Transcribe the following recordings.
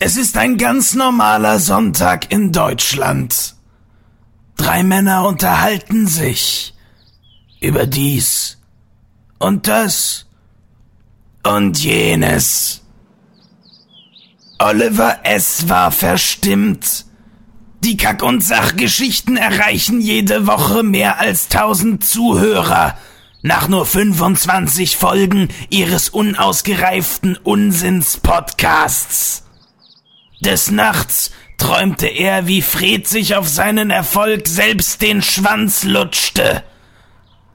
Es ist ein ganz normaler Sonntag in Deutschland. Drei Männer unterhalten sich über dies und das und jenes. Oliver S. war verstimmt. Die Kack- und Sachgeschichten erreichen jede Woche mehr als tausend Zuhörer. Nach nur 25 Folgen ihres unausgereiften Unsinns-Podcasts. Des Nachts träumte er, wie Fred sich auf seinen Erfolg selbst den Schwanz lutschte.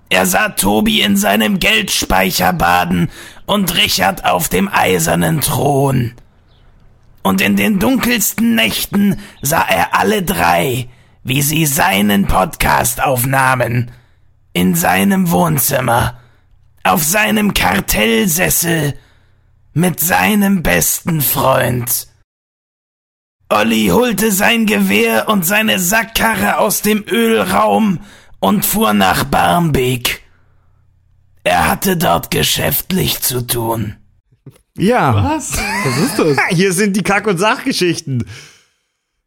Er sah Tobi in seinem Geldspeicher baden und Richard auf dem eisernen Thron. Und in den dunkelsten Nächten sah er alle drei, wie sie seinen Podcast aufnahmen. In seinem Wohnzimmer, auf seinem Kartellsessel, mit seinem besten Freund. Olli holte sein Gewehr und seine Sackkarre aus dem Ölraum und fuhr nach Barmbek. Er hatte dort geschäftlich zu tun. Ja. Was? Was ist das? Hier sind die Kack- und Sachgeschichten.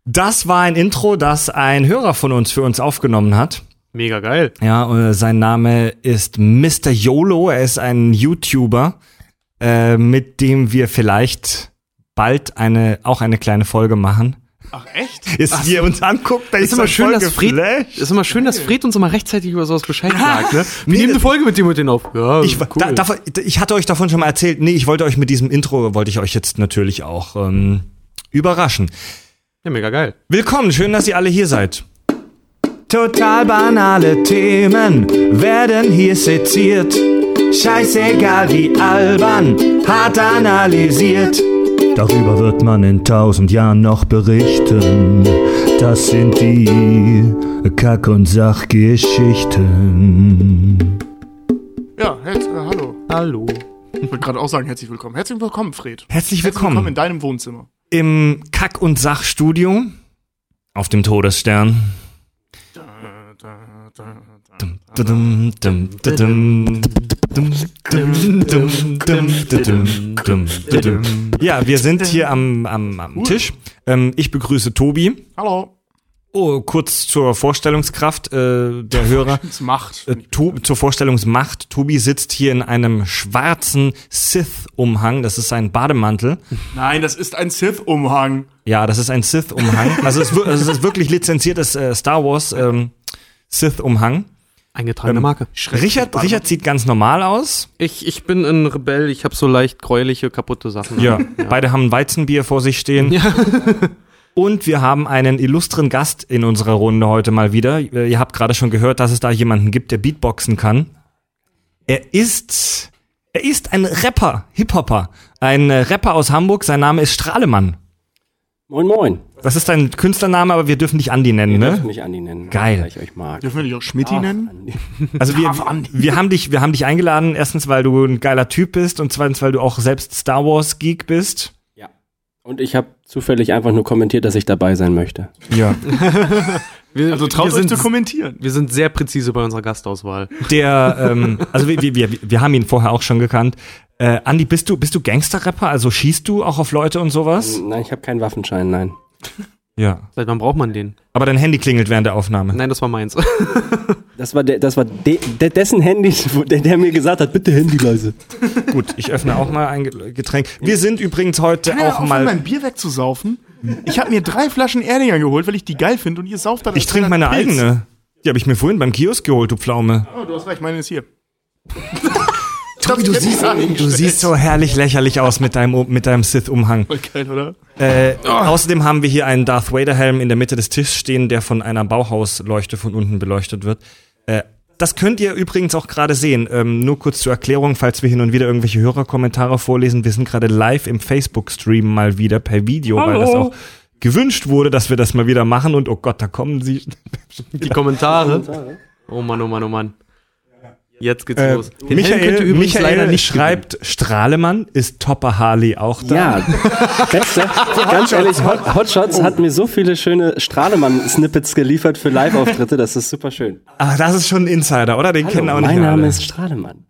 Das war ein Intro, das ein Hörer von uns für uns aufgenommen hat. Mega geil. Ja, äh, sein Name ist Mr. YOLO. Er ist ein YouTuber, äh, mit dem wir vielleicht bald eine, auch eine kleine Folge machen. Ach, echt? Ist, wie er uns anguckt, da Ist immer schön, dass Fred, ist immer schön, dass Fred uns immer rechtzeitig über sowas Bescheid sagt, ne? Wir nehmen eine Folge mit dem und den auf. Ja, Ich, cool. da, davon, ich hatte euch davon schon mal erzählt. Nee, ich wollte euch mit diesem Intro, wollte ich euch jetzt natürlich auch ähm, überraschen. ja, mega geil. Willkommen, schön, dass ihr alle hier seid. Total banale Themen werden hier seziert. Scheißegal wie albern, hart analysiert. Darüber wird man in tausend Jahren noch berichten. Das sind die Kack- und Sachgeschichten. Ja, herz, äh, hallo. Hallo. Ich wollte gerade auch sagen, herzlich willkommen. Herzlich willkommen, Fred. Herzlich Herzlich willkommen willkommen in deinem Wohnzimmer. im Kack- und Sachstudio auf dem Todesstern. Dum, dum, dum, Ja, wir sind hier am, am, am Tisch. Ähm, ich begrüße Tobi. Hallo. Oh, kurz zur Vorstellungskraft äh, der Hörer. Macht. Äh, to zur Vorstellungsmacht. Tobi sitzt hier in einem schwarzen Sith-Umhang. Das ist sein Bademantel. Nein, das ist ein Sith-Umhang. Ja, das ist ein Sith-Umhang. Also es also es ist wirklich lizenziertes äh, Star Wars ähm, Sith-Umhang. Eingetragene Marke. Richard, Richard sieht ganz normal aus. Ich, ich bin ein Rebell, ich habe so leicht gräuliche, kaputte Sachen. Ja, beide haben ein Weizenbier vor sich stehen. Ja. Und wir haben einen illustren Gast in unserer Runde heute mal wieder. Äh, Ihr habt gerade schon gehört, dass es da jemanden gibt, der Beatboxen kann. Er ist, er ist ein Rapper, Hip-Hopper. Ein äh, Rapper aus Hamburg. Sein Name ist Strahlemann. Moin Moin. Das ist dein Künstlername, aber wir dürfen dich Andi nennen, Ihr ne? dürft mich Andi nennen, Geil. weil ich euch mag. Dürfen wir dich auch Schmidti nennen? Andi. Also wir, wir haben dich, wir haben dich eingeladen. Erstens, weil du ein geiler Typ bist und zweitens, weil du auch selbst Star Wars Geek bist. Ja. Und ich habe zufällig einfach nur kommentiert, dass ich dabei sein möchte. Ja. Wir, Also traut wir euch sind, zu kommentieren. wir sind sehr präzise bei unserer Gastauswahl. Der, ähm, also wir, wir, wir, wir haben ihn vorher auch schon gekannt. Äh, Andi, bist du, bist du Gangster-Rapper? Also schießt du auch auf Leute und sowas? Nein, ich habe keinen Waffenschein, nein. Ja. Seit wann braucht man den? Aber dein Handy klingelt während der Aufnahme. Nein, das war meins. Das war, der, das war de, de, dessen Handy, der, der mir gesagt hat, bitte Handy leise. Gut, ich öffne auch mal ein Ge- Getränk. Wir sind übrigens heute Kann auch aufhören, mal. mein Bier wegzusaufen? Ich habe mir drei Flaschen Erdinger geholt, weil ich die geil finde und ihr sauft dann Ich trinke meine eigene. Die habe ich mir vorhin beim Kiosk geholt, du Pflaume. Oh, du hast recht, meine ist hier. Tobi, du siehst, du siehst so herrlich lächerlich aus mit deinem, mit deinem Sith-Umhang. Voll geil, oder? Äh, Außerdem haben wir hier einen Darth Vader-Helm in der Mitte des Tisches stehen, der von einer Bauhausleuchte von unten beleuchtet wird. Äh, das könnt ihr übrigens auch gerade sehen. Ähm, nur kurz zur Erklärung, falls wir hin und wieder irgendwelche Hörerkommentare vorlesen. Wir sind gerade live im Facebook-Stream mal wieder per Video, weil das auch gewünscht wurde, dass wir das mal wieder machen. Und oh Gott, da kommen sie. Die Kommentare. Oh Mann, oh Mann, oh Mann. Jetzt geht's Äh, los. Den Michael, Michael nicht schreibt, Strahlemann, ist Topper Harley auch da? Ja, beste. Ganz ehrlich, Hot, Hotshots hat mir so viele schöne Strahlemann-Snippets geliefert für Live-Auftritte, das ist super schön. Ach, das ist schon ein Insider, oder? Den kennen auch nicht mein Name alle. ist Strahlemann.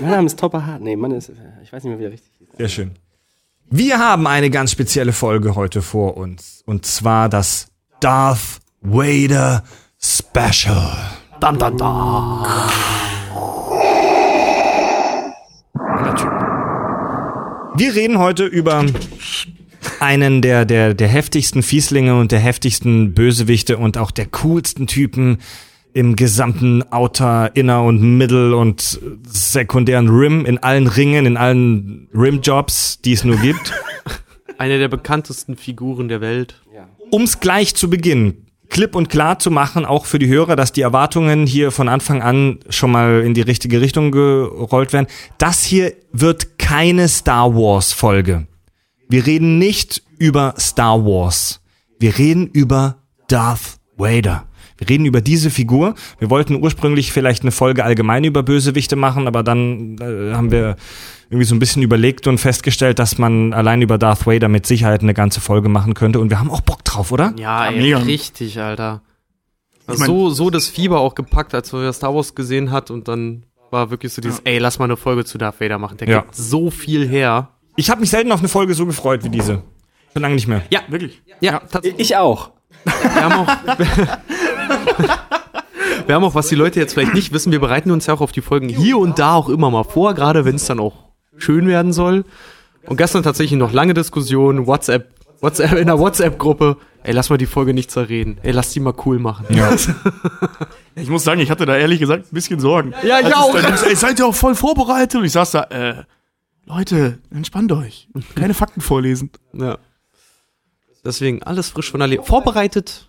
Mein Name ist Topper Hart. Nee, Mann ist, ich weiß nicht mehr, wie er richtig hieß. Sehr schön. Wir haben eine ganz spezielle Folge heute vor uns. Und zwar das Darth Vader Special. Dam, dam, dam. Wir reden heute über einen der, der, der heftigsten Fieslinge und der heftigsten Bösewichte und auch der coolsten Typen im gesamten Outer, Inner und Middle und sekundären Rim, in allen Ringen, in allen Rim-Jobs, die es nur gibt. Eine der bekanntesten Figuren der Welt. Um's gleich zu Beginn klipp und klar zu machen, auch für die Hörer, dass die Erwartungen hier von Anfang an schon mal in die richtige Richtung gerollt werden. Das hier wird keine Star Wars Folge. Wir reden nicht über Star Wars. Wir reden über Darth Vader. Wir reden über diese Figur. Wir wollten ursprünglich vielleicht eine Folge allgemein über Bösewichte machen, aber dann äh, haben wir irgendwie so ein bisschen überlegt und festgestellt, dass man allein über Darth Vader mit Sicherheit eine ganze Folge machen könnte. Und wir haben auch Bock drauf, oder? Ja, Ja, ey, richtig, Alter. Ich mein- so, so das Fieber auch gepackt, als wir Star Wars gesehen hat und dann war wirklich so dieses, ey, lass mal eine Folge zu Darth Vader machen. Der Ja. gibt so viel her. Ich habe mich selten auf eine Folge so gefreut wie diese. Schon lange nicht mehr. Ja, Wirklich. ja, tatsächlich. Ich auch. Wir haben auch, wir haben auch, was die Leute jetzt vielleicht nicht wissen, wir bereiten uns ja auch auf die Folgen hier und da auch immer mal vor, gerade wenn es dann auch schön werden soll. Und gestern tatsächlich noch lange Diskussion, WhatsApp, WhatsApp in der WhatsApp-Gruppe. Ey, lass mal die Folge nicht zerreden. Ey, lass die mal cool machen. Ja. Ich muss sagen, ich hatte da ehrlich gesagt ein bisschen Sorgen. Ja, ich auch. dann Ey, seid ihr auch voll vorbereitet? Und ich saß da, äh, Leute, entspannt euch. Keine Fakten vorlesen. Ja. Deswegen alles frisch von der Leber. Vorbereitet,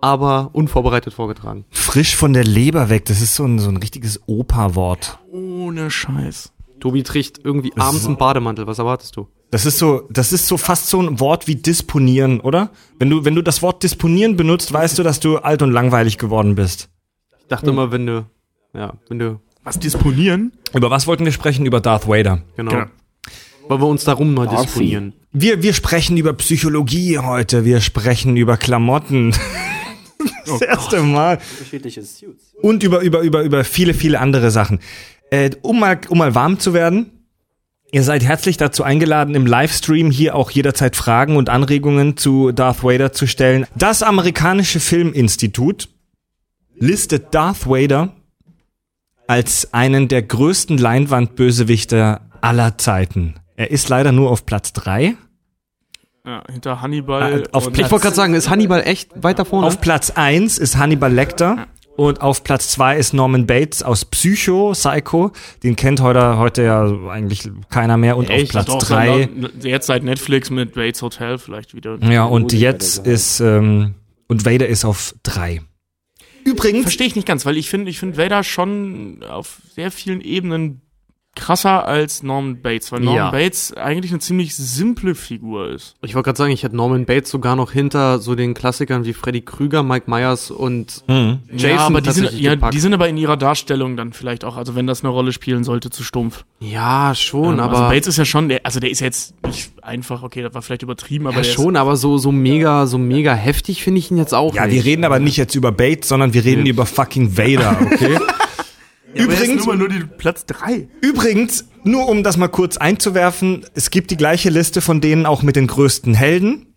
aber unvorbereitet vorgetragen. Frisch von der Leber weg, das ist so ein, so ein richtiges Opa-Wort. Ohne Scheiß. Tobi trägt irgendwie abends einen Bademantel. Was erwartest du? Das ist so, das ist so fast so ein Wort wie disponieren, oder? Wenn du, wenn du das Wort disponieren benutzt, weißt du, dass du alt und langweilig geworden bist. Ich dachte immer, wenn du, ja, wenn du, Was disponieren? Über was wollten wir sprechen? Über Darth Vader. genau. Genau. Weil wir uns darum mal disponieren. Wir, wir sprechen über Psychologie heute, wir sprechen über Klamotten. Das erste Mal. Unterschiedliche Suits. Und über, über, über, über viele, viele andere Sachen. Äh, um, mal, um mal warm zu werden, ihr seid herzlich dazu eingeladen, im Livestream hier auch jederzeit Fragen und Anregungen zu Darth Vader zu stellen. Das amerikanische Filminstitut listet Darth Vader als einen der größten Leinwandbösewichter aller Zeiten. Er ist leider nur auf Platz drei. Ja, hinter Hannibal. Äh, auf und- Ich wollte gerade sagen, ist Hannibal echt weiter vorne? Auf Platz 1 ist Hannibal Lecter. Und auf Platz 2 ist Norman Bates aus Psycho, Psycho. Den kennt heute, heute ja eigentlich keiner mehr. Und Echt? auf Platz Doch, 3. laut- Jetzt seit Netflix mit Bates Hotel vielleicht wieder. Ja, und jetzt ist, ähm, und Vader ist auf 3. Übrigens, Verstehe ich nicht ganz, weil ich finde, ich finde Vader schon auf sehr vielen Ebenen krasser als Norman Bates, weil Norman Ja. Bates eigentlich eine ziemlich simple Figur ist. Ich wollte gerade sagen, ich hätte Norman Bates sogar noch hinter so den Klassikern wie Freddy Krüger, Mike Myers und Mhm. Jason ja, aber die sind, ja, gepackt. die sind aber in ihrer Darstellung dann vielleicht auch, also wenn das eine Rolle spielen sollte, zu stumpf. ja, schon, Ähm, aber also Bates ist ja schon, der, also der ist jetzt nicht einfach, okay, das war vielleicht übertrieben, aber ja, der schon, aber so so mega so mega heftig finde ich ihn jetzt auch ja, nicht. wir reden aber nicht jetzt über Bates, sondern wir reden über fucking Vader, okay? Übrigens, nur, nur die Platz drei. übrigens, nur um das mal kurz einzuwerfen, es gibt die gleiche Liste von denen auch mit den größten Helden.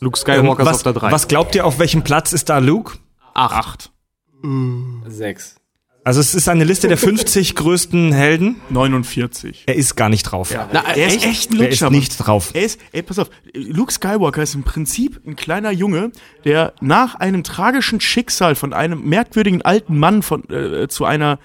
Luke Skywalker Ähm, ist was, auf der 3. was glaubt ihr, auf welchem Platz ist da Luke? Acht. Sechs. Also es ist eine Liste der 50 größten Helden. 49. Er ist gar nicht drauf. Na, er ist echt ein Er ist Lutscher. nicht drauf. Er ist, ey, pass auf, Luke Skywalker ist im Prinzip ein kleiner Junge, der nach einem tragischen Schicksal von einem merkwürdigen alten Mann von, äh, zu einer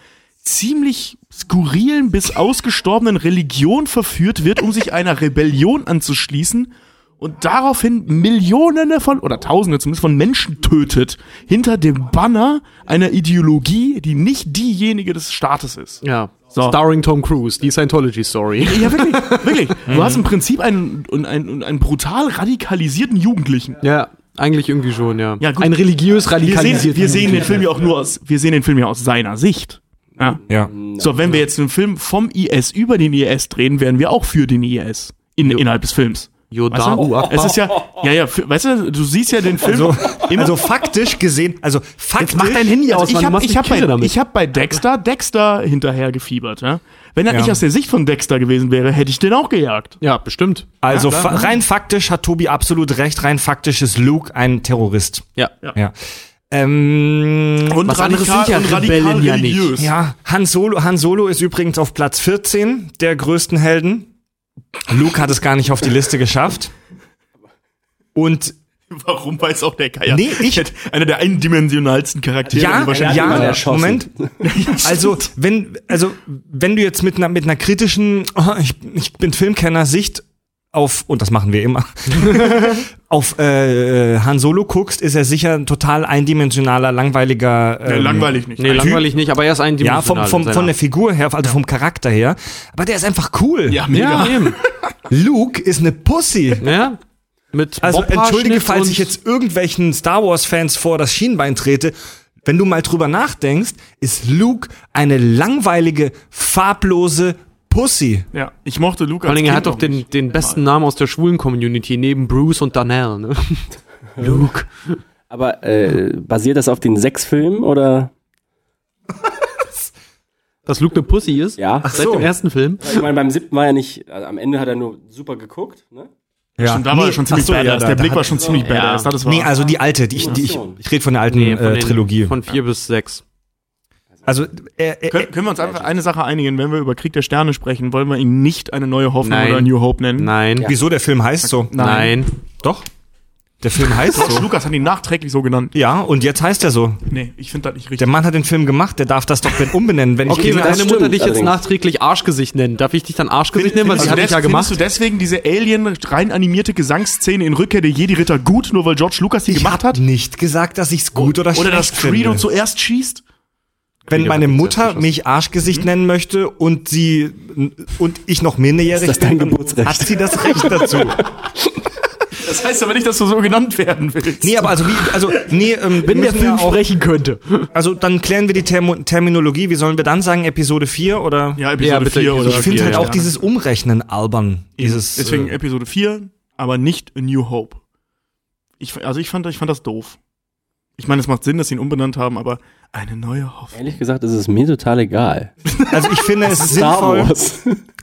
ziemlich skurrilen bis ausgestorbenen Religion verführt wird, um sich einer Rebellion anzuschließen und daraufhin Millionen von, oder Tausende zumindest von Menschen tötet, hinter dem Banner einer Ideologie, die nicht diejenige des Staates ist. ja. So. Starring Tom Cruise, die Scientology Story. Ja, wirklich, wirklich. Du hast im Prinzip einen, einen, einen brutal radikalisierten Jugendlichen. ja, eigentlich irgendwie schon, ja. Ja, gut. Ein religiös Wir sehen, radikalisierter wir sehen den. Film ja auch nur aus, wir sehen den Film ja aus seiner Sicht. Ja. Ja. So, wenn wir jetzt einen Film vom IS über den IS drehen, wären wir auch für den IS in, innerhalb des Films. Yoda, Weißt du? es ist ja, ja, ja, weißt du, du siehst ja den Film Also, immer. also faktisch gesehen, also faktisch. Jetzt mach dein Handy aus, Also ich du habe ich hab bei, damit. ich hab bei Dexter Dexter hinterher gefiebert. Ja? Wenn er Ja. nicht aus der Sicht von Dexter gewesen wäre, hätte ich den auch gejagt. ja, bestimmt. Also fa rein faktisch hat Tobi absolut recht. Rein faktisch ist Luke ein Terrorist. Ja. Ja. Ähm, Und Was anderes sind ja radikal Rebellen ja nicht. ja, Han Solo, Han Solo ist übrigens auf Platz 14 der größten Helden. Luke hat es gar nicht auf die Liste geschafft. Und Warum weiß auch der Geier? Nee, ich- Einer der eindimensionalsten Charaktere. ja, wahrscheinlich ja, erschossen. Moment. Also, wenn, also, wenn du jetzt mit einer, mit einer kritischen, oh, ich, ich bin Filmkenner Sicht auf, und das machen wir immer, auf äh, Han Solo guckst, ist er sicher ein total eindimensionaler, langweiliger. Ja, ähm, langweilig nicht. Nee, langweilig nicht, aber er ist ein Ja, vom, vom, von der Figur her, also vom Charakter her. Aber der ist einfach cool. Ja, mega. Ja. Luke ist eine Pussy. Ja. Mit Also entschuldige, falls ich jetzt irgendwelchen Star Wars-Fans vor das Schienbein trete. Wenn du mal drüber nachdenkst, ist Luke eine langweilige, farblose Pussy. Ja, ich mochte Luke Vor Dingen, er hat doch den, den besten Namen aus der schwulen Community, neben Bruce und Darnell, ne? Luke. Aber äh, basiert das auf den sechs Filmen oder? Dass Luke eine Pussy ist? Ja. Seit so. dem ersten Film? Ich meine, beim siebten war ja nicht, also am Ende hat er nur super geguckt, ne? Ja, Stimmt, da war er schon ziemlich ach so, ja, badass. da- der Blick war schon ziemlich Ja. badass. Nee, also die alte, die ich, die ich, ich rede von der alten Nee, von äh, den- Trilogie. Von vier bis sechs. Also er, er, können, können wir uns einfach eine Sache einigen, wenn wir über Krieg der Sterne sprechen, wollen wir ihn nicht eine neue Hoffnung Nein. oder New Hope nennen? Nein. wieso der Film heißt so? Nein. Doch. Der Film heißt George so. Lucas hat ihn nachträglich so genannt. Ja, und jetzt heißt er so. Nee, ich finde das nicht Der richtig. Mann hat den Film gemacht, der darf das doch ben- umbenennen, wenn ich Okay, ihn- wenn deine stimmt Mutter dich jetzt allerdings. nachträglich Arschgesicht nennt, darf ich dich dann Arschgesicht nennen, weil sie Also hat dich ja findest du gemacht? deswegen diese Alien rein animierte Gesangsszene in Rückkehr der Jedi-Ritter gut, nur weil George Lucas die ich gemacht hab hat? nicht gesagt, dass ich's gut oder, Oder dass schlecht Credo finde. zuerst schießt? Wenn meine Mutter mich Arschgesicht nennen möchte und sie und ich noch minderjährig Ist das dein bin, Geburtsrecht? hat sie das Recht dazu. Das heißt aber nicht, dass du so genannt werden willst. nee, aber also wie, also nee, ähm, Wenn der Film auch, sprechen könnte. also dann klären wir die Termo Terminologie. Wie sollen wir dann sagen, Episode 4 oder? ja, Episode Ja, bitte, 4 oder ich finde halt ja. auch dieses Umrechnen albern. Dieses, Deswegen äh, Episode 4, aber nicht A New Hope. Ich, also ich fand, ich fand das doof. Ich meine, es macht Sinn, dass sie ihn umbenannt haben, aber eine neue Hoffnung. Ehrlich gesagt, ist es mir total egal. also ich finde es sinnvoll.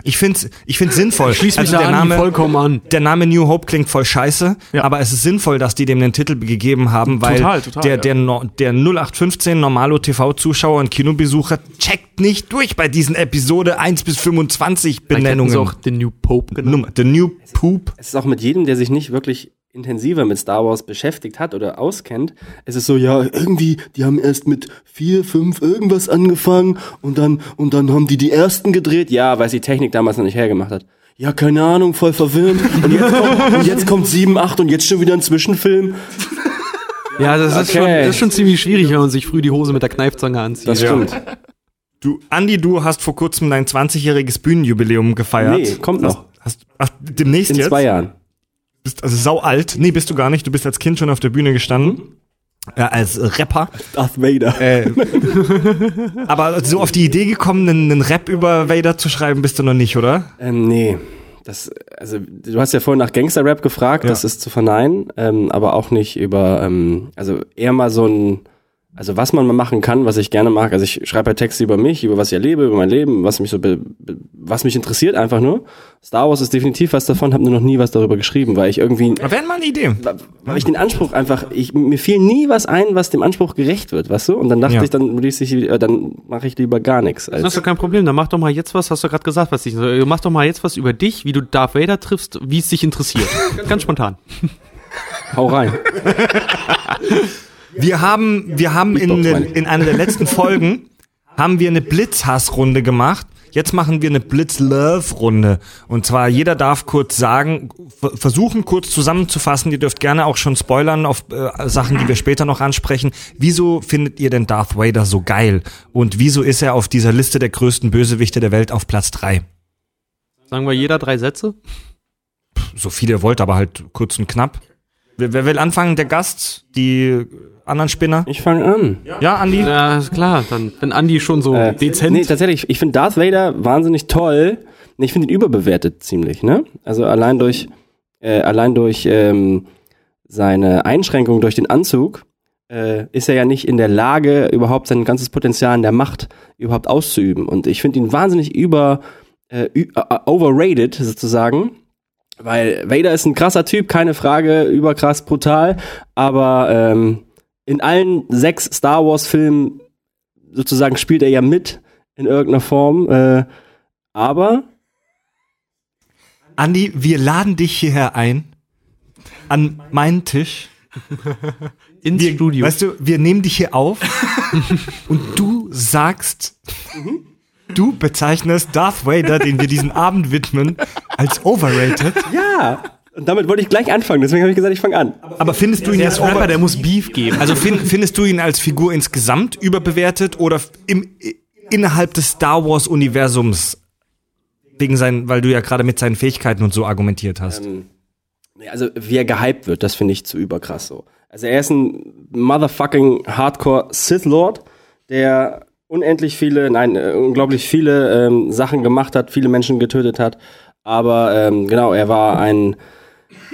Ich finde ich finde sinnvoll. Schließ mich also der an, Name, vollkommen an. der Name New Hope klingt voll scheiße, Ja. aber es ist sinnvoll, dass die dem den Titel gegeben haben, weil Total, total, der, ja. der, No- der 0815 Normalo TV-Zuschauer und Kinobesucher checkt nicht durch bei diesen Episode 1 bis 25 Vielleicht hätten Benennungen. sie auch den New Pope genannt. Nummer, the New Poop. Es ist auch mit jedem, der sich nicht wirklich intensiver mit Star Wars beschäftigt hat oder auskennt, es ist so, ja, irgendwie, die haben erst mit vier, fünf irgendwas angefangen und dann, und dann haben die die ersten gedreht. Ja, weil es die Technik damals noch nicht hergemacht hat. Ja, keine Ahnung, voll verwirrend. Und jetzt kommt, und jetzt kommt sieben, acht und jetzt schon wieder ein Zwischenfilm. Ja, das ist, Okay. schon, das ist schon ziemlich schwierig, wenn man sich früh die Hose mit der Kneifzange anzieht. Das stimmt. Du, Andi, du hast vor kurzem dein 20-jähriges Bühnenjubiläum gefeiert. Nee, kommt noch. Hast, ach, demnächst In jetzt? zwei Jahren. Bist also sau alt. Nee, bist du gar nicht. Du bist als Kind schon auf der Bühne gestanden. Ja, als Rapper. Darth Vader. Äh, aber so auf die Idee gekommen, einen, einen Rap über Vader zu schreiben, bist du noch nicht, oder? Ähm, nee. Das, also, du hast ja vorhin nach Gangster-Rap gefragt, Ja. das ist zu verneinen, ähm, aber auch nicht über, ähm, also eher mal so ein, also was man mal machen kann, was ich gerne mag. Also ich schreibe ja Texte über mich, über was ich erlebe, über mein Leben, was mich so, be, be, was mich interessiert einfach nur. Star Wars ist definitiv was davon, habe nur noch nie was darüber geschrieben, weil ich irgendwie, Aber wäre mal eine Idee. weil ich den Anspruch einfach, ich, mir fiel nie was ein, was dem Anspruch gerecht wird, weißt du? Und dann dachte Ja. ich, dann lese ich, äh, dann mache ich lieber gar nichts. Das ist doch kein Problem. Dann mach doch mal jetzt was, hast du gerade gesagt, was dich, mach doch mal jetzt was über dich, wie du Darth Vader triffst, wie es dich interessiert. Ganz spontan. hau rein. Wir haben, wir haben in, in einer der letzten Folgen haben wir eine Blitzhassrunde gemacht. Jetzt machen wir eine Blitz-Love-Runde. Und zwar jeder darf kurz sagen, ver- versuchen kurz zusammenzufassen. Ihr dürft gerne auch schon spoilern auf äh, Sachen, die wir später noch ansprechen. Wieso findet ihr denn Darth Vader so geil? Und wieso ist er auf dieser Liste der größten Bösewichte der Welt auf Platz drei? Sagen wir jeder drei Sätze? So viel ihr wollt, aber halt kurz und knapp. Wer, wer will anfangen? Der Gast? Die anderen Spinner? Ich fange an. Ja, Andi? Ja, ist klar. Dann, wenn Andi schon so Äh, dezent. Nee, tatsächlich, ich finde Darth Vader wahnsinnig toll. Ich finde ihn überbewertet ziemlich, ne? Also allein durch, äh, allein durch ähm, seine Einschränkung durch den Anzug äh, ist er ja nicht in der Lage, überhaupt sein ganzes Potenzial in der Macht überhaupt auszuüben. Und ich finde ihn wahnsinnig über äh, ü- äh, overrated sozusagen. Weil Vader ist ein krasser Typ, keine Frage, überkrass brutal, aber ähm, in allen sechs Star Wars Filmen sozusagen spielt er ja mit in irgendeiner Form, äh, aber Andi, wir laden dich hierher ein. An meinen Tisch. Ins Wir, Studio. Weißt du, wir nehmen dich hier auf und du sagst, du bezeichnest Darth Vader, den wir diesen Abend widmen, als overrated. ja, und damit wollte ich gleich anfangen, deswegen habe ich gesagt, ich fange an. Aber findest du ihn als Rapper, der muss Beef geben. Also find, findest du ihn als Figur insgesamt überbewertet oder im, innerhalb des Star Wars Universums wegen seinen, weil du ja gerade mit seinen Fähigkeiten und so argumentiert hast? Nee, Also, wie er gehypt wird, das finde ich zu überkrass so. Also, er ist ein motherfucking Hardcore Sith Lord, der unendlich viele, nein, äh, unglaublich viele ähm, Sachen gemacht hat, viele Menschen getötet hat. Aber ähm, genau, er war ein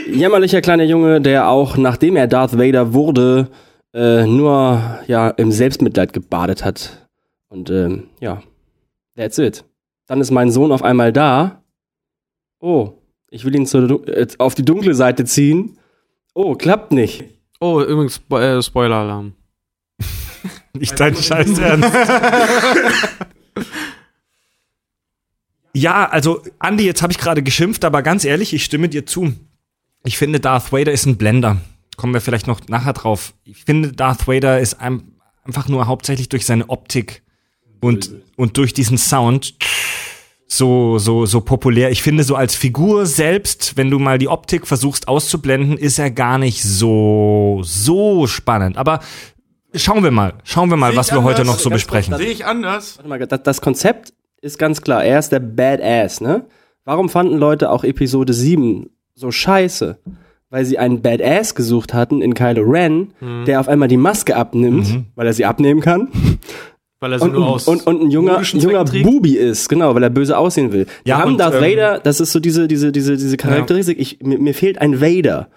jämmerlicher kleiner Junge, der auch, nachdem er Darth Vader wurde, äh, nur ja im Selbstmitleid gebadet hat. Und ähm, ja, that's it. Dann ist mein Sohn auf einmal da. Oh, ich will ihn zur, äh, auf die dunkle Seite ziehen. Oh, klappt nicht. oh, übrigens, Spo äh, Spoiler-Alarm. Nicht dein Scheiß Ernst. ja, also Andi, jetzt habe ich gerade geschimpft, aber ganz ehrlich, ich stimme dir zu. Ich finde, Darth Vader ist ein Blender. Kommen wir vielleicht noch nachher drauf. Ich finde, Darth Vader ist ein, einfach nur hauptsächlich durch seine Optik und, und durch diesen Sound so, so, so populär. Ich finde, so als Figur selbst, wenn du mal die Optik versuchst auszublenden, ist er gar nicht so, so spannend. Aber schauen wir mal, schauen wir mal, was wir heute anders. noch so Ganz besprechen. Sehe ich anders. Warte mal, das, das Konzept ist ganz klar. Er ist der Badass, ne? Warum fanden Leute auch Episode 7 so scheiße? Weil sie einen Badass gesucht hatten in Kylo Ren, der auf einmal die Maske abnimmt, weil er sie abnehmen kann. Weil er so Und, nur aus und, und ein junger, junger. Bubi ist, genau, weil er böse aussehen will. Wir Ja, haben und, Darth ähm, Vader, das ist so diese, diese, diese, diese Charakteristik. Ich, mir, mir fehlt ein Vader.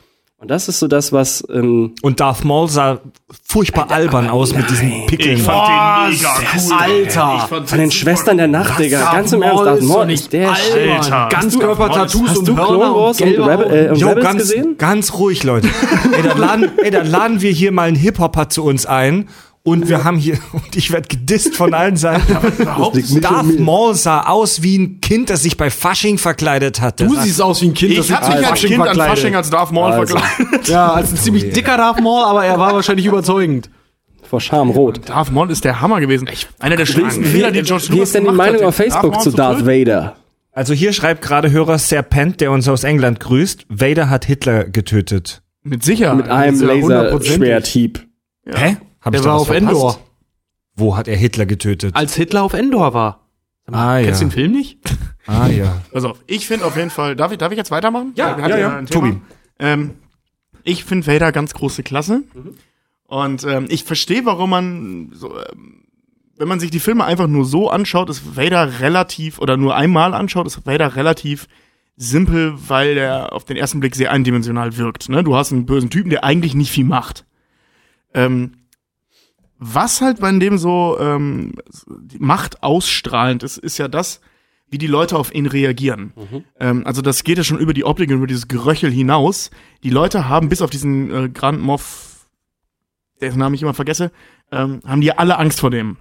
Und das ist so das, was, ähm, Und Darth Maul sah furchtbar albern aus mit diesen Pickeln. fand den mega cool. Alter! von den Schwestern der Nacht, Digga. Ganz im Ernst, Darth Maul ist der Shit. Alter. Ganzkörper-Tattoos Hast und du Clone Hörner Wars und und, Rebel, äh, und Jo, Rebels ganz, gesehen? ganz ruhig, Leute. Ey, dann laden, ey, dann laden wir hier mal einen Hip-Hopper zu uns ein und wir haben hier, und ich werde gedisst von allen Seiten. Darth Maul sah aus wie ein Kind, das sich bei Fasching verkleidet hat. Du siehst aus wie ein Kind, Ich habe mich als Kind an Fasching als Darth Maul Also. verkleidet. Ja, als ein ziemlich dicker Darth Maul, aber er war wahrscheinlich überzeugend. Vor Scham rot. Darth Maul ist der Hammer gewesen. Einer der schlimmsten Fehler, die George Lucas Wie ist denn die gemacht Meinung hat, auf Facebook Maul zu Darth? Vader? Also hier schreibt gerade Hörer Serpent, der uns aus England grüßt, Vader hat Hitler getötet. Mit Sicherheit. Mit einem ist ja. Laserschwerthieb. Hä? Hab Der war auf verpasst? Endor. Wo hat er Hitler getötet? Als Hitler auf Endor war. ah, ja. Kennst du den Film nicht? Ah, ja. Auf, ich finde auf jeden Fall, darf ich, darf ich jetzt weitermachen? Ja, ja, ja. Thema. Tobi. Ähm, ich finde Vader ganz große Klasse. Und ähm, ich verstehe, warum man so, ähm, wenn man sich die Filme einfach nur so anschaut, ist Vader relativ, oder nur einmal anschaut, ist Vader relativ simpel, weil der auf den ersten Blick sehr eindimensional wirkt. Ne? Du hast einen bösen Typen, der eigentlich nicht viel macht. Ähm, was halt bei dem so ähm, Macht ausstrahlend ist, ist ja das, wie die Leute auf ihn reagieren. Ähm, also das geht ja schon über die Optik und über dieses Geröchel hinaus. Die Leute haben bis auf diesen äh, Grand Moff, dessen Namen ich immer vergesse, ähm, haben die alle Angst vor dem.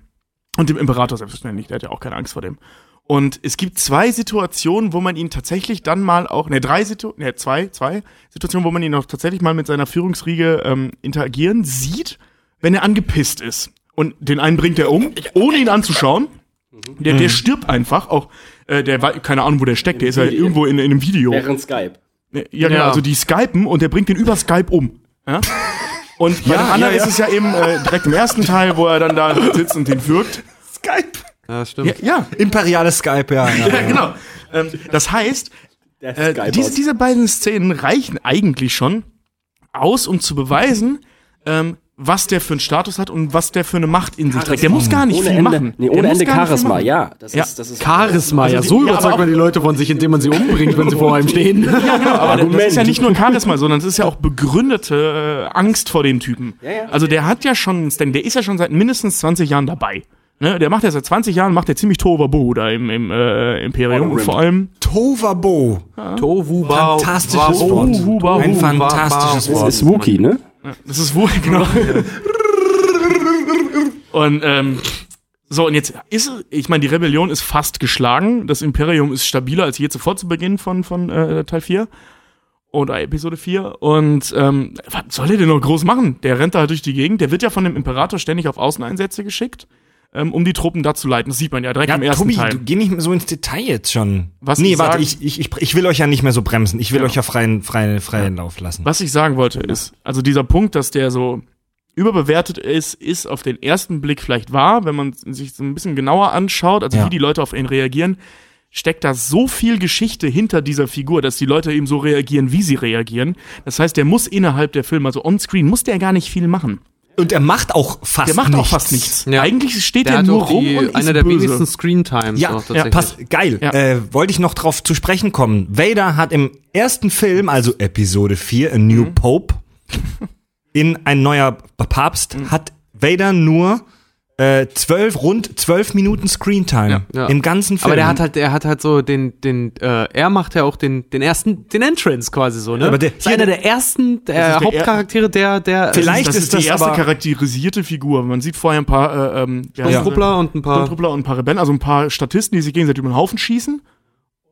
Und dem Imperator selbstverständlich, der hat ja auch keine Angst vor dem. Und es gibt zwei Situationen, wo man ihn tatsächlich dann mal auch, ne, drei Situationen, ne, zwei, zwei Situationen, wo man ihn auch tatsächlich mal mit seiner Führungsriege ähm, interagieren sieht, wenn er angepisst ist. Und den einen bringt er um, ohne ihn anzuschauen. Der, der stirbt einfach, auch, äh, der war, keine Ahnung, wo der steckt, der ist ja Video. irgendwo in, in einem Video. Während Skype. Ja, genau, Ja. also die skypen und der bringt den über Skype um. Ja? Und bei dem anderen ist es ja eben äh, direkt im ersten Teil, wo er dann da sitzt und den wirkt. Skype. Ja, stimmt. Ja, ja, Imperiales Skype, ja. ja. ja genau. Ähm, das heißt, äh, diese, diese beiden Szenen reichen eigentlich schon aus, um zu beweisen, ähm, was der für einen Status hat und was der für eine Macht in sich trägt. Der muss gar nicht ohne viel Ende, machen. Nee, Der ohne muss Ende Charisma, ja. Das Ja. ist, das ist Charisma, ja, die- so ja, überzeugt man die Leute von sich, indem man sie umbringt, wenn sie vor einem stehen. Aber das ist ja Argument. nicht nur Charisma, sondern es ist ja auch begründete äh, Angst vor dem Typen. Ja, ja. Also der hat ja schon, der ist ja schon seit mindestens 20 Jahren dabei. Ne? Der macht ja seit 20 Jahren, macht der ziemlich Tohuwabohu da im, im äh, Imperium. Und vor allem Tovabo. Tohu, Bau, Fantastisches Wort. Ein fantastisches das Wort. ist Wookie, ne? Das ist wohl, genau. und ähm, so, und jetzt ist, ich meine, die Rebellion ist fast geschlagen. Das Imperium ist stabiler als je zuvor zu Beginn von, von äh, Teil 4 oder Episode 4. Und ähm, was soll er denn noch groß machen? Der rennt da halt durch die Gegend. Der wird ja von dem Imperator ständig auf Außeneinsätze geschickt, ähm, um die Truppen da zu leiten. Das sieht man ja direkt Ja, im ersten Tobi, Teil. du geh nicht mehr so ins Detail jetzt schon. Was nee, ich warte, sagen- ich, ich, ich, will euch ja nicht mehr so bremsen. Ich will Genau. euch ja freien, freien, freien Lauf lassen. Was ich sagen wollte ist, also dieser Punkt, dass der so überbewertet ist, ist auf den ersten Blick vielleicht wahr, wenn man sich so ein bisschen genauer anschaut, also Ja. wie die Leute auf ihn reagieren, steckt da so viel Geschichte hinter dieser Figur, dass die Leute eben so reagieren, wie sie reagieren. Das heißt, der muss innerhalb der Filme, also on-screen, muss der gar nicht viel machen. Und er macht auch fast Der macht nichts. auch fast nichts. Ja. Eigentlich steht Der hat nur rum die, und ist einer der böse. wenigsten Screen-Times Ja, auch ja, tatsächlich. pass, geil. Ja. Äh, wollte ich noch drauf zu sprechen kommen. Vader hat im ersten Film, also Episode 4, A New Mhm. Pope, in ein neuer Papst, Mhm. hat Vader nur äh, zwölf, rund zwölf Minuten Screentime Ja. im ganzen Film. Aber der hat halt, der hat halt so den, den, äh, er macht ja auch den, den ersten, den Entrance quasi so, ne? Aber der- ist einer der ersten der ist der Hauptcharaktere, der, der, Vielleicht das ist ist, die das erste aber- charakterisierte Figur. Man sieht vorher ein paar äh, ähm? Truppler und ein paar. Sturmtruppler und ein paar Rebellen, also ein paar Statisten, die sich gegenseitig über den Haufen schießen.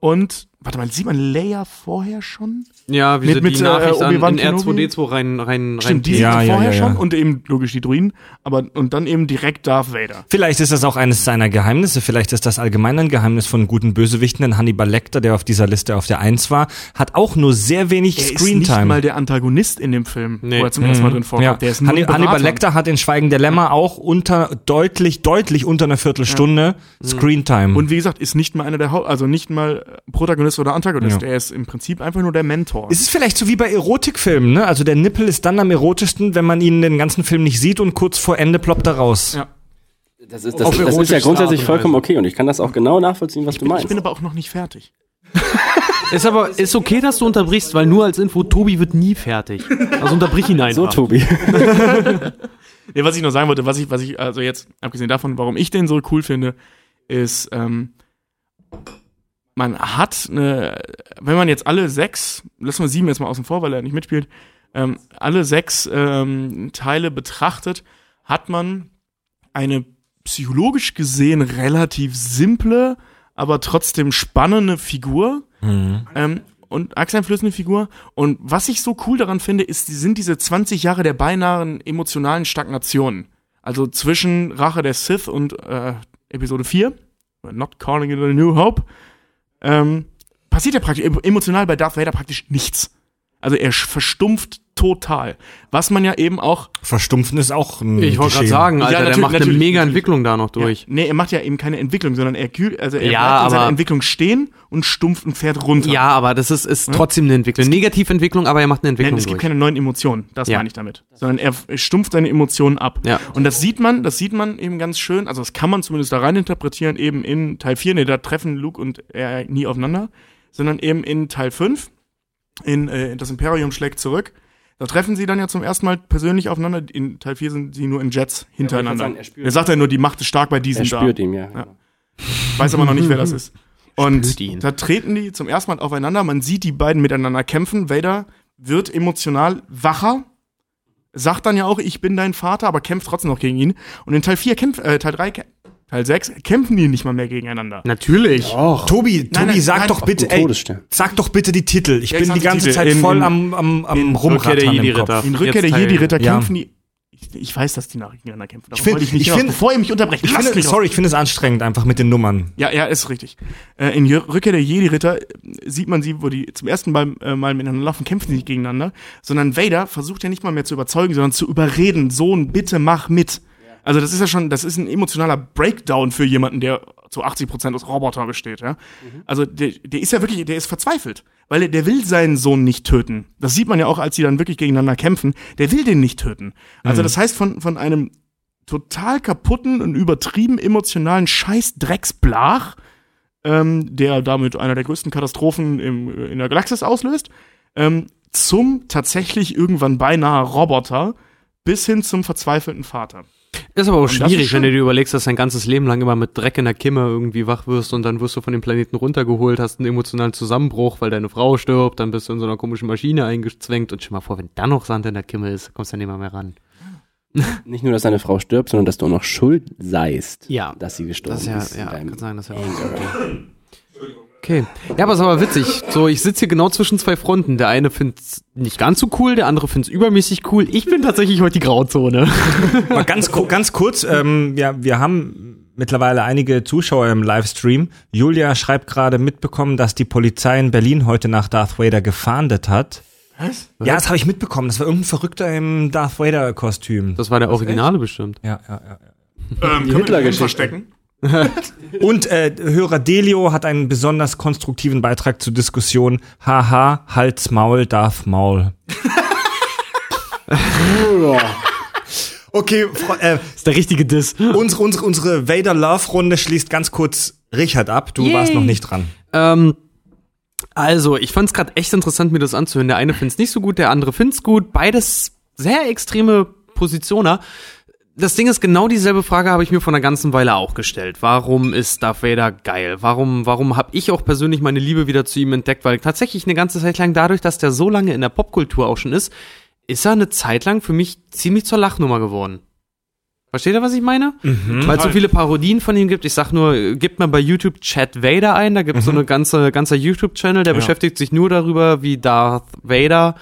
Und, warte mal, sieht man Leia vorher schon? Ja, wie Mit- sie mit, die äh, Nachricht an, Obi-Wan in Kenobi? R2D2 rein, rein, rein. Stimmt, die Ja, ja, vorher ja, ja. schon und eben logisch die Druiden, aber und dann eben direkt Darth Vader. Vielleicht ist das auch eines seiner Geheimnisse. Vielleicht ist das allgemein ein Geheimnis von guten Bösewichten. Denn Hannibal Lecter, der auf dieser Liste auf der Eins war, hat auch nur sehr wenig Er ist nicht Screentime. mal der Antagonist in dem Film, Nee. wo er zum ersten Mal drin vorkommt. Ja. Der ist nur. Hannibal Lecter hat in Schweigen der Lämmer auch unter deutlich, deutlich unter einer Viertelstunde Screentime. Und wie gesagt, ist nicht mal einer der Haupt, also nicht mal Protagonist oder Antagonist. Ja. Er ist im Prinzip einfach nur der Mentor. Ist es vielleicht so wie bei Erotikfilmen, ne? Also der Nippel ist dann am erotischsten, wenn man ihn den ganzen Film nicht sieht und kurz vor Ende ploppt er raus. Ja. Das ist, das, das ist ja grundsätzlich vollkommen okay und ich kann das auch genau nachvollziehen, was du ich meinst. bin aber auch noch nicht fertig. Ist aber, ist okay, dass du unterbrichst, weil nur als Info, Tobi wird nie fertig. Also unterbrich ihn einfach. So, Tobi. Nee, was ich noch sagen wollte, was ich, was ich, also jetzt, abgesehen davon, warum ich den so cool finde, ist, ähm, man hat eine, wenn man jetzt alle sechs, lassen wir sieben jetzt mal außen vor, weil er nicht mitspielt, ähm, alle sechs ähm, Teile betrachtet, hat man eine psychologisch gesehen relativ simple, aber trotzdem spannende Figur. Ähm, und achseinflößende Figur. Und was ich so cool daran finde, ist, sind diese 20 Jahre der beinahen emotionalen Stagnation. Also zwischen Rache der Sith und äh, Episode 4, Not Calling it a New Hope, ähm, passiert ja praktisch emotional bei Darth Vader praktisch nichts. Also er verstumpft total. Was man ja eben auch Verstumpfen ist auch ein Ich wollte gerade sagen, Ja, Alter, der natürlich, macht eine mega. Entwicklung da noch durch. Ja, nee, er macht ja eben keine Entwicklung, sondern er kühlt, also er Ja, bleibt in seiner Entwicklung stehen und stumpft und fährt runter. Ja, aber das ist, ist trotzdem eine Entwicklung. Negativentwicklung, aber er macht eine Nein, Entwicklung es gibt durch. keine neuen Emotionen, das Ja. meine ich damit. Sondern er stumpft seine Emotionen ab. Ja. Und das sieht man, das sieht man eben ganz schön, also das kann man zumindest da rein interpretieren, eben in Teil 4, ne, da treffen Luke und er nie aufeinander, sondern eben in Teil 5, in äh, das Imperium schlägt zurück. Da treffen sie dann ja zum ersten Mal persönlich aufeinander. In Teil 4 sind sie nur in Jets hintereinander. sagen, er spürt- er sagt ja nur, die Macht ist stark bei Er diesem da. spürt ihn, ja. Ja. Weiß aber noch nicht, wer das ist. Und da treten die zum ersten Mal aufeinander. Man sieht die beiden miteinander kämpfen. Vader wird emotional wacher, sagt dann ja auch, ich bin dein Vater, aber kämpft trotzdem noch gegen ihn. Und in Teil 4 kämpft, äh, Teil 3, kä- Teil 6 kämpfen die nicht mal mehr gegeneinander. Natürlich. Och, Tobi, Tobi, Nein, nein, sag nein, doch bitte, ey, Todesstern. sag doch bitte die Titel. Ich Ja, ich bin die ganze Titel. Zeit In- voll in- am, am, am in Rumrattern Rückkehr der im Jedi-Ritter. Kopf. In Jetzt Rückkehr der Teil- Jedi-Ritter Ja. kämpfen die. Ich, ich weiß, dass die kämpfen. Darauf find- wollte ich nicht ich hinaus, find- bevor ihr mich unterbrecht. Ich finde, doch. sorry, ich finde es anstrengend einfach mit den Nummern. Ja, ja, ist richtig. Äh, in Rückkehr der Jedi-Ritter äh, sieht man sie, wo die zum ersten Mal, äh, mal miteinander laufen, kämpfen sie nicht gegeneinander, sondern Vader versucht ja nicht mal mehr zu überzeugen, sondern zu überreden. Sohn, bitte mach mit. Also das ist ja schon, das ist ein emotionaler Breakdown für jemanden, der zu 80 Prozent aus Roboter besteht. Ja? Also der, der ist ja wirklich, der ist verzweifelt, weil er, der will seinen Sohn nicht töten. Das sieht man ja auch, als sie dann wirklich gegeneinander kämpfen. Der will den nicht töten. Also das heißt, von, von einem total kaputten und übertrieben emotionalen Scheiß-Drecksblach, ähm, der damit einer der größten Katastrophen im, in der Galaxis auslöst, ähm, zum tatsächlich irgendwann beinahe Roboter bis hin zum verzweifelten Vater. Ist aber auch schwierig, wenn du dir überlegst, dass dein ganzes Leben lang immer mit Dreck in der Kimme irgendwie wach wirst und dann wirst du von dem Planeten runtergeholt, hast einen emotionalen Zusammenbruch, weil deine Frau stirbt, dann bist du in so einer komischen Maschine eingezwängt und stell mal vor, wenn da noch Sand in der Kimme ist, kommst du dann nicht mehr, mehr ran. Nicht nur, dass deine Frau stirbt, sondern dass du auch noch schuld seist, Ja. dass sie gestorben Das ist ja, ist. ja, kann sein, dass ja auch. Okay. Ja, aber es ist aber witzig. So, ich sitze hier genau zwischen zwei Fronten. Der eine find's nicht ganz so cool, der andere find's übermäßig cool. Ich bin tatsächlich heute die Grauzone. Mal ganz, ganz kurz, ähm, ja, wir haben mittlerweile einige Zuschauer im Livestream. Julia schreibt gerade mitbekommen, dass die Polizei in Berlin heute nach Darth Vader gefahndet hat. Was? Ja, das habe ich mitbekommen. Das war irgendein Verrückter im Darth Vader Kostüm. Das war der Originale bestimmt. ja, ja, ja. Ähm, können wir den Hitler-Geschichte. verstecken? Und äh, Hörer Delio hat einen besonders konstruktiven Beitrag zur Diskussion. Haha, Hals, Maul, Darth Maul. okay, äh, ist der richtige Diss. unsere, unsere, unsere Vader Love Runde schließt ganz kurz Richard ab. Du Yay. warst noch nicht dran. Ähm, also, ich fand's gerade echt interessant, mir das anzuhören. Der eine find's nicht so gut, der andere find's gut. Beides sehr extreme Positioner. Das Ding ist, genau dieselbe Frage habe ich mir vor einer ganzen Weile auch gestellt. Warum ist Darth Vader geil? Warum, warum habe ich auch persönlich meine Liebe wieder zu ihm entdeckt? Weil tatsächlich eine ganze Zeit lang, dadurch, dass der so lange in der Popkultur auch schon ist, ist er eine Zeit lang für mich ziemlich zur Lachnummer geworden. Versteht ihr, was ich meine? Weil es so viele Parodien von ihm gibt. Ich sag nur, gebt mal bei YouTube Chad Vader ein. Da gibt es so eine ganze, ganzer YouTube-Channel, der beschäftigt sich nur darüber, wie Darth Vader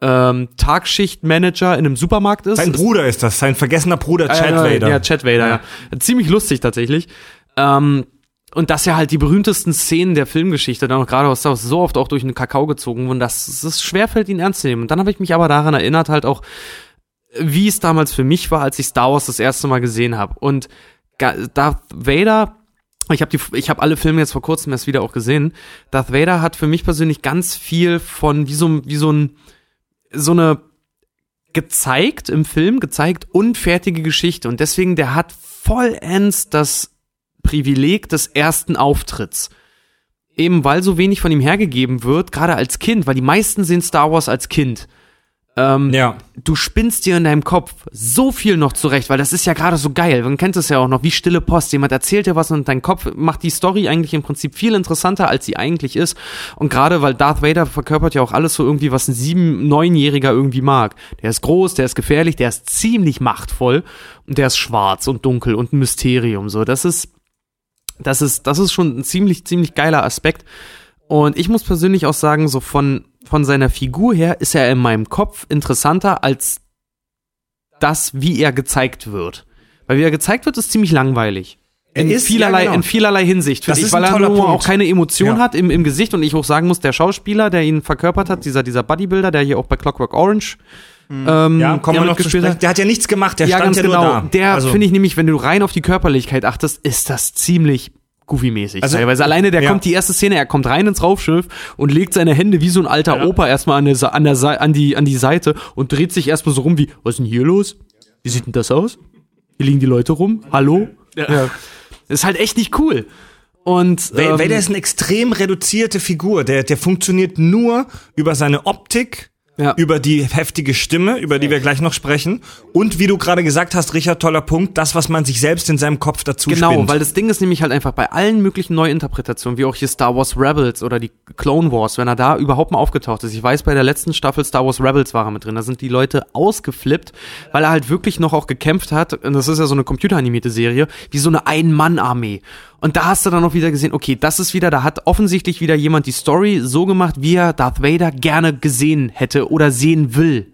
ähm, Tagschichtmanager in einem Supermarkt ist. Sein Bruder ist das, sein vergessener Bruder Chad äh, Vader. Ja, Chad Vader, ja. Ziemlich lustig tatsächlich. Ähm, und dass ja halt die berühmtesten Szenen der Filmgeschichte dann auch gerade aus Star Wars so oft auch durch den Kakao gezogen wurden, dass es schwerfällt, ihn ernst zu nehmen. Und dann habe ich mich aber daran erinnert, halt auch, wie es damals für mich war, als ich Star Wars das erste Mal gesehen habe. Und Darth Vader, ich habe die, ich habe alle Filme jetzt vor kurzem erst wieder auch gesehen. Darth Vader hat für mich persönlich ganz viel von wie so, wie so ein, so eine gezeigt im Film, gezeigt unfertige Geschichte. Und deswegen, der hat vollends das Privileg des ersten Auftritts. Eben weil so wenig von ihm hergegeben wird, gerade als Kind, weil die meisten sehen Star Wars als Kind. Ähm, Ja. du spinnst dir in deinem Kopf so viel noch zurecht, weil das ist ja gerade so geil. Man kennt es ja auch noch, wie stille Post. Jemand erzählt dir was und dein Kopf macht die Story eigentlich im Prinzip viel interessanter, als sie eigentlich ist. Und gerade weil Darth Vader verkörpert ja auch alles so irgendwie, was ein sieben-, neunjähriger irgendwie mag. Der ist groß, der ist gefährlich, der ist ziemlich machtvoll und der ist schwarz und dunkel und ein Mysterium. So, das ist, das ist, das ist schon ein ziemlich, ziemlich geiler Aspekt. Und ich muss persönlich auch sagen, so von, von seiner Figur her ist er in meinem Kopf interessanter als das, wie er gezeigt wird. Weil wie er gezeigt wird, ist ziemlich langweilig. In, ist- vielerlei, ja, genau. in vielerlei Hinsicht, Das ich, weil er nur Punkt. auch keine Emotion Ja. hat im, im Gesicht und ich auch sagen muss, der Schauspieler, der ihn verkörpert hat, dieser, dieser Bodybuilder, der hier auch bei Clockwork Orange ähm, Ja, kommen wir noch zu sprechen. hat. Der hat ja nichts gemacht, der ja, stand ganz ja genau. nur da. Der Also- finde ich nämlich, wenn du rein auf die Körperlichkeit achtest, ist das ziemlich Goofy-mäßig. Also- teilweise alleine, der Ja. kommt die erste Szene, er kommt rein ins Raumschiff und legt seine Hände wie so ein alter Opa erstmal an, der, an, der, an, die, an die Seite und dreht sich erstmal so rum wie, was ist denn hier los? Wie sieht denn das aus? Hier liegen die Leute rum. Hallo? Ja. Ist halt echt nicht cool. Und ähm, Vader ist eine extrem reduzierte Figur. Der, der funktioniert nur über seine Optik, Ja. über die heftige Stimme, über die wir gleich noch sprechen. Und wie du gerade gesagt hast, Richard, toller Punkt, das, was man sich selbst in seinem Kopf dazu Genau, spinnt. weil das Ding ist nämlich halt einfach bei allen möglichen Neuinterpretationen, wie auch hier Star Wars Rebels oder die Clone Wars, wenn er da überhaupt mal aufgetaucht ist. Ich weiß, bei der letzten Staffel Star Wars Rebels war er mit drin. Da sind die Leute ausgeflippt, weil er halt wirklich noch auch gekämpft hat. Und das ist ja so eine computeranimierte Serie, wie so eine Ein-Mann-Armee. Und da hast du dann auch wieder gesehen, okay, das ist wieder, da hat offensichtlich wieder jemand die Story so gemacht, wie er Darth Vader gerne gesehen hätte oder sehen will.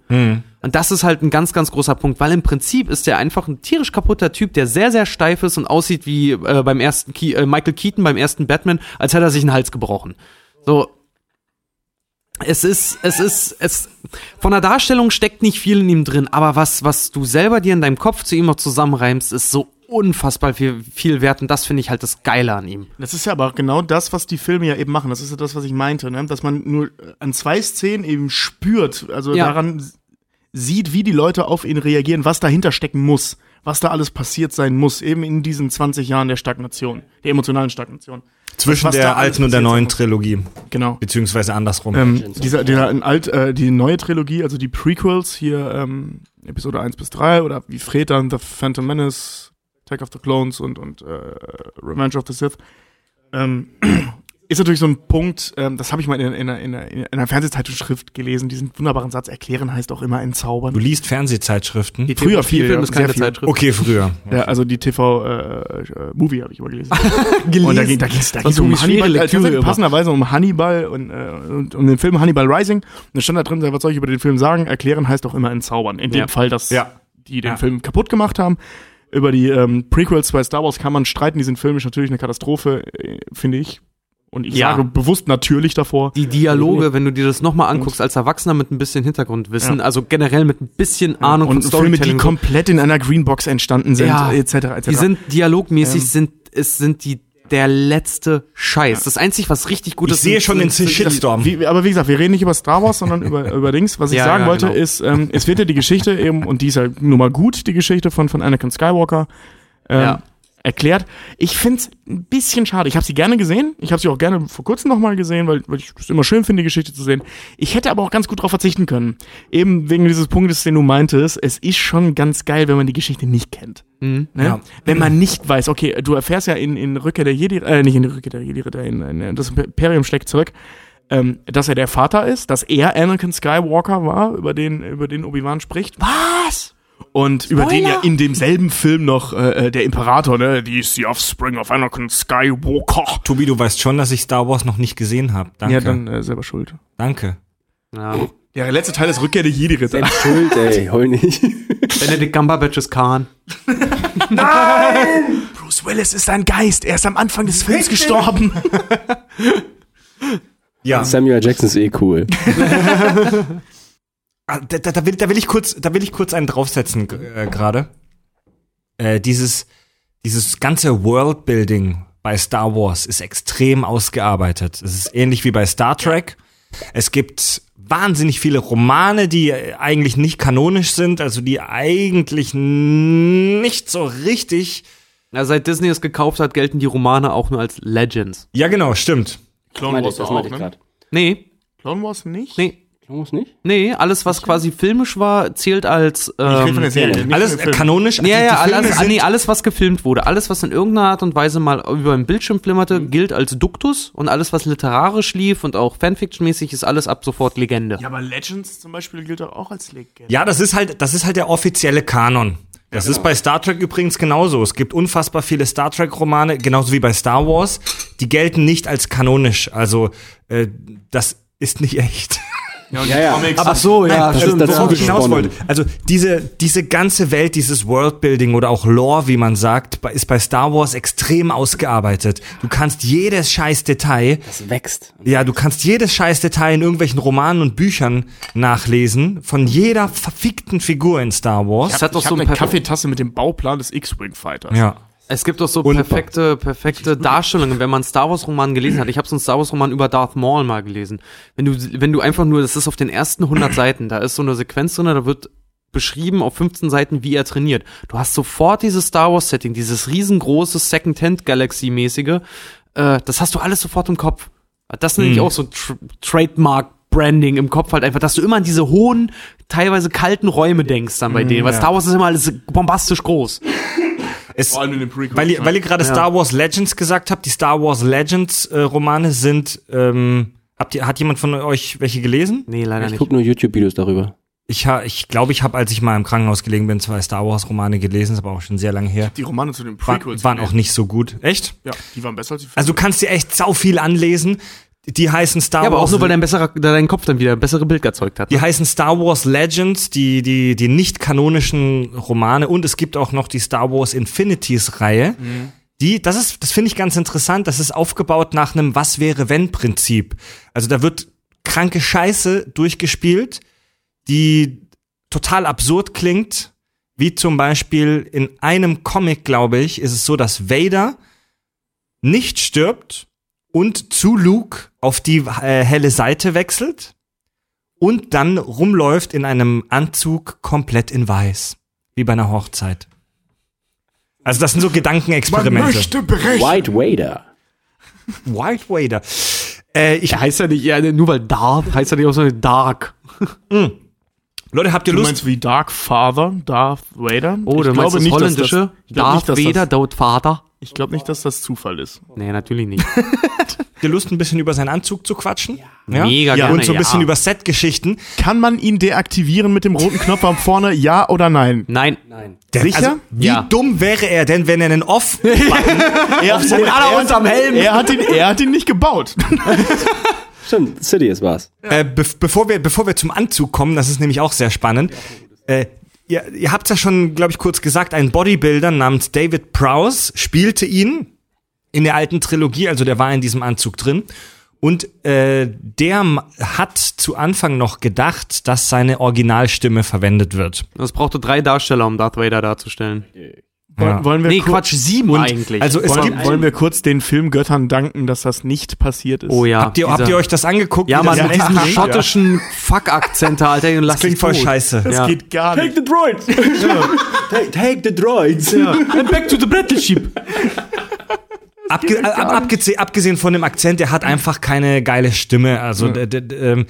Und das ist halt ein ganz, ganz großer Punkt, weil im Prinzip ist der einfach ein tierisch kaputter Typ, der sehr, sehr steif ist und aussieht wie äh, beim ersten Ke äh, Michael Keaton beim ersten Batman, als hätte er sich einen Hals gebrochen. So. Es ist, es ist, es, von der Darstellung steckt nicht viel in ihm drin, aber was, was du selber dir in deinem Kopf zu ihm noch zusammenreimst, ist so unfassbar viel, viel wert und das finde ich halt das Geile an ihm. Das ist ja aber genau das, was die Filme ja eben machen. Das ist ja das, was ich meinte, ne? dass man nur an zwei Szenen eben spürt, also Ja. daran sieht, wie die Leute auf ihn reagieren, was dahinter stecken muss, was da alles passiert sein muss, eben in diesen 20 Jahren der Stagnation, der emotionalen Stagnation. Zwischen Was der alten und der neuen. Trilogie. Genau. Beziehungsweise andersrum. Ähm, dieser, der ein alt, äh, die neue Trilogie, also die Prequels hier, ähm, Episode 1 bis 3 oder wie Fred dann The Phantom Menace, Attack of the Clones und, und äh, Revenge of the Sith, ähm, ist natürlich so ein Punkt, ähm, das habe ich mal in, in, einer- in, in einer Fernsehzeitschrift gelesen, diesen wunderbaren Satz, erklären heißt auch immer entzaubern. du liest Fernsehzeitschriften? Die Früher viel, Film ja, ist keine sehr viel. Zeitschrift. Okay, früher. Ja, also die TV-Movie habe ich immer gelesen. Und da ging da ging's, da ging's um Hannibal, äh, passenderweise um Hannibal und, äh, und um den Film Hannibal Rising. Und da stand da drin, was soll ich über den Film sagen? Erklären heißt auch immer entzaubern. In dem Ja. Fall, dass Ja. die den Ja. Film kaputt gemacht haben. Über die ähm, Prequels bei Star Wars kann man streiten. Die sind filmisch natürlich eine Katastrophe, äh, finde ich. Und ich Ja. sage bewusst natürlich davor. Die Dialoge, wenn du dir das nochmal anguckst, als Erwachsener mit ein bisschen Hintergrundwissen, Ja. also generell mit ein bisschen Ahnung und von Filme, die Storytelling, komplett in einer Greenbox entstanden sind, Ja. etc. etc. die sind dialogmäßig, Ähm. sind, es sind die der letzte Scheiß. Das einzige, was richtig gut Ich ist, sehe sind- schon den Shitstorm. Wie, aber wie gesagt, wir reden nicht über Star Wars, sondern über, über Dings. Was ich Ja, sagen ja, wollte, genau. ist, ähm, es wird ja die Geschichte eben, und die ist ja nun mal gut, die Geschichte von, von Anakin Skywalker, ähm, Ja. Erklärt. Ich find's ein bisschen schade. Ich habe sie gerne gesehen. Ich habe sie auch gerne vor kurzem nochmal gesehen, weil, weil ich es immer schön finde, die Geschichte zu sehen. Ich hätte aber auch ganz gut darauf verzichten können. Eben wegen dieses Punktes, den du meintest. Es ist schon ganz geil, wenn man die Geschichte nicht kennt. Mhm. Ne? Ja. Wenn man nicht weiß, okay, du erfährst ja in, in Rückkehr der Jedi, äh, nicht in Rückkehr der Jedi, Ritter, in, in das Imperium schlägt zurück, ähm, dass er der Vater ist, dass er Anakin Skywalker war, über den, über den Obi-Wan spricht. Was? Und über den ja in demselben Film noch äh, äh, der Imperator, ne, die ist die Offspring of Anakin Skywalker. Tobi, du weißt schon, dass ich Star Wars noch nicht gesehen habe. Danke. Ja, dann äh, selber schuld. Danke. Ja. Ja, der letzte Teil ist Rückkehr der Jedi-Ritter. Selbst schuld, ey, heul nicht. Benedict Cumberbatch ist Khan. Bruce Willis ist ein Geist, er ist am Anfang des Films gestorben. Ja. Samuel Jackson ist eh cool. Ah, Da, da, da, will, da will ich kurz, da will ich kurz einen draufsetzen äh, gerade. Äh, dieses, dieses ganze Worldbuilding bei Star Wars ist extrem ausgearbeitet. Es ist ähnlich wie bei Star Trek. Es gibt wahnsinnig viele Romane, die äh, eigentlich nicht kanonisch sind, also die eigentlich nicht so richtig. Ja, seit Disney es gekauft hat, gelten die Romane auch nur als Legends. Ja, genau, stimmt. Clone Wars das auch, ne? Nee, Clone Wars nicht? nee, Muss nicht? nee, alles, was quasi filmisch war, zählt als. Ich rede von Ähm, der Serie. nicht Alles Film. kanonisch. ja, ja, alles, nee, alles, was gefilmt wurde, alles, was in irgendeiner Art und Weise mal über den Bildschirm flimmerte, gilt als Duktus und alles, was literarisch lief und auch Fanfiction-mäßig, ist alles ab sofort Legende. Ja, aber Legends zum Beispiel gilt doch auch als Legende. Ja, das ist halt, das ist halt der offizielle Kanon. Das ist bei Star Trek übrigens genauso. Es gibt unfassbar viele Star Trek Romane, genauso wie bei Star Wars. Die gelten nicht als kanonisch. Also äh, das ist nicht echt. Ja, Ja, die ja. Comics- Ach so, ja, das stimmt. ist Worauf ich hinaus wollte. Also diese, diese ganze Welt, dieses Worldbuilding oder auch Lore, wie man sagt, ist bei Star Wars extrem ausgearbeitet. Du kannst jedes scheiß Detail Das wächst. ja, du kannst jedes scheiß Detail in irgendwelchen Romanen und Büchern nachlesen, von jeder verfickten Figur in Star Wars. Es hat doch ich so hab ein eine Kaffeetasse mit dem Bauplan des X-Wing Fighters. Ja. Es gibt doch so perfekte, perfekte Darstellungen, wenn man Star Wars Roman gelesen hat. Ich habe so einen Star Wars Roman über Darth Maul mal gelesen. Wenn du, wenn du einfach nur, das ist auf den ersten 100 Seiten, da ist so eine Sequenz drin, da wird beschrieben auf 15 Seiten, wie er trainiert. Du hast sofort dieses Star Wars Setting, dieses riesengroße Second-Hand Galaxy mäßige, äh, das hast du alles sofort im Kopf. Das nenne ich Mhm. auch so Tr Trademark Branding im Kopf halt einfach, dass du immer an diese hohen, teilweise kalten Räume denkst dann bei denen, weil Star Wars ist immer alles bombastisch groß. Es, Vor allem in den Prequels. weil ihr, weil ihr gerade Star Wars Legends gesagt habt, die Star Wars Legends äh, Romane sind, ähm, habt ihr, hat jemand von euch welche gelesen? Nee, leider Ich nicht. gucke nur YouTube-Videos darüber. Ich ha, ich glaube, ich habe, als ich mal im Krankenhaus gelegen bin, zwei Star Wars Romane gelesen, ist aber auch schon sehr lange her. die Romane zu den War, Prequels. waren auch nicht so gut. Echt? Ja, die waren besser als die Filme. Also du kannst dir echt sau viel anlesen. Die heißen Star Ja, aber Wars. auch nur, weil dein, besserer, dein Kopf dann wieder ein bessere Bild erzeugt hat. Die heißen Star Wars Legends, die, die, die nicht kanonischen Romane und es gibt auch noch die Star Wars Infinities Reihe. Die, das ist, das finde ich ganz interessant. Das ist aufgebaut nach einem Was wäre wenn Prinzip. Also da wird kranke Scheiße durchgespielt, die total absurd klingt, Wie zum Beispiel in einem Comic, glaube ich, ist es so, dass Vader nicht stirbt und zu Luke auf die äh, helle Seite wechselt und dann rumläuft in einem Anzug komplett in weiß. Wie bei einer Hochzeit. Also das sind so Gedankenexperimente. White Wader. White Vader. Äh, ich, Der heißt ja nicht, ja, nur weil Darth, heißt ja nicht auch so Dark. Leute, habt ihr Du Lust? meinst wie Dark Father, Darth Vader? Oh, du ich meinst das nicht, dass Holländische? Das, ich glaube Darth nicht, Vader, Darth Vater? Ich glaub nicht, dass das Zufall ist. Nee, natürlich nicht. Habt ihr Lust, ein bisschen über seinen Anzug zu quatschen? Ja. Mega Ja, gerne, Und so ein bisschen ja. über Set-Geschichten. Kann man ihn deaktivieren mit dem roten Knopf am vorne, ja oder nein? Nein. Nein. Der, Sicher? Also, wie Ja. dumm wäre er denn, wenn er einen Off Er, auf seinem- er, unterm Helm. er, hat ihn, er hat ihn nicht gebaut. Stimmt, Sidious war's. Äh, be bevor, wir, bevor wir zum Anzug kommen, das ist nämlich auch sehr spannend. Äh, ihr ihr habt ja schon, glaube ich, kurz gesagt, ein Bodybuilder namens David Prowse spielte ihn in der alten Trilogie, also der war in diesem Anzug drin. Und äh, der hat zu Anfang noch gedacht, dass seine Originalstimme verwendet wird. Das brauchte drei Darsteller, um Darth Vader darzustellen. Ja. Wollen wir Nee, Quatsch, sieben eigentlich. Also es Wollen, gibt, wollen wir kurz den Filmgöttern danken, dass das nicht passiert ist? oh ja. habt, ihr, habt ihr euch das angeguckt? Ja, das mit diesem Ja. schottischen Fuck-Akzent, Alter. den Lass Das klingt voll tot. scheiße. Das Ja. geht gar nicht. the droids! take, take the droids! And back to the Battleship. Abge ab, abgesehen, abgesehen von dem Akzent, der hat einfach keine geile Stimme. Also ähm,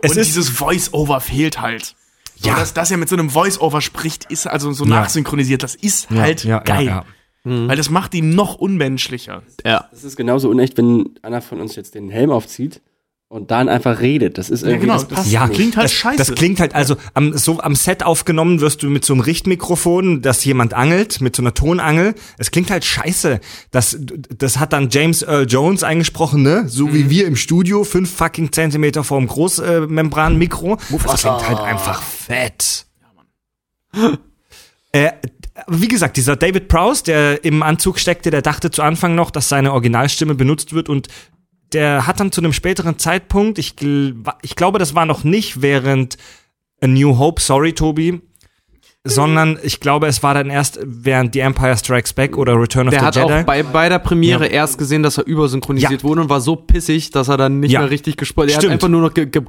es Und ist dieses Voice-Over fehlt halt. So, Ja. dass, dass er mit so einem Voice-Over spricht, ist also so Ja. nachsynchronisiert, das ist ja, halt ja, geil. Ja, ja. Weil das macht ihn noch unmenschlicher. Ja. Das ist genauso unecht, wenn einer von uns jetzt den Helm aufzieht und dann einfach redet. Das ist irgendwie, genau, das passt Ja, nicht. klingt halt das, scheiße. Das klingt halt, also am, so am Set aufgenommen wirst du mit so einem Richtmikrofon, dass jemand angelt, mit so einer Tonangel. Es klingt halt scheiße. Das, das hat dann James Earl Jones eingesprochen, ne? So wie wir im Studio, fünf fucking Zentimeter vorm Großmembran-Mikro. Das klingt halt einfach fett. Äh, aber wie gesagt, dieser David Prowse, der im Anzug steckte, der dachte zu Anfang noch, dass seine Originalstimme benutzt wird und der hat dann zu einem späteren Zeitpunkt, ich, ich glaube, das war noch nicht während A New Hope, sorry Tobi, sondern ich glaube, es war dann erst während The Empire Strikes Back oder Return of Der the hat Jedi. auch bei, bei der Premiere Ja. erst gesehen, dass er übersynchronisiert Ja. wurde und war so pissig, dass er dann nicht Ja. mehr richtig gesprochen hat. Er hat einfach nur noch ge ge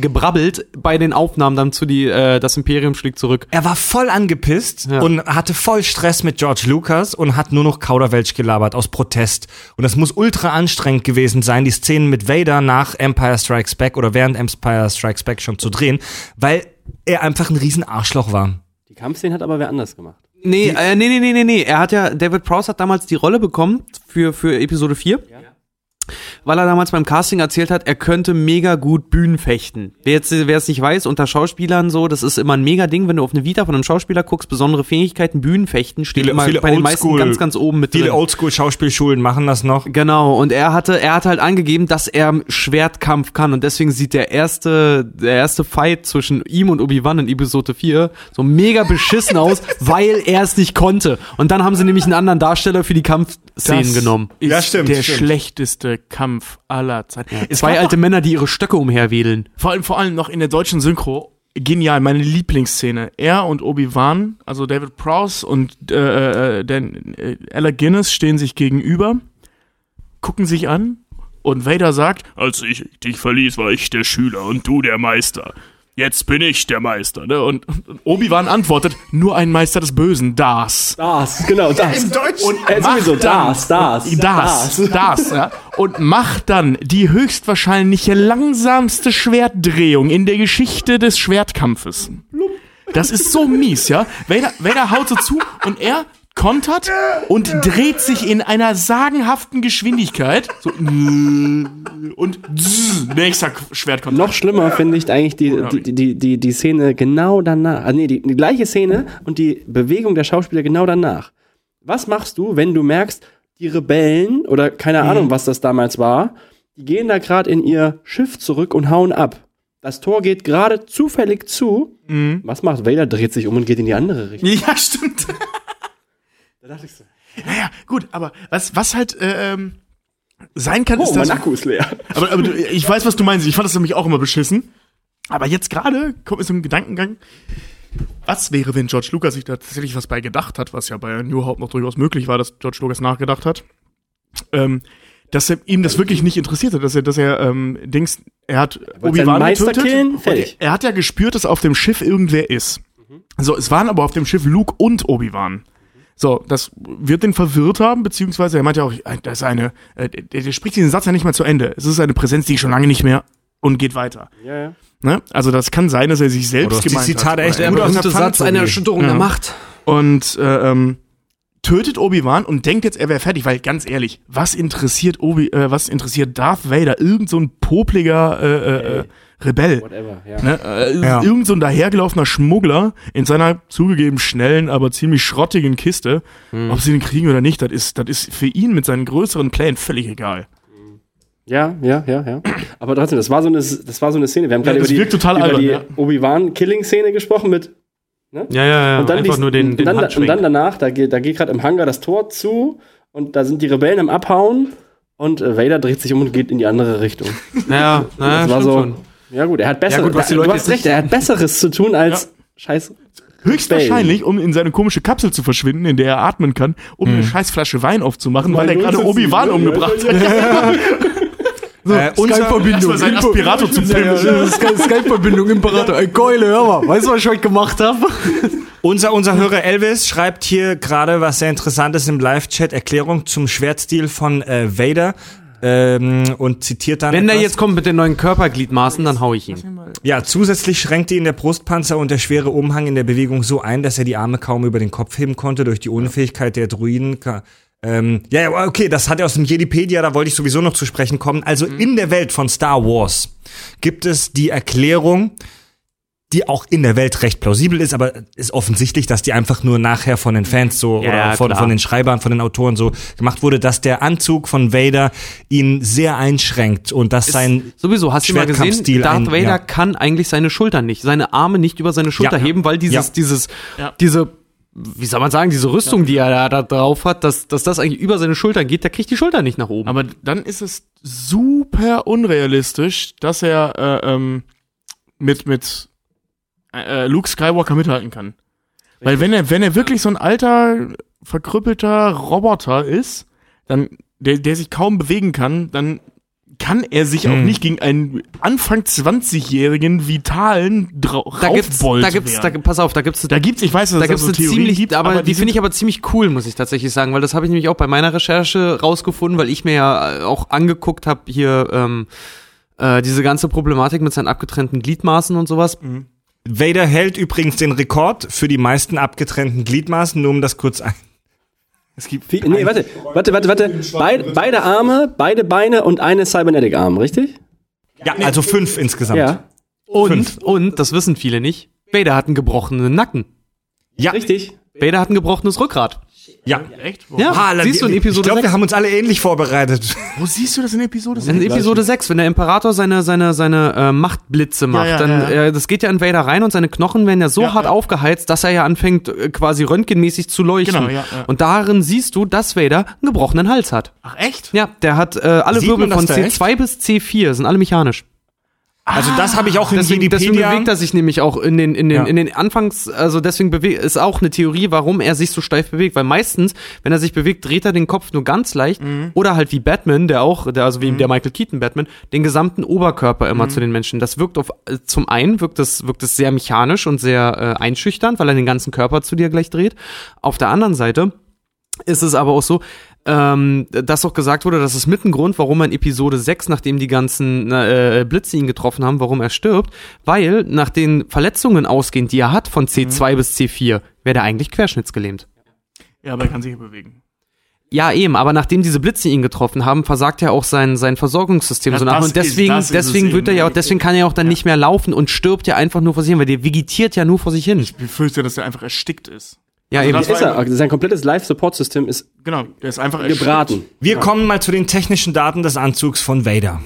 gebrabbelt bei den Aufnahmen dann zu die, äh, das Imperium schlägt zurück. er war voll angepisst und hatte voll Stress mit George Lucas und hat nur noch Kauderwelsch gelabert aus Protest. Und das muss ultra anstrengend gewesen sein, die Szenen mit Vader nach Empire Strikes Back oder während Empire Strikes Back schon zu drehen, weil er einfach ein riesen Arschloch war. Die Kampfszene hat aber wer anders gemacht. Nee, äh, nee, nee, nee, nee, nee. Er hat ja, David Prowse hat damals die Rolle bekommen für, für Episode 4. Weil er damals beim Casting erzählt hat, er könnte mega gut Bühnen fechten. Wer jetzt, wer es nicht weiß, unter Schauspielern so, das ist immer ein mega Ding, wenn du auf eine Vita von einem Schauspieler guckst, besondere Fähigkeiten, Bühnenfechten, steht immer bei den meisten ganz, ganz oben mit Viele drin. Oldschool-Schauspielschulen machen das noch. Genau, und er hatte, er hat halt angegeben, dass er Schwertkampf kann und deswegen sieht der erste, der erste Fight zwischen ihm und Obi-Wan in Episode 4 so mega beschissen aus, weil er es nicht konnte. Und dann haben sie nämlich einen anderen Darsteller für die Kampfszenen genommen. ist Ja, stimmt, der stimmt. schlechteste Kampf aller Zeiten. Es Zwei alte Männer, die ihre Stöcke umherwedeln. Vor allem, vor allem noch in der deutschen Synchro. Genial, meine Lieblingsszene. Er und Obi-Wan, also David Prowse und äh, äh, Dan, äh, Alec Guinness stehen sich gegenüber, gucken sich an und Vader sagt, als ich dich verließ, war ich der Schüler und du der Meister. Jetzt bin ich der Meister. Ne? Und, und Obi-Wan antwortet, nur ein Meister des Bösen, das. Das, genau, das. Und Äh, macht sowieso, dann- das, das, das, das. das, ja. Und macht dann die höchstwahrscheinliche langsamste Schwertdrehung in der Geschichte des Schwertkampfes. Das ist so mies, ja. Vader, Vader haut so zu und er kontert und dreht sich in einer sagenhaften Geschwindigkeit. So, und nächster Schwertkontakt. Noch schlimmer finde ich eigentlich die, die, die, die, die Szene genau danach. Ah, nee, die, die gleiche Szene und die Bewegung der Schauspieler genau danach. Was machst du, wenn du merkst, die Rebellen oder keine Ahnung, was das damals war, die gehen da gerade in ihr Schiff zurück und hauen ab. Das Tor geht gerade zufällig zu. Was macht Vader? Dreht sich um und geht in die andere Richtung. Ja, stimmt. Da dachte ich so, Naja, gut, aber was, was halt ähm, sein kann, oh, ist mein das. Akku ist leer. Aber, aber du, ich weiß, was du meinst. Ich fand das nämlich auch immer beschissen. Aber jetzt gerade kommt mir so ein Gedankengang. Was wäre, wenn George Lucas sich da tatsächlich was bei gedacht hat, was ja bei New Hope noch durchaus möglich war, dass George Lucas nachgedacht hat, ähm, dass er ihm das wirklich nicht interessierte, dass er, dass er ähm, Dings, er hat Obi-Wan getötet. killen. Er, hat ja gespürt, dass auf dem Schiff irgendwer ist. So, es waren aber auf dem Schiff Luke und Obi-Wan. So, das wird den verwirrt haben, beziehungsweise er meint ja auch, äh, das ist eine, äh, der, der spricht diesen Satz ja nicht mal zu Ende. Es ist eine Präsenz, die ich schon lange nicht mehr und geht weiter. Ja, ja. Ne? Also das kann sein, dass er sich selbst Oder die gemeint Zitate hat. echt er- der Pfanne, Tobi. Erschütterung Ja. der Macht. und äh, ähm, tötet Obi-Wan und denkt jetzt, er wäre fertig, weil ganz ehrlich, was interessiert Obi, äh, was interessiert Darth Vader, irgend so ein popliger äh, äh, äh, Rebell, Whatever, ja. ne? äh, Ja. irgend so ein dahergelaufener Schmuggler in seiner zugegeben schnellen, aber ziemlich schrottigen Kiste, ob sie den kriegen oder nicht, das ist, das ist für ihn mit seinen größeren Plänen völlig egal. Ja, ja, ja, ja. Aber trotzdem, das war so eine, das war so eine Szene. Wir haben Ja, gerade das über die, über albern, die ja. Obi-Wan-Killing-Szene gesprochen mit Ja, ja, ja. und dann einfach die, nur den, und den dann, und dann danach, da geht, da geht gerade im Hangar das Tor zu und da sind die Rebellen am Abhauen und äh, Vader dreht sich um und geht in die andere Richtung. ja, ja, Das war so. schon. Ja gut, er hat besser. Ja, gut, was die du Leute hast jetzt recht, er hat besseres zu tun als Scheiß. Höchstwahrscheinlich, um in seine komische Kapsel zu verschwinden, in der er atmen kann, um eine scheiß Flasche Wein aufzumachen, weil er gerade Obi-Wan umgebracht hat. Äh, unser, Erstmal seinen Aspirator zu pimpen. Skype-Verbindung, Imperator. Ey, Keule, hör mal. Weißt du, was ich heute gemacht habe? unser, unser Hörer Elvis schreibt hier gerade was sehr Interessantes im Live-Chat, Erklärung zum Schwertstil von äh, Vader. Ähm, und zitiert dann Wenn der etwas. jetzt kommt mit den neuen Körpergliedmaßen, dann hau ich ihn. Ja, zusätzlich schränkte ihn der Brustpanzer und der schwere Umhang in der Bewegung so ein, dass er die Arme kaum über den Kopf heben konnte durch die Unfähigkeit der Druiden. Ähm, ja, ja, okay, das hat er aus dem Jedipedia, da wollte ich sowieso noch zu sprechen kommen. Also in der Welt von Star Wars gibt es die Erklärung, die auch in der Welt recht plausibel ist, aber ist offensichtlich, dass die einfach nur nachher von den Fans so Ja, oder von, von den Schreibern, von den Autoren so gemacht wurde, dass der Anzug von Vader ihn sehr einschränkt und dass sein Sowieso, hast du mal gesehen, Schwertkampfstil Darth ein- Vader ja. kann eigentlich seine Schultern nicht, seine Arme nicht über seine Schulter Ja. heben, weil dieses, Ja. dieses, Ja. diese, wie soll man sagen, diese Rüstung, die er da, da drauf hat, dass, dass das eigentlich über seine Schultern geht, der kriegt die Schulter nicht nach oben. Aber dann ist es super unrealistisch, dass er äh, ähm, mit, mit äh, Luke Skywalker mithalten kann. Weil wenn er, wenn er wirklich so ein alter, verkrüppelter Roboter ist, dann, der, der sich kaum bewegen kann, dann kann er sich auch Hm. nicht gegen einen Anfang 20-jährigen vitalen Dra da gibt's, da gibt's, da, pass auf, da gibt's, Da gibt's, ich weiß, dass da gibt's eine ziemlich, gibt, aber, die sind- finde ich aber ziemlich cool, muss ich tatsächlich sagen, weil das habe ich nämlich auch bei meiner Recherche rausgefunden, weil ich mir ja äh, auch angeguckt habe hier ähm, äh, diese ganze Problematik mit seinen abgetrennten Gliedmaßen und sowas. Vader hält übrigens den Rekord für die meisten abgetrennten Gliedmaßen, nur um das kurz ein. es gibt nee, warte, warte, warte, warte. Beid, beide Arme, beide Beine und eine Cybernetic Arm, richtig? Ja, also fünf insgesamt. Ja. Und, und, das wissen viele nicht, Vader hat einen gebrochenen Nacken. Ja, Richtig. Vader hat ein gebrochenes Rückgrat. Ja. echt? Wo, Ja, Ah, siehst du in ich Episode glaube, 6? wir haben uns alle ähnlich vorbereitet. wo siehst du das in Episode In Episode 6, wenn der Imperator seine, seine, seine äh, Machtblitze macht, ja, dann, ja, ja. Äh, das geht ja in Vader rein und seine Knochen werden ja so Ja, hart ja. aufgeheizt, dass er ja anfängt, äh, quasi röntgenmäßig zu leuchten. Genau, ja, ja. Und darin siehst du, dass Vader einen gebrochenen Hals hat. Ach echt? Ja, der hat äh, alle Sieht Wirbel von das da C2 bis C4, sind alle mechanisch. Also das habe ich auch in Deswegen, deswegen bewegt er sich nämlich auch in den, in den, Ja. in den Anfangs, also deswegen bewegt, ist auch eine Theorie, warum er sich so steif bewegt, weil meistens, wenn er sich bewegt, dreht er den Kopf nur ganz leicht oder halt wie Batman, der auch, der, also wie der Michael Keaton Batman, den gesamten Oberkörper immer zu den Menschen. Das wirkt auf, äh, zum einen wirkt es, wirkt es sehr mechanisch und sehr äh, einschüchternd, weil er den ganzen Körper zu dir gleich dreht. Auf der anderen Seite ist es aber auch so, ähm, dass auch gesagt wurde, das ist mit ein Grund, warum er in Episode 6, nachdem die ganzen äh, Blitze ihn getroffen haben, warum er stirbt, weil nach den Verletzungen ausgehend, die er hat von C2 bis C4, wäre er eigentlich querschnittsgelähmt. Ja, aber er kann sich ja bewegen. Ja, eben, aber nachdem diese Blitze ihn getroffen haben, versagt ja auch sein, sein Versorgungssystem Ja, so nach. Und deswegen, ist- deswegen wird er ja auch, deswegen kann er ja auch dann nicht mehr laufen und stirbt ja einfach nur vor sich hin, weil der vegetiert ja nur vor sich hin. Ich befürchte, dass er einfach erstickt ist. Ja, Also eben. das Ist er. Sein komplettes Life-Support-System ist Genau, der ist einfach gebraten. Wir kommen mal zu den technischen Daten des Anzugs von Vader.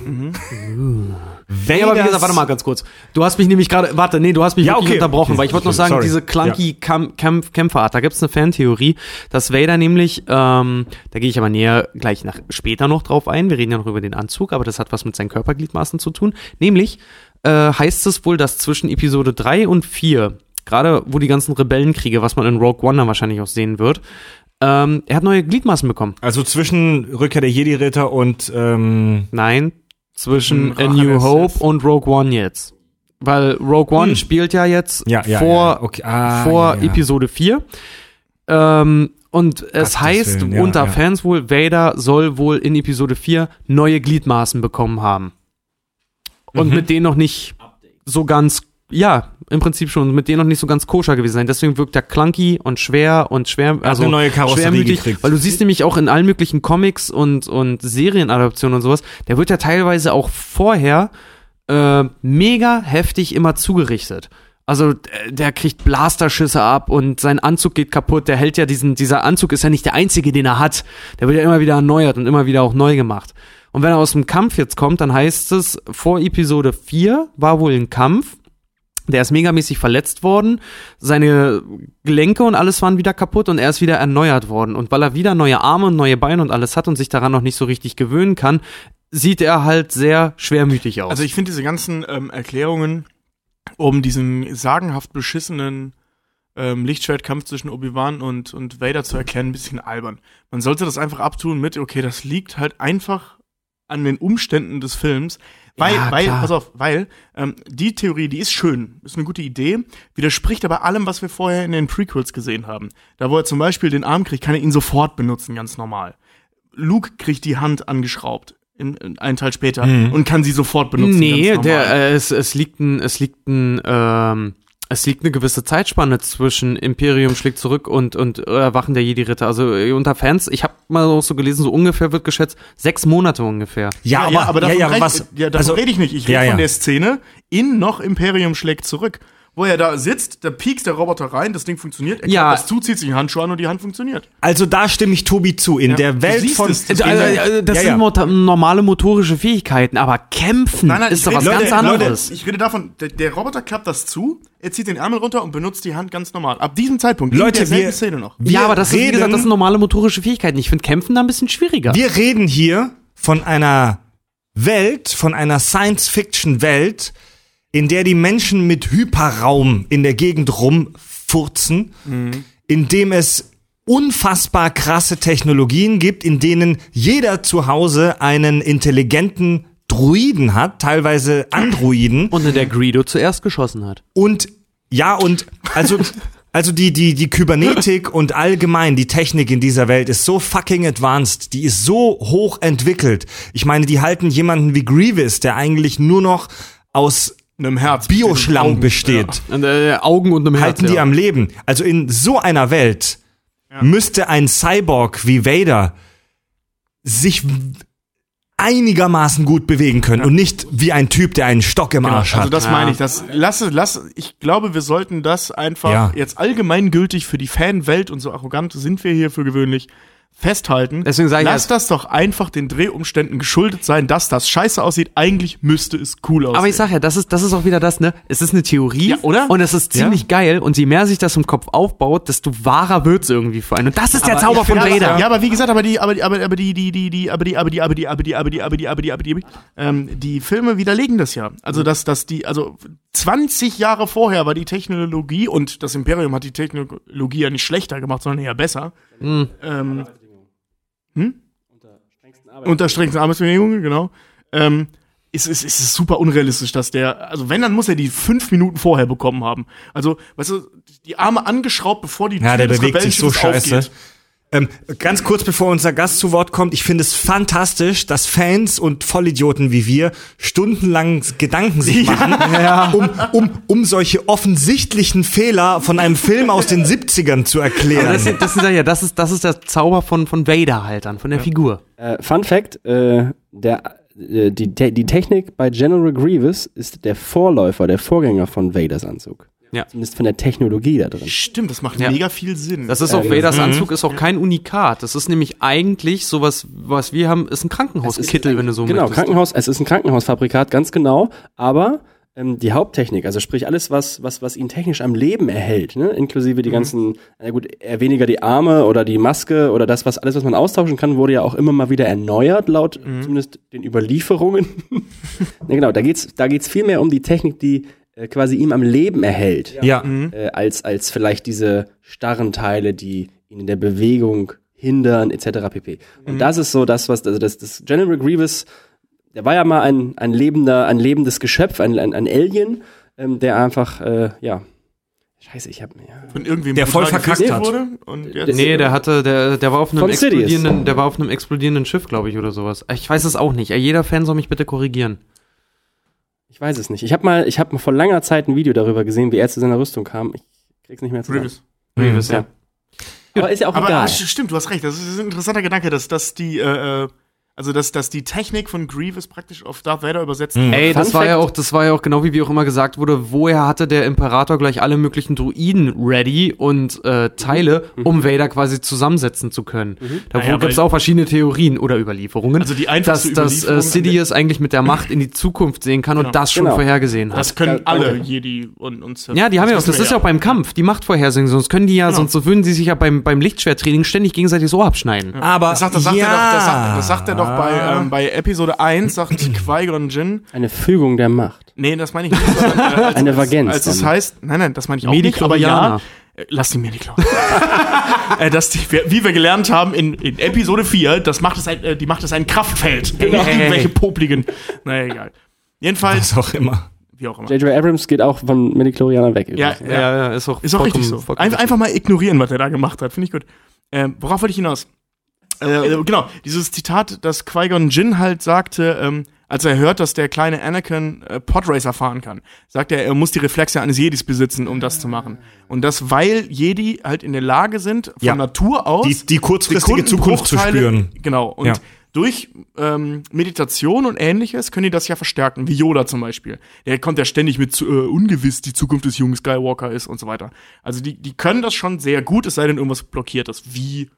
Nee, aber wie gesagt, warte mal ganz kurz. Du hast mich nämlich gerade, warte, nee, du hast mich Ja, wirklich okay. unterbrochen, Okay, weil ich wollte noch sagen, sorry. diese clunky Kämpferart, da gibt's eine Fantheorie, dass Vader nämlich, ähm, da gehe ich aber näher gleich nach später noch drauf ein, wir reden ja noch über den Anzug, aber das hat was mit seinen Körpergliedmaßen zu tun, nämlich äh, heißt es wohl, dass zwischen Episode 3 und 4 gerade wo die ganzen Rebellenkriege, was man in Rogue One dann wahrscheinlich auch sehen wird, ähm, er hat neue Gliedmaßen bekommen. Also zwischen Rückkehr der Jedi-Ritter und ähm, Nein, zwischen Rache A New Hope Sith. und Rogue One jetzt. Weil Rogue One Hm. spielt ja jetzt ja, ja, vor, ja, okay. ah, vor. Episode 4. Ähm, und es Gottes heißt unter. Fans wohl, Vader soll wohl in Episode 4 neue Gliedmaßen bekommen haben. Und Mhm. mit denen noch nicht so ganz, ja, im Prinzip schon, mit denen noch nicht so ganz koscher gewesen sein. Deswegen wirkt er clunky und schwer und schwer, also eine neue Karosserie schwermütig, gekriegt. weil du siehst nämlich auch in allen möglichen Comics und, und Serienadaptionen und sowas, der wird ja teilweise auch vorher äh, mega heftig immer zugerichtet. Also äh, der kriegt Blasterschüsse ab und sein Anzug geht kaputt. Der hält ja diesen, dieser Anzug ist ja nicht der einzige, den er hat. Der wird ja immer wieder erneuert und immer wieder auch neu gemacht. Und wenn er aus dem Kampf jetzt kommt, dann heißt es, vor Episode 4 war wohl ein Kampf. Der ist megamäßig verletzt worden. Seine Gelenke und alles waren wieder kaputt und er ist wieder erneuert worden. Und weil er wieder neue Arme und neue Beine und alles hat und sich daran noch nicht so richtig gewöhnen kann, sieht er halt sehr schwermütig aus. Also ich finde diese ganzen ähm, Erklärungen um diesen sagenhaft beschissenen ähm, Lichtschwertkampf zwischen Obi-Wan und, und Vader zu erklären, ein bisschen albern. Man sollte das einfach abtun mit, okay, das liegt halt einfach an den Umständen des Films. Weil, Ja, weil, pass auf, weil ähm, die Theorie, die ist schön, ist eine gute Idee, widerspricht aber allem, was wir vorher in den Prequels gesehen haben. Da, wo er zum Beispiel den Arm kriegt, kann er ihn sofort benutzen, ganz normal. Luke kriegt die Hand angeschraubt, in, in einen Teil später, und kann sie sofort benutzen. nee, der, äh, es, es liegt ein, es liegt ein, ähm, es liegt eine gewisse Zeitspanne zwischen Imperium schlägt zurück und und Erwachen der Jedi-Ritter. Also äh, unter Fans, ich habe mal auch so gelesen, so ungefähr wird geschätzt sechs Monate ungefähr. Ja, Ja, aber, davon, ja, ja, red- was, ja, davon also, rede ich nicht. Ich rede Ja, ja. von der Szene in noch Imperium schlägt zurück. Wo er da sitzt, da piekst der Roboter rein, das Ding funktioniert, er Ja. klappt das zu, zieht sich einen Handschuh an und die Hand funktioniert. also da stimme ich Tobi zu. In der du Welt von es, das Also, ja. äh, das Ja, sind ja. normale motorische Fähigkeiten, aber kämpfen Nein, nein, ist doch was rede- ganz Leute, anderes. Ich rede davon, der, der Roboter klappt das zu, er zieht den Ärmel runter und benutzt die Hand ganz normal. Ab diesem Zeitpunkt, Leute, in derselben wir- Szene noch. wir ja, aber das ist, wie reden- gesagt, das sind normale motorische Fähigkeiten. Ich finde Kämpfen da ein bisschen schwieriger. Wir reden hier von einer Welt, von einer Science-Fiction-Welt, in der die Menschen mit Hyperraum in der Gegend rumfurzen, in dem es unfassbar krasse Technologien gibt, in denen jeder zu Hause einen intelligenten Druiden hat, teilweise Androiden. und in der Greedo zuerst geschossen hat. Und ja, und also, also die, die, die Kybernetik und allgemein die Technik in dieser Welt ist so fucking advanced, die ist so hoch entwickelt. Ich meine, die halten jemanden wie Grievous, der eigentlich nur noch aus einem Herz. Bioschlamm besteht, Und, äh, Augen und einem Herz. halten die ja. am Leben. Also in so einer Welt müsste ein Cyborg wie Vader sich einigermaßen gut bewegen können und nicht wie ein Typ, der einen Stock im Genau, Arsch also hat. das meine ich. Das lasse, lass, ich glaube, wir sollten das einfach Ja. jetzt allgemeingültig für die Fanwelt und so arrogant sind wir hier für gewöhnlich festhalten. Deswegen sage ich Lass jetzt- das doch einfach den Drehumständen geschuldet sein, dass das scheiße aussieht. Eigentlich müsste es cool aussehen. Aber ich sag ja, das ist, das ist auch wieder das, ne? Es ist eine Theorie, Ja, oder? Und es ist ziemlich geil. Und je mehr sich das im Kopf aufbaut, desto wahrer wird's irgendwie für einen. Und das ist der Zauber von ja, aber- Ja, aber wie gesagt, aber die, aber die, aber, aber die, die, die, die, aber die, aber die, aber die, aber die, aber die, aber die, aber die, aber die, ähm, die Filme widerlegen das ja. Also, dass, dass die, also 20 Jahre vorher war die Technologie und das Imperium hat die Technologie ja nicht schlechter gemacht, sondern eher besser. Hm. Ähm, hm? Unter strengsten Arbeitsbedingungen, genau. Ähm, ist, ist, ist es super unrealistisch, dass der, also wenn, dann muss er die fünf Minuten vorher bekommen haben. Also, weißt du, die Arme angeschraubt, bevor die Ja, der des bewegt sich so scheiße. aufgeht. Ähm, ganz kurz bevor unser Gast zu Wort kommt, ich finde es fantastisch, dass Fans und Vollidioten wie wir stundenlang Gedanken sich machen, um, um, um solche offensichtlichen Fehler von einem Film aus den 70ern zu erklären. Das, ist- das, ist ja, das, ist, das ist der Zauber von, von Vader halt dann, von der Figur. Äh, Fun Fact, äh, der, äh, die, die Technik bei General Grievous ist der Vorläufer, der Vorgänger von Vaders Anzug. Ja. Zumindest von der Technologie da drin. Stimmt, das macht Ja. mega viel Sinn. Das ist auch, Vaders Anzug ist auch kein Unikat. Das ist nämlich eigentlich sowas, was wir haben, ist ein Krankenhauskittel, wenn du so Genau, möchtest. Krankenhaus, es ist ein Krankenhausfabrikat, ganz genau, aber ähm, die Haupttechnik, also sprich alles, was, was, was ihn technisch am Leben erhält, ne? inklusive die ganzen, na gut, eher weniger die Arme oder die Maske oder das, was alles, was man austauschen kann, wurde ja auch immer mal wieder erneuert, laut zumindest den Überlieferungen. ne, genau, da geht's, da geht's viel mehr um die Technik, die äh, quasi ihm am Leben erhält, Ja. äh, als, als vielleicht diese starren Teile, die ihn in der Bewegung hindern, etc. pp. Und das ist so das, was, also das, das General Grievous, der war ja mal ein, ein lebender, ein lebendes Geschöpf, ein, ein, ein Alien, ähm, der einfach, äh, ja, scheiße, ich hab, ja. Von irgendwem Der voll verkackt hat. wurde. Und jetzt, Nee, der hatte, der, der war auf einem explodierenden, der war auf einem explodierenden Schiff, glaube ich, oder sowas. Ich weiß es auch nicht. Jeder Fan soll mich bitte korrigieren. Ich weiß es nicht. Ich habe mal, ich habe mal vor langer Zeit ein Video darüber gesehen, wie er zu seiner Rüstung kam. Ich krieg's nicht mehr zusammen. Grievous. Grievous, Ja. Aber ist ja auch Aber egal. st- stimmt, du hast recht. Das ist ein interessanter Gedanke, dass, dass die, äh, äh, also dass, dass die Technik von Grievous praktisch auf Darth Vader übersetzt Mhm. Ey, das Fun war ja auch, das war ja auch genau wie, wie auch immer gesagt wurde, woher hatte der Imperator gleich alle möglichen Druiden ready und äh, Teile, um Vader quasi zusammensetzen zu können. Da Naja, gibt es auch verschiedene Theorien oder Überlieferungen, Also die dass, einfachste dass äh, Überlieferung- Sidious eigentlich mit der Macht in die Zukunft sehen kann Genau. und das schon Genau. vorhergesehen hat. Das können Ja, alle. Jedi und, und Sith. Ja, die haben ja auch, das ist ja auch beim Kampf, die Macht vorhersehen, sonst können die ja, Genau. sonst so würden sie sich ja beim, beim Lichtschwerttraining ständig gegenseitig so abschneiden. Aber Das sagt, das sagt, ja. er doch, das, sagt, das sagt er doch bei, ähm, bei Episode 1, sagt Qui-Gon Jinn. Eine Fügung der Macht. Nee, das meine ich nicht. sondern, äh, als, Eine Vagenz Als es heißt, nein, nein, das meine ich auch nicht, aber ja. Äh, Lass die mir nicht klauen. äh, dass die, wie wir gelernt haben in, in Episode 4, das macht es ein, äh, die macht es ein Kraftfeld. Gegen Hey. irgendwelche popligen. Naja, egal. Jedenfalls, Was auch immer. wie auch immer. J.J. Abrams geht auch von Mediklorianer weg. Ja, ja, Ja, ja, ist auch, Ist auch richtig so. vollkommen Ein, einfach mal ignorieren, was er da gemacht hat. Finde ich gut. Ähm, worauf wollte ich hinaus? Äh, genau, dieses Zitat, das Qui-Gon Jinn halt sagte, ähm, als er hört, dass der kleine Anakin äh, Podracer fahren kann, sagt er, er muss die Reflexe eines Jedis besitzen, um das zu machen. Und das, weil Jedi halt in der Lage sind, von Ja. Natur aus Die, die kurzfristige Zukunft zu spüren. Genau. Und Ja. durch ähm, Meditation und ähnliches können die das ja verstärken, wie Yoda zum Beispiel. Der kommt ja ständig mit zu, äh, ungewiss, die Zukunft des jungen Skywalker ist und so weiter. Also die, die können das schon sehr gut, es sei denn, irgendwas blockiert das, wie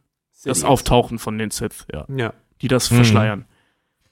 das Auftauchen von den Sith, ja. Ja. Die das verschleiern.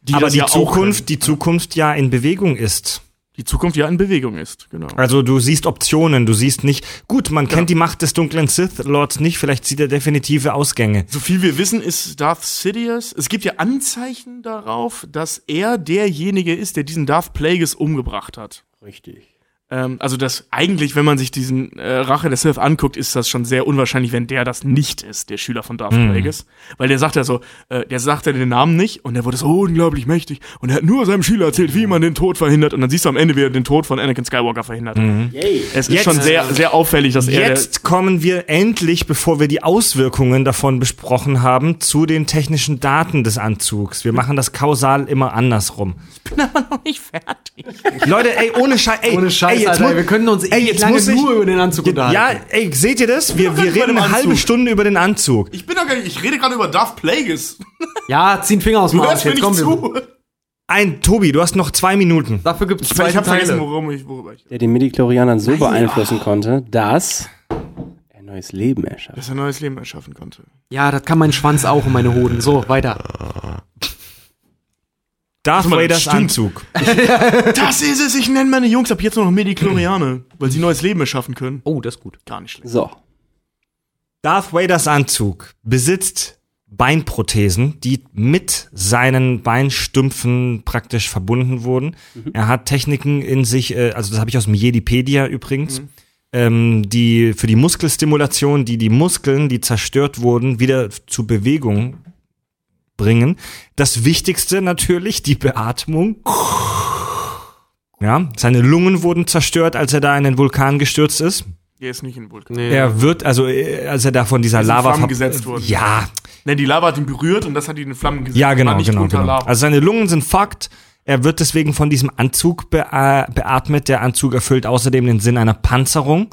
Die Aber die Zukunft, die Zukunft ja in Bewegung ist. die Zukunft ja in Bewegung ist, genau. Also du siehst Optionen, du siehst nicht, gut, man kennt die Macht des dunklen Sith Lords nicht, vielleicht sieht er definitive Ausgänge. So viel wir wissen, ist Darth Sidious. Es gibt ja Anzeichen darauf, dass er derjenige ist, der diesen Darth Plagueis umgebracht hat. Richtig. Ähm, also das eigentlich, wenn man sich diesen äh, Rache des Sith anguckt, ist das schon sehr unwahrscheinlich, wenn der das nicht ist, der Schüler von Darth Plagueis. Weil der sagt ja so, äh, der sagt ja den Namen nicht und der wurde so unglaublich mächtig und er hat nur seinem Schüler erzählt, wie man den Tod verhindert und dann siehst du am Ende, wie er den Tod von Anakin Skywalker verhindert. Yay. Es ist Jetzt- schon sehr, sehr auffällig, dass er Jetzt kommen wir endlich, bevor wir die Auswirkungen davon besprochen haben, zu den technischen Daten des Anzugs. Wir machen das kausal immer andersrum. der noch nicht fertig. Leute, ey, ohne Scheiß, ey, Ohne Scheiß, ey, jetzt Alter, wir können uns ey, jetzt lange muss ich- nur über den Anzug unterhalten. Ja, ey, seht ihr das? Wir, wir reden eine halbe. Stunde über den Anzug. Ich bin doch gar nicht, ich rede gerade über Darth Plagueis. Ja, zieh den Finger aus dem Du Arsch, jetzt wir. zu. Ein, Tobi, du hast noch zwei Minuten. Dafür gibt's Ich, zwei ich habe vergessen, Teile. worum ich, worüber ich. Der den Mediklorianern so beeinflussen konnte, dass er neues Leben erschafft. Dass er neues Leben erschaffen konnte. Ja, das kann mein Schwanz auch und meine Hoden. So, weiter. Darth Vaders. Anzug. Das ist es, ich nenne meine Jungs ab jetzt nur noch Mediklorianer, weil sie neues Leben erschaffen können. Oh, das ist gut. Gar nicht schlecht. So. Darth Vaders Anzug besitzt Beinprothesen, die mit seinen Beinstümpfen praktisch verbunden wurden. Er hat Techniken in sich, äh, also das habe ich aus dem Jedipedia übrigens, ähm, die für die Muskelstimulation, die die Muskeln, die zerstört wurden, wieder zu Bewegung bringen. Das Wichtigste natürlich, die Beatmung. Ja, seine Lungen wurden zerstört, als er da in den Vulkan gestürzt ist. Der ist nicht in Vulkan. Nee. Er wird, also äh, als er da von dieser ist in Lava Flammen gesetzt worden. Ja, Ne, die Lava hat ihn berührt und das hat ihn in Flammen gesetzt. ja, genau, nicht genau, genau. Lava. Also seine Lungen sind fucked. Er wird deswegen von diesem Anzug be beatmet. Der Anzug erfüllt außerdem den Sinn einer Panzerung.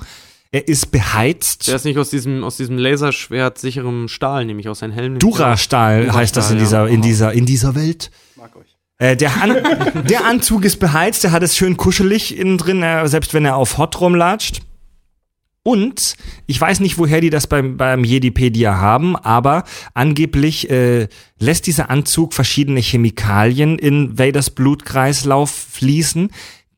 Er ist beheizt. Der ist nicht aus diesem, aus diesem Laserschwert sicherem Stahl, nämlich aus seinem Helm. Durastahl heißt das in dieser, in dieser, in dieser Welt. Mag euch. Äh, der, An der Anzug ist beheizt, der hat es schön kuschelig innen drin, äh, selbst wenn er auf Hot rumlatscht. Und ich weiß nicht, woher die das beim, beim Jedipedia haben, aber angeblich äh, lässt dieser Anzug verschiedene Chemikalien in Vaders Blutkreislauf fließen,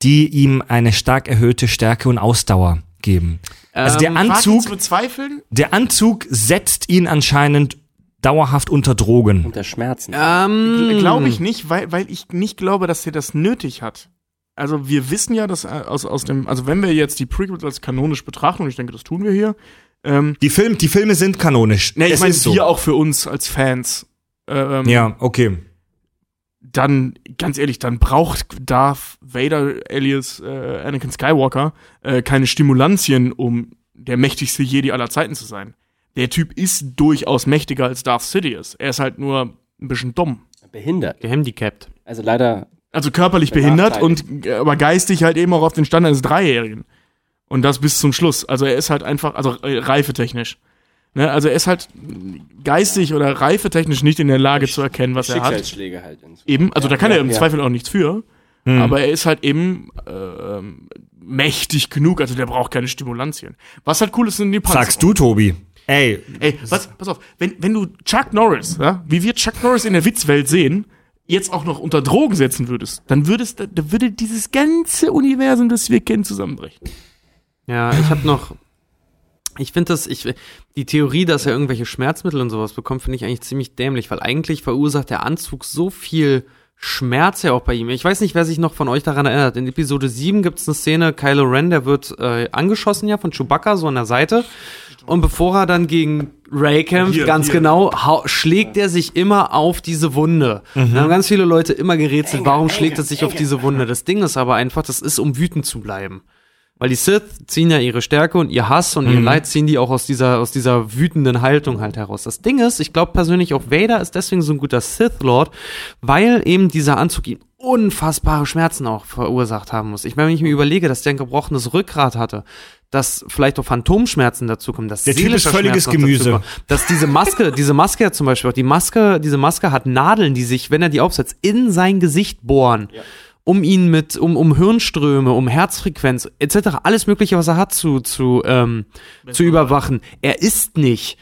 die ihm eine stark erhöhte Stärke und Ausdauer geben. Also der Ähm, Anzug, zu bezweifeln? der Anzug setzt ihn anscheinend dauerhaft unter Drogen. Unter Schmerzen. Ähm, Glaube ich nicht, weil, weil ich nicht glaube, dass er das nötig hat. also wir wissen ja, dass äh, aus, aus dem, also wenn wir jetzt die Prequels als kanonisch betrachten, und ich denke, das tun wir hier, ähm, Die, Film, die Filme sind kanonisch. ne, ich meine, ist so. wir auch für uns als Fans, ähm, Ja, okay. Dann, ganz ehrlich, dann braucht Darth Vader alias äh, Anakin Skywalker äh, keine Stimulantien, um der mächtigste Jedi aller Zeiten zu sein. Der Typ ist durchaus mächtiger als Darth Sidious. Er ist halt nur ein bisschen dumm. Behindert. Gehandicapt. Also leider, Also körperlich behindert und äh, aber geistig halt eben auch auf den Stand eines Dreijährigen. Und das bis zum Schluss. Also er ist halt einfach, also äh, reifetechnisch. Ne? Also er ist halt geistig oder reifetechnisch nicht in der Lage zu erkennen, was er hat. Schicksalsschläge halt. Eben, also Ja, da kann ja, er im ja. Zweifel auch nichts für. Hm. Aber er ist halt eben ähm, mächtig genug, also der braucht keine Stimulantien. Was halt cool ist, sind die Panzer. Sagst du, Tobi. Ey, Ey, was, pass auf, wenn, wenn du Chuck Norris, ja, wie wir Chuck Norris in der Witzwelt sehen, jetzt auch noch unter Drogen setzen würdest, dann würdest, da, da würde dieses ganze Universum, das wir kennen, zusammenbrechen. Ja, ich habe noch. Ich finde das, ich, die Theorie, dass er irgendwelche Schmerzmittel und sowas bekommt, finde ich eigentlich ziemlich dämlich, weil eigentlich verursacht der Anzug so viel Schmerz ja auch bei ihm. Ich weiß nicht, wer sich noch von euch daran erinnert. In Episode 7 gibt es eine Szene, Kylo Ren, der wird äh, angeschossen ja von Chewbacca so an der Seite. Und bevor er dann gegen Ray kämpft, Hier, ganz hier. genau, schlägt er sich immer auf diese Wunde. Da haben ganz viele Leute immer gerätselt, warum schlägt er sich auf diese Wunde? Das Ding ist aber einfach, das ist, um wütend zu bleiben. Weil die Sith ziehen ja ihre Stärke und ihr Hass und ihr Leid ziehen die auch aus dieser, aus dieser wütenden Haltung halt heraus. Das Ding ist, ich glaube persönlich auch Vader ist deswegen so ein guter Sith Lord, weil eben dieser Anzug ihm unfassbare Schmerzen auch verursacht haben muss. Ich meine, wenn ich mir überlege, dass der ein gebrochenes Rückgrat hatte, dass vielleicht auch Phantomschmerzen dazu kommen, dass Der Typ ist völliges Gemüse. dass diese Maske, diese Maske ja zum Beispiel auch, die Maske, diese Maske hat Nadeln, die sich, wenn er die aufsetzt, in sein Gesicht bohren um ihn mit, um, um Hirnströme, um Herzfrequenz etc., alles Mögliche, was er hat, zu, zu, ähm, zu überwachen. Er ist nicht.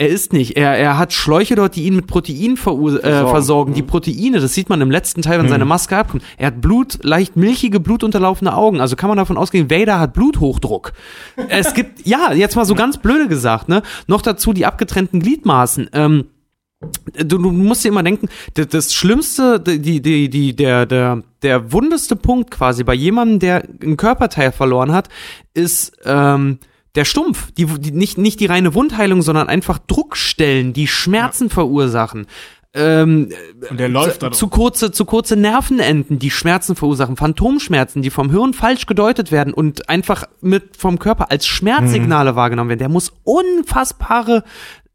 Er ist nicht. Er, er hat Schläuche dort, die ihn mit Protein verur äh, versorgen. Die Proteine, das sieht man im letzten Teil, wenn seine Maske abkommt. Er hat Blut, leicht milchige, blutunterlaufene Augen. Also kann man davon ausgehen, Vader hat Bluthochdruck. es gibt, ja, jetzt mal so ganz blöde gesagt, ne? Noch dazu die abgetrennten Gliedmaßen. Ähm, du, du musst dir immer denken, das, das Schlimmste, die, die, die, der, der, der wundeste Punkt quasi bei jemandem, der ein Körperteil verloren hat, ist ähm, der Stumpf. Die, die, nicht, nicht die reine Wundheilung, sondern einfach Druckstellen, die Schmerzen verursachen. Ähm, Und der läuft da zu kurze, zu kurze Nervenenden, die Schmerzen verursachen, Phantomschmerzen, die vom Hirn falsch gedeutet werden und einfach mit vom Körper als Schmerzsignale wahrgenommen werden. Der muss unfassbare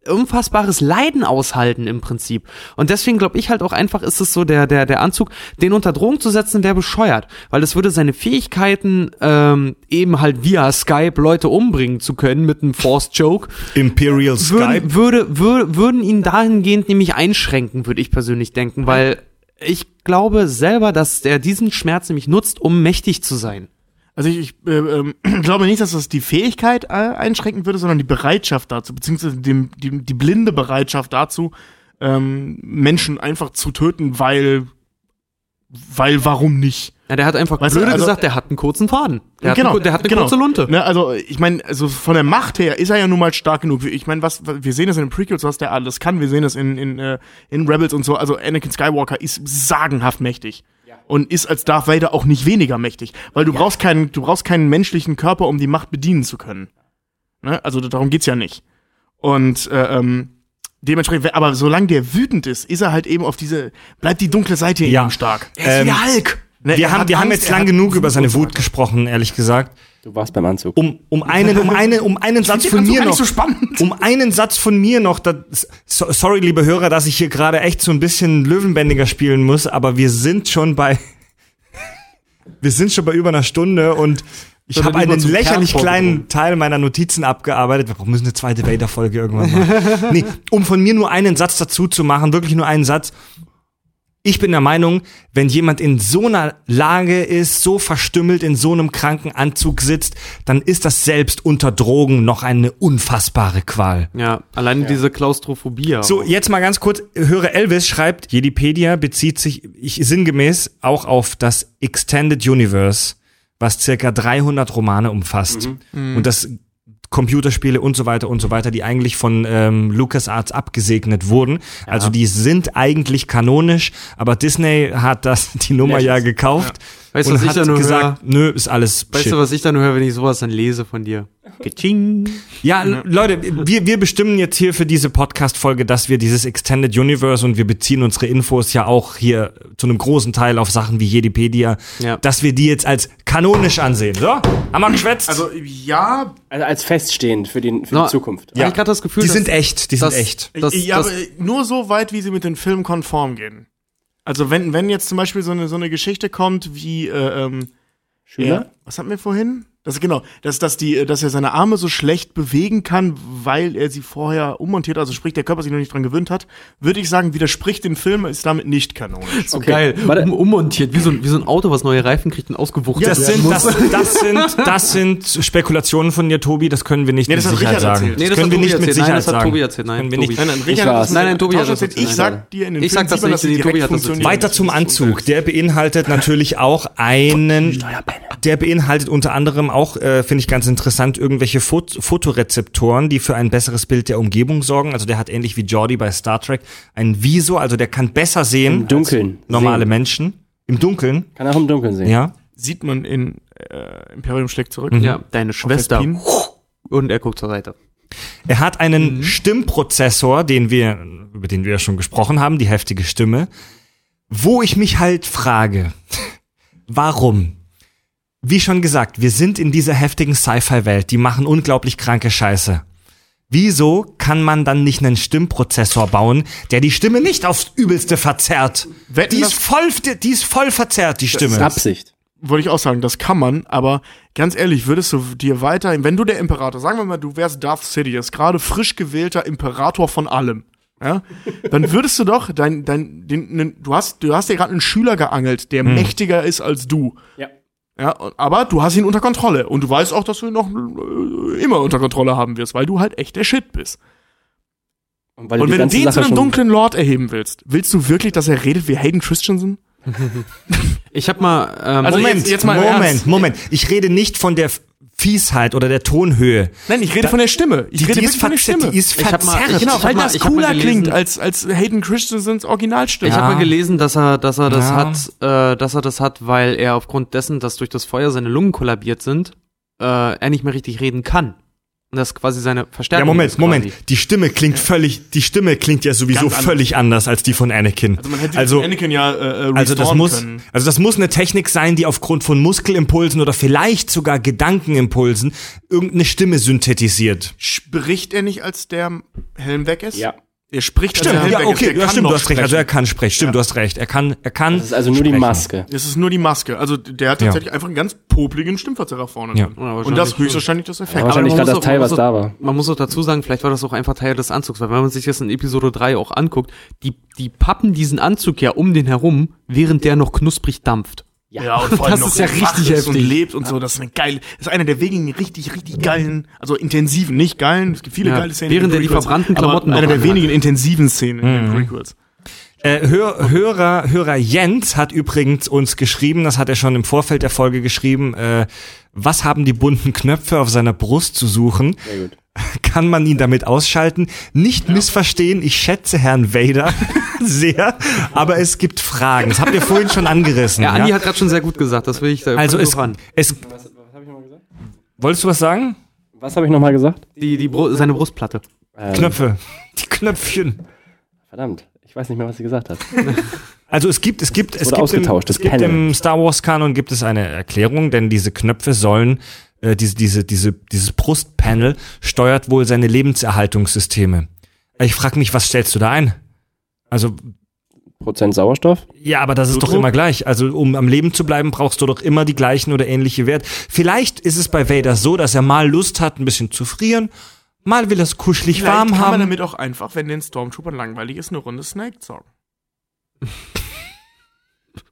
unfassbares Leiden aushalten im Prinzip. Und deswegen glaube ich halt auch einfach, ist es so, der, der, der Anzug, den unter Drogen zu setzen, wäre bescheuert. Weil das würde seine Fähigkeiten, ähm, eben halt via Skype Leute umbringen zu können mit einem Forced Joke, Imperial Skype. würden, würde, würde, würden ihn dahingehend nämlich einschränken, würde ich persönlich denken, weil ich glaube selber, dass er diesen Schmerz nämlich nutzt, um mächtig zu sein. Also ich, ich äh, ähm, glaube nicht, dass das die Fähigkeit äh, einschränken würde, sondern die Bereitschaft dazu, beziehungsweise dem, die, die blinde Bereitschaft dazu, ähm, Menschen einfach zu töten, weil, weil warum nicht? Ja, der hat einfach Weißt blöde also- gesagt, der hat einen kurzen Faden. Der hat, genau, eine, der hat eine genau. kurze Lunte. Ne, also ich meine, also von der Macht her ist er ja nun mal stark genug. Ich meine, was wir sehen das in den Prequels, was der alles kann. Wir sehen das in in, äh, in Rebels und so. Also Anakin Skywalker ist sagenhaft mächtig und ist als Darth Vader auch nicht weniger mächtig, weil du brauchst keinen, du brauchst keinen menschlichen Körper, um die Macht bedienen zu können. Ne? Also darum geht's ja nicht. Und äh, ähm, dementsprechend, aber solange der wütend ist, ist er halt eben auf diese, bleibt die dunkle Seite Ja. ihm stark. Er ist wie der Hulk. Ne, Wir haben, wir haben Angst, jetzt er lang genug über seine Wut gesprochen, ehrlich gesagt. Du warst beim Anzug. Um, um einen, um einen, um einen Satz von mir noch. so spannend. Um einen Satz von mir noch. Das, so, sorry, liebe Hörer, dass ich hier gerade echt so ein bisschen Löwenbändiger spielen muss, aber wir sind schon bei, wir sind schon bei über einer Stunde und ich habe einen lächerlich kleinen? Teil meiner Notizen abgearbeitet. Wir müssen eine zweite Vader-Folge irgendwann machen. nee, um von mir nur einen Satz dazu zu machen, wirklich nur einen Satz. Ich bin der Meinung, wenn jemand in so einer Lage ist, so verstümmelt in so einem kranken Anzug sitzt, dann ist das selbst unter Drogen noch eine unfassbare Qual. Ja, allein diese Klaustrophobie. auch. So, jetzt mal ganz kurz. Höre Elvis schreibt, Jedipedia bezieht sich ich, sinngemäß auch auf das Extended Universe, was circa 300 Romane umfasst. Und das Computerspiele und so weiter und so weiter, die eigentlich von ähm, LucasArts abgesegnet wurden. Also die sind eigentlich kanonisch, aber Disney hat das die Nummer ja gekauft Weißt du, was ich da nur gesagt, nö, ist alles Weißt Shit. du, was ich dann nur höre, wenn ich sowas dann lese von dir? Geching. Ja, l- Leute, wir, wir bestimmen jetzt hier für diese Podcast-Folge, dass wir dieses Extended Universe und wir beziehen unsere Infos ja auch hier zu einem großen Teil auf Sachen wie Jedipedia, Ja. dass wir die jetzt als kanonisch ansehen. So, haben wir geschwätzt? Also ja, Also als feststehend für, den, für No, die Zukunft. Ja. Ich gerade das Gefühl, die dass- sind echt, die dass- sind echt. Das, ja, das, aber nur so weit, wie sie mit den Filmen konform gehen. Also wenn, wenn jetzt zum Beispiel so eine, so eine Geschichte kommt wie, äh, ähm, Schüler? Ja. Was hatten wir vorhin? Das genau, dass, dass, die, dass er seine Arme so schlecht bewegen kann, weil er sie vorher ummontiert, also sprich, der Körper sich noch nicht dran gewöhnt hat, würde ich sagen, widerspricht dem Film, ist damit nicht kanonisch. so Okay, geil. Um, ummontiert, wie so, ein- wie so ein Auto, was neue Reifen kriegt und ausgewuchtet Das werden sind, muss. das, das, sind, das sind Spekulationen von dir, Tobi, das können wir nicht Nee, mit das Sicherheit Richard sagen. Nee, das können hat wir nicht mit erzählt. Nein, Sicherheit das hat sagen. Tobi erzählt. Nein, können Tobi. nicht. Nein, nein, Richard das- Nein, nein, Tobi hat das erzählt. Ich sag dir in den Ich sag das nicht, Tobi hat das. Weiter zum Anzug. Der beinhaltet natürlich auch einen. Der beinhaltet unter anderem auch, äh, finde ich ganz interessant, irgendwelche Fot Fotorezeptoren, die für ein besseres Bild der Umgebung sorgen. Also der hat ähnlich wie Jordi bei Star Trek ein Visor, also der kann besser sehen Im Dunkeln als normale sehen. Menschen. Im Dunkeln, Kann auch im Dunkeln sehen. ja. Sieht man in äh, Imperium schlägt zurück. Ja, deine Schwester. Und er guckt zur Seite. Er hat einen Stimmprozessor, den wir, über den wir ja schon gesprochen haben, die heftige Stimme, wo ich mich halt frage, warum? Wie schon gesagt, wir sind in dieser heftigen Sci-Fi-Welt, die machen unglaublich kranke Scheiße. Wieso kann man dann nicht einen Stimmprozessor bauen, der die Stimme nicht aufs Übelste verzerrt? Wetten, Die ist voll, die ist voll verzerrt, die Das ist Stimme. Absicht. Wollte ich auch sagen, das kann man, aber ganz ehrlich, würdest du dir weiter, wenn du der Imperator, sagen wir mal, du wärst Darth Sidious, gerade frisch gewählter Imperator von allem, ja, dann würdest du doch dein, dein, den, den, du hast, du hast dir gerade einen Schüler geangelt, der mächtiger ist als du. Ja. Ja, aber du hast ihn unter Kontrolle und du weißt auch, dass du ihn noch äh, immer unter Kontrolle haben wirst, weil du halt echt der Shit bist. Und, weil Und wenn du den zu einem dunklen Lord erheben willst, willst du wirklich, dass er redet wie Hayden Christensen? Ich hab mal, ähm, Also Moment, jetzt- jetzt mal Moment, Ernst. Moment. Ich rede nicht von der Fiesheit oder der Tonhöhe. Nein, ich rede Da- von der Stimme. Ich Die, rede die, ist von der verzerrt, Stimme. die ist Ich hab mal- verzerrt. ich- Genau, weil mal- das cooler gelesen- klingt als, als Hayden Christensens Originalstimme. Ich habe Ja. mal gelesen, dass er, dass er das Ja. hat, äh, dass er das hat, weil er aufgrund dessen, dass durch das Feuer seine Lungen kollabiert sind, äh, er nicht mehr richtig reden kann. Und das quasi seine Ja, Verstärkung Moment, ist Moment. quasi. Die Stimme klingt völlig, die Stimme klingt ja sowieso Ganz anders. völlig anders als die von Anakin. Also man hätte also, Anakin ja äh, äh, also das muss, können. also das muss eine Technik sein, die aufgrund von Muskelimpulsen oder vielleicht sogar Gedankenimpulsen irgendeine Stimme synthetisiert. Spricht er nicht, als der Helm weg ist? Ja. Er spricht, Stimmt, Helm ja, okay, ist. Ja, kann stimmt, du hast recht. Also er sprechen. kann sprechen. Stimmt, du hast recht. Er kann, er kann. Das ist also nur die sprechen. Maske. Es ist nur die Maske. Also der hat Ja. tatsächlich einfach einen ganz popligen Stimmverzerrer vorne Ja. drin. Ja, Und das höchstwahrscheinlich das Effekt. Ja, wahrscheinlich gerade das auch- Teil, was muss da auch- war. Man muss auch dazu sagen, vielleicht war das auch einfach Teil des Anzugs, weil wenn man sich das in Episode 3 auch anguckt, die, die pappen diesen Anzug ja um den herum, während der noch knusprig dampft. Ja, und vor allem Das noch ist ja richtig ist und heftig. lebt und so. Das ist eine geile, das ist einer der wenigen richtig, richtig geilen, also intensiven, nicht geilen. Es gibt viele Ja, geile Szenen. während in den er die verbrannten aber Klamotten Einer der wenigen intensiven Szenen in Mhm. den Prequels. Äh, Hör, Hörer, Hörer Jens hat übrigens uns geschrieben, das hat er schon im Vorfeld der Folge geschrieben, äh, was haben die bunten Knöpfe auf seiner Brust zu suchen? Sehr gut. Kann man ihn damit ausschalten? Nicht missverstehen, ich schätze Herrn Vader sehr, aber es gibt Fragen. Das habt ihr vorhin schon angerissen. Ja, Andi ja? hat gerade schon sehr gut gesagt, das will ich da Also es, ran. es, Was, was habe ich nochmal gesagt? wolltest du was sagen? Was habe ich nochmal gesagt? Die, die Bru seine Brustplatte. Ähm, Knöpfe. Die Knöpfchen. Verdammt, ich weiß nicht mehr, was sie gesagt hat. Also es gibt, es gibt, es wurde gibt, im, ausgetauscht, es das gibt im Star Wars Kanon gibt es eine Erklärung, denn diese Knöpfe sollen, äh, diese, diese, diese, dieses Brustpanel steuert wohl seine Lebenserhaltungssysteme. Ich frage mich, was stellst du da ein? Also Prozent Sauerstoff? ja, aber das ist doch Blutdruck? immer gleich. Also um am Leben zu bleiben, brauchst du doch immer die gleichen oder ähnliche Werte. Vielleicht ist es bei Vader so, dass er mal Lust hat, ein bisschen zu frieren, mal will er es kuschelig Vielleicht warm kann man haben. damit auch einfach, wenn den Stormtroopern langweilig ist, eine Runde Snake zocken.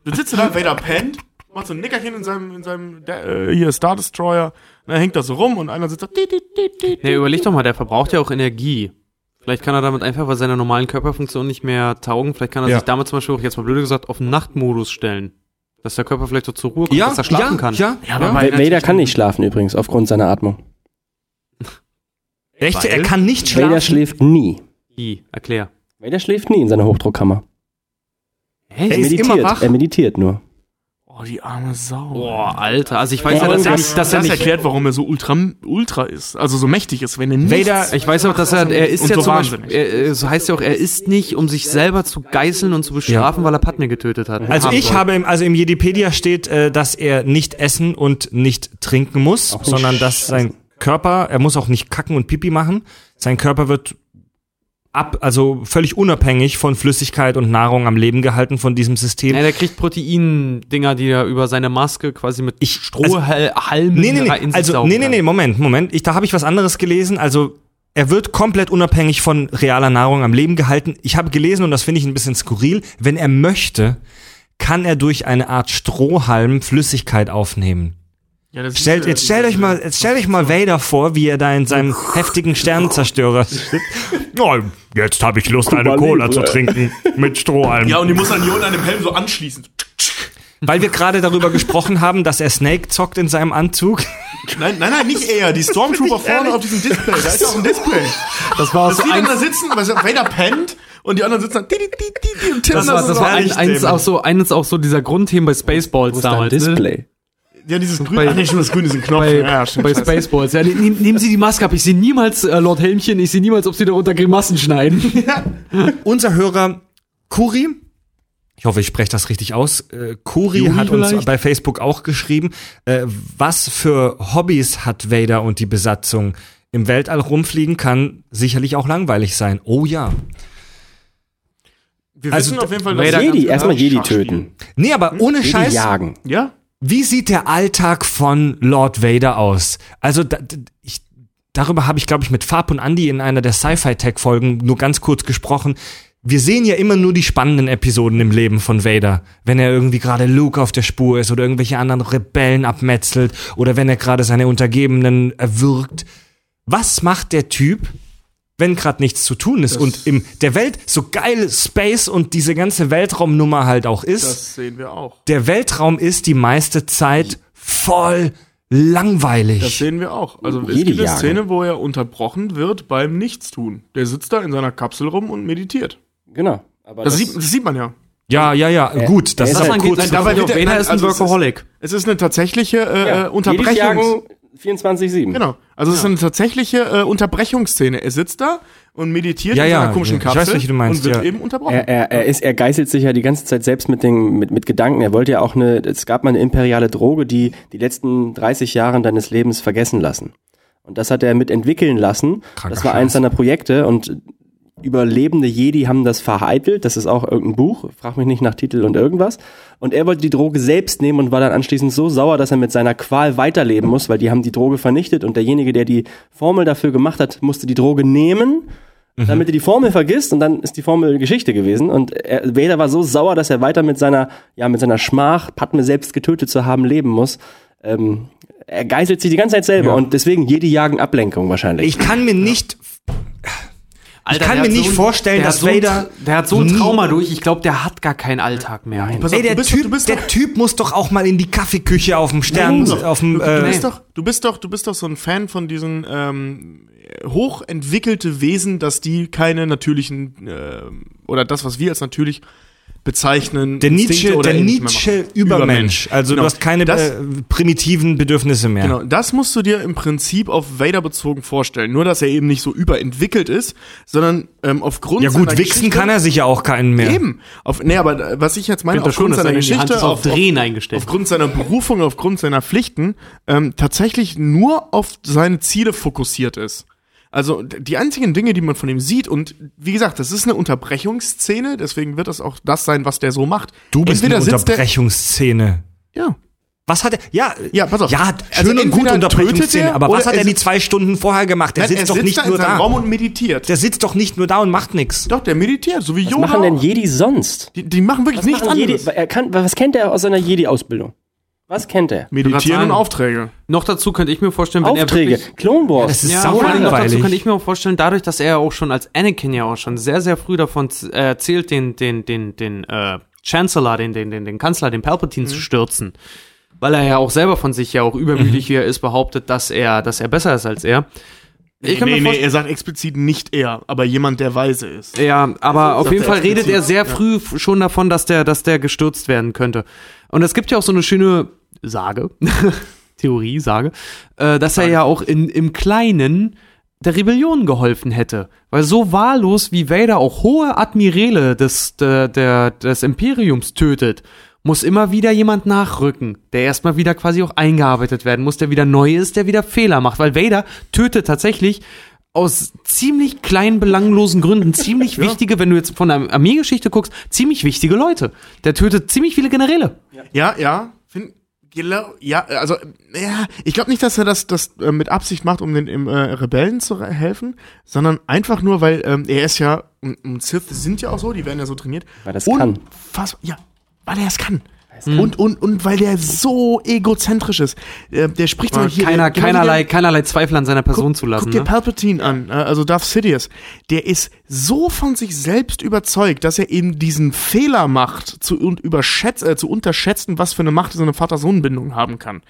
du sitzt da, Vader pennt, macht so ein Nickerchen in seinem, in seinem äh, hier Star Destroyer, und dann hängt da so rum und einer sitzt da. Di, di, di, Ja, überleg doch mal, der verbraucht ja auch Energie. Vielleicht kann er damit einfach bei seiner normalen Körperfunktion nicht mehr taugen. Vielleicht kann er Ja. sich damit zum Beispiel auch jetzt mal blöde gesagt auf den Nachtmodus stellen. Dass der Körper vielleicht so zur Ruhe kommt, ja, dass er schlafen ja, kann. ja, Ja, aber ja. Vader kann nicht schlafen übrigens, aufgrund seiner Atmung. Echt? Weil? Er kann nicht Vader schlafen. schläft nie. Wie? Erklär. Vader schläft nie in seiner Hochdruckkammer. Hä? Er ist meditiert. immer wach. Er meditiert nur. Oh, die arme Sau. Boah, Alter. Also ich weiß Ja, ja, dass er das- nicht, dass das er nicht. erklärt, warum er so ultra, ultra ist. Also so mächtig ist, wenn er nicht. Vader, Ich weiß auch, dass er, er ist Und ja so zum Beispiel, wahnsinnig. er, er- so heißt ja auch, er ist nicht, um sich selber zu geißeln und zu bestrafen, weil er Padme getötet hat. also Haben ich soll. habe im, also im Jedipedia steht, äh, dass er nicht essen und nicht trinken muss, nicht sondern dass sein Körper, er muss auch nicht kacken und Pipi machen. Sein Körper wird ab, also völlig unabhängig von Flüssigkeit und Nahrung am Leben gehalten von diesem System. Ja, der kriegt Protein-Dinger, die er über seine Maske quasi mit Ich- Strohhalmen Nee, nee, in nee. sich Also, nee, nee, nee, Moment, Moment. Ich, da habe ich was anderes gelesen. Also, er wird komplett unabhängig von realer Nahrung am Leben gehalten. Ich habe gelesen, und das finde ich ein bisschen skurril, wenn er möchte, kann er durch eine Art Strohhalm Flüssigkeit aufnehmen. Ja, Stellt, äh, jetzt stellt euch mal, jetzt stellt euch mal Vader vor, wie er da in seinem heftigen Sternenzerstörer sitzt. Oh, jetzt habe ich Lust, eine Cola zu trinken mit Strohhalm. Ja, und die muss dann hier unten an dem Helm so anschließen. Weil wir gerade darüber gesprochen haben, dass er Snake zockt in seinem Anzug. Nein, nein, nein, nicht er. Die Stormtrooper vorne auf diesem Display. Da ist doch ein Display. Das war auch Das so sieht dann eins, da sitzen, weil Vader pennt und die anderen sitzen dann. di- di- di- di- Und das war, das war ein, eins auch so, eines auch so dieser Grundthemen bei Spaceballs Wo ist da ein damals. Ne? Ja, dieses grün. bei- Ach nee, stimmt, das grün ist ein Knopf. Bei, ja, ja, stimmt. bei. Spaceballs. Ja, nehm, nehmen Sie die Maske ab. Ich sehe niemals äh, Lord Helmchen, ich sehe niemals, ob Sie darunter Grimassen schneiden. Unser Hörer Kuri, ich hoffe, ich spreche das richtig aus, äh, Kuri Juri hat uns vielleicht? bei Facebook auch geschrieben, äh, was für Hobbys hat Vader und die Besatzung? Im Weltall rumfliegen kann sicherlich auch langweilig sein. Oh ja. Wir Also, wissen auf jeden Fall, Vader dass Jedi, erstmal Jedi töten. Nee, aber ohne Jedi Scheiß, jagen. Ja? Wie sieht der Alltag von Lord Vader aus? Also, da, ich, darüber habe ich, glaube ich, mit Farb und Andy in einer der Sci-Fi-Tech-Folgen nur ganz kurz gesprochen. Wir sehen ja immer nur die spannenden Episoden im Leben von Vader. Wenn er irgendwie gerade Luke auf der Spur ist oder irgendwelche anderen Rebellen abmetzelt oder wenn er gerade seine Untergebenen erwürgt. Was macht der Typ, wenn gerade nichts zu tun ist und in der Welt so geil Space und diese ganze Weltraumnummer halt auch ist? Das sehen wir auch. der Weltraum ist die meiste Zeit voll langweilig. Das sehen wir auch. Also es Jedi gibt eine. Szene, wo er unterbrochen wird beim Nichtstun. Der sitzt da in seiner Kapsel rum und meditiert. Genau. Aber Das, sieht, das sieht man ja. ja, ja, ja, gut, das er ist halt kurz. dabei wird er- ist ein also es ist- Workaholic. Es ist eine tatsächliche äh, Ja. äh. Jedi jagen 24-7. Genau. Also es ist eine tatsächliche äh, Unterbrechungsszene. Er sitzt da und meditiert Ja, in seiner ja, komischen ja. Ich Kapsel weiß, welche du meinst, und wird eben unterbrochen. Er, er, er, ist, er geißelt sich ja die ganze Zeit selbst mit, den, mit, mit Gedanken. Er wollte ja auch eine, es gab mal eine imperiale Droge, die die letzten 30 Jahre deines Lebens vergessen lassen. Und das hat er mit entwickeln lassen. Kranker das war eins seiner Projekte und überlebende Jedi haben das vereitelt. Das ist auch irgendein Buch. Frag mich nicht nach Titel und irgendwas. Und er wollte die Droge selbst nehmen und war dann anschließend so sauer, dass er mit seiner Qual weiterleben muss, weil die haben die Droge vernichtet und derjenige, der die Formel dafür gemacht hat, musste die Droge nehmen damit er die Formel vergisst und dann ist die Formel Geschichte gewesen und er, Vader war so sauer, dass er weiter mit seiner ja mit seiner Schmach, Padme selbst getötet zu haben, leben muss. Ähm, er geißelt sich die ganze Zeit selber Ja. und deswegen jede jagen Ablenkung wahrscheinlich. Ich kann mir nicht, Alter, kann der mir nicht ein- vorstellen, der dass hat so ein- Vader Der hat so ein Trauma durch. Ich glaube, der hat gar keinen Alltag mehr. Pass ey, auf, der, du typ, du der muss doch auch mal in die Kaffeeküche auf dem Stern, Nein, auf dem, du, du, äh, bist doch, du bist doch, du bist doch so ein Fan von diesen ähm, hochentwickelte Wesen, dass die keine natürlichen äh, oder das, was wir als natürlich bezeichnen, der Nietzsche, oder der Nietzsche. Übermensch. Also Genau. du hast keine Das- äh, primitiven Bedürfnisse mehr. Genau, das musst du dir im Prinzip auf Vader bezogen vorstellen. Nur, dass er eben nicht so überentwickelt ist, sondern ähm, aufgrund Ja gut, seiner wichsen Geschichte- kann er sich ja auch keinen mehr. Eben. Auf, nee, aber äh, was ich jetzt meine, schon, aufgrund dass seiner er Geschichte, auf Drehen eingestellt. aufgrund seiner Berufung, aufgrund seiner Pflichten, ähm, tatsächlich nur auf seine Ziele fokussiert ist. Also die einzigen Dinge, die man von ihm sieht, und wie gesagt, das ist eine Unterbrechungsszene, deswegen wird das auch das sein, was der so macht. Du bist Entweder eine sitzt der- Unterbrechungsszene. Ja. Was hat er? Ja, Ja, pass auf. Ja, Also schön und gut Unterbrechungsszene, er aber was hat er er die zwei Stunden vorher gemacht? Der Nein, sitzt er doch sitzt nicht da nur da. Raum und meditiert. Der sitzt doch nicht nur da und macht nichts. Doch, der meditiert, so wie was Yoda. machen denn. Jedi sonst? Die, die machen wirklich Was nichts machen Jedi, anderes. er kann, was kennt er aus seiner Jedi-Ausbildung? Was kennt er? Meditieren und Aufträge. Noch dazu könnte ich mir vorstellen, wenn Aufträge. er wirklich Clone Wars. das ist Ja, sau allem noch dazu langweilig. kann ich mir auch vorstellen, dadurch, dass er auch schon als Anakin ja auch schon sehr, sehr früh davon äh, erzählt, den, den, den, den äh, Chancellor, den, den, den, den Kanzler, den Palpatine zu stürzen. Weil er ja auch selber von sich ja auch übermütig, wie er ist, behauptet, dass er, dass er besser ist als er. Ich kann nee, mir nee, vorstellen, er sagt explizit nicht er, aber jemand, der weise ist. Ja, aber auf sagt jeden Fall redet er sehr ja. früh f- schon davon, dass der, dass der gestürzt werden könnte. Und es gibt ja auch so eine schöne Sage, Theorie, Sage, äh, dass er ja auch in, im Kleinen der Rebellion geholfen hätte. Weil so wahllos wie Vader auch hohe Admiräle des, der, der, des Imperiums tötet, muss immer wieder jemand nachrücken, der erstmal wieder quasi auch eingearbeitet werden muss, der wieder neu ist, der wieder Fehler macht. Weil Vader tötet tatsächlich aus ziemlich kleinen, belanglosen Gründen ziemlich wichtige, wenn du jetzt von der Armeegeschichte guckst, ziemlich wichtige Leute. Der tötet ziemlich viele Generäle. Ja, ja. Ja, also, ja, ich glaube nicht, dass er das, das äh, mit Absicht macht, um den im, äh, Rebellen zu re- helfen, sondern einfach nur, weil ähm, er ist ja, und, und Sith sind ja auch so, die werden ja so trainiert. Weil das kann. Ja, weil er es kann. Und, und, und weil der so egozentrisch ist. Äh, der spricht mal hier. Keiner, der- genau keinerlei, der- keinerlei Zweifel an seiner Person zu lassen. Guck dir Ne? Palpatine an, äh, also Darth Sidious. Der ist so von sich selbst überzeugt, dass er eben diesen Fehler macht, zu, und überschätzt, äh, zu unterschätzen, was für eine Macht so eine Vater-Sohn-Bindung haben kann.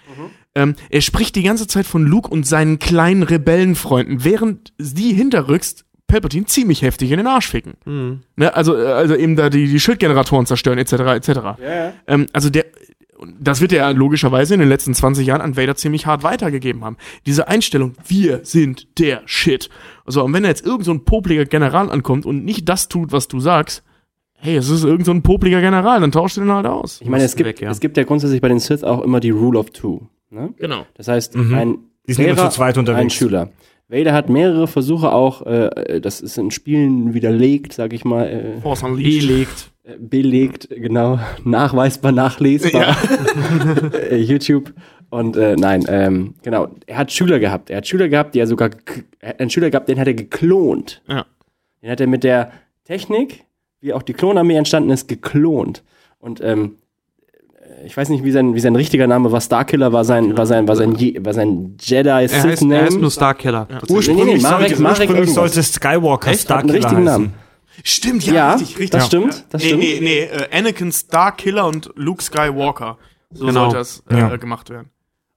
Ähm, er spricht die ganze Zeit von Luke und seinen kleinen Rebellenfreunden, während die hinterrückst Palpatine ziemlich heftig in den Arsch ficken. Ne, also, äh, also eben da die, die Schildgeneratoren zerstören, etc., etc. Ähm, also der, das wird er logischerweise in den letzten 20 Jahren an Vader ziemlich hart weitergegeben haben. Diese Einstellung, wir sind der Shit. So, und wenn da jetzt irgend so ein popliger General ankommt und nicht das tut, was du sagst, hey, es ist irgend so ein popliger General, dann tauscht du den halt aus. Ich meine, es gibt, weg, ja. es gibt ja grundsätzlich bei den Sith auch immer die Rule of Two. Ne? Genau. Das heißt, ein Die sind immer Lehrer, zu zweit unterwegs. ein Schüler. Vader hat mehrere Versuche auch, äh, das ist in Spielen widerlegt, sag ich mal, äh, Force Unleashed. Belegt. äh, belegt, genau, nachweisbar, nachlesbar, äh, YouTube. Und äh, nein, ähm, genau, er hat Schüler gehabt. Er hat Schüler gehabt, die er sogar, er hat einen Schüler gehabt, den hat er geklont. Ja. Den hat er mit der Technik, wie auch die Klonarmee entstanden ist, geklont. Und ähm, ich weiß nicht, wie sein, wie sein richtiger Name war. Starkiller war sein, war sein, war sein, Je- war sein Jedi Er heißt, er heißt nur. Starkiller. Ursprünglich, Nee, nee, Marek- sollte, Marek ursprünglich sollte Skywalker Echt? Hat einen Starkiller richtigen heißen. Namen. Stimmt, ja, Ja, richtig, richtig. das stimmt, das nee, stimmt. nee, nee, äh, Anakin Starkiller und Luke Skywalker. So Genau. sollte das äh, Ja. gemacht werden.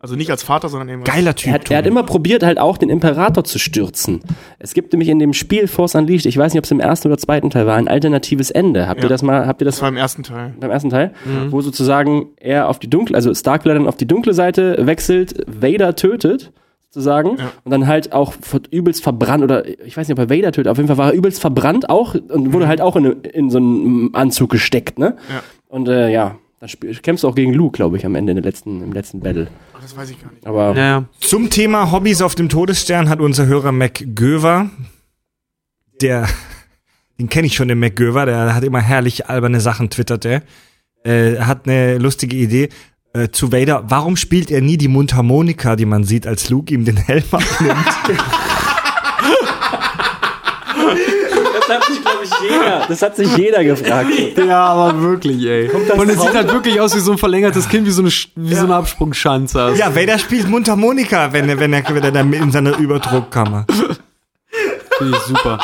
Also nicht als Vater, sondern eben als Geiler Typ. Er hat, er hat immer probiert, halt auch den Imperator zu stürzen. Es gibt nämlich in dem Spiel Force Unleashed, ich weiß nicht, ob es im ersten oder zweiten Teil war, ein alternatives Ende. Habt Ja. ihr das mal, habt ihr das Das war im ersten Teil. beim ersten Teil? Wo sozusagen er auf die dunkle, also Starkiller dann auf die dunkle Seite wechselt, Vader tötet, sozusagen, Ja. und dann halt auch übelst verbrannt, oder ich weiß nicht, ob er Vader tötet, auf jeden Fall war er übelst verbrannt auch und wurde halt auch in, in so einen Anzug gesteckt, ne? Ja. Und äh, ja, da spiel- kämpfst du auch gegen Luke, glaube ich, am Ende in der letzten, im letzten Battle. Ach, das weiß ich gar nicht. Aber Ja, Zum Thema Hobbys auf dem Todesstern hat unser Hörer MacGöver, der, den kenne ich schon, den MacGöver, der hat immer herrlich alberne Sachen, twittert er. Äh, hat eine lustige Idee äh, zu Vader. Warum spielt er nie die Mundharmonika, die man sieht, als Luke ihm den Helm abnimmt? das hat sich, jeder, das hat sich jeder gefragt. ja, aber wirklich, ey. Und es sieht halt wirklich aus wie so ein verlängertes Kind, wie so eine, wie so eine Absprungschanze. Also. ja, Vader spielt Mundharmonika, wenn er, wenn er, wenn er da in seiner Überdruckkammer. Finde ich super.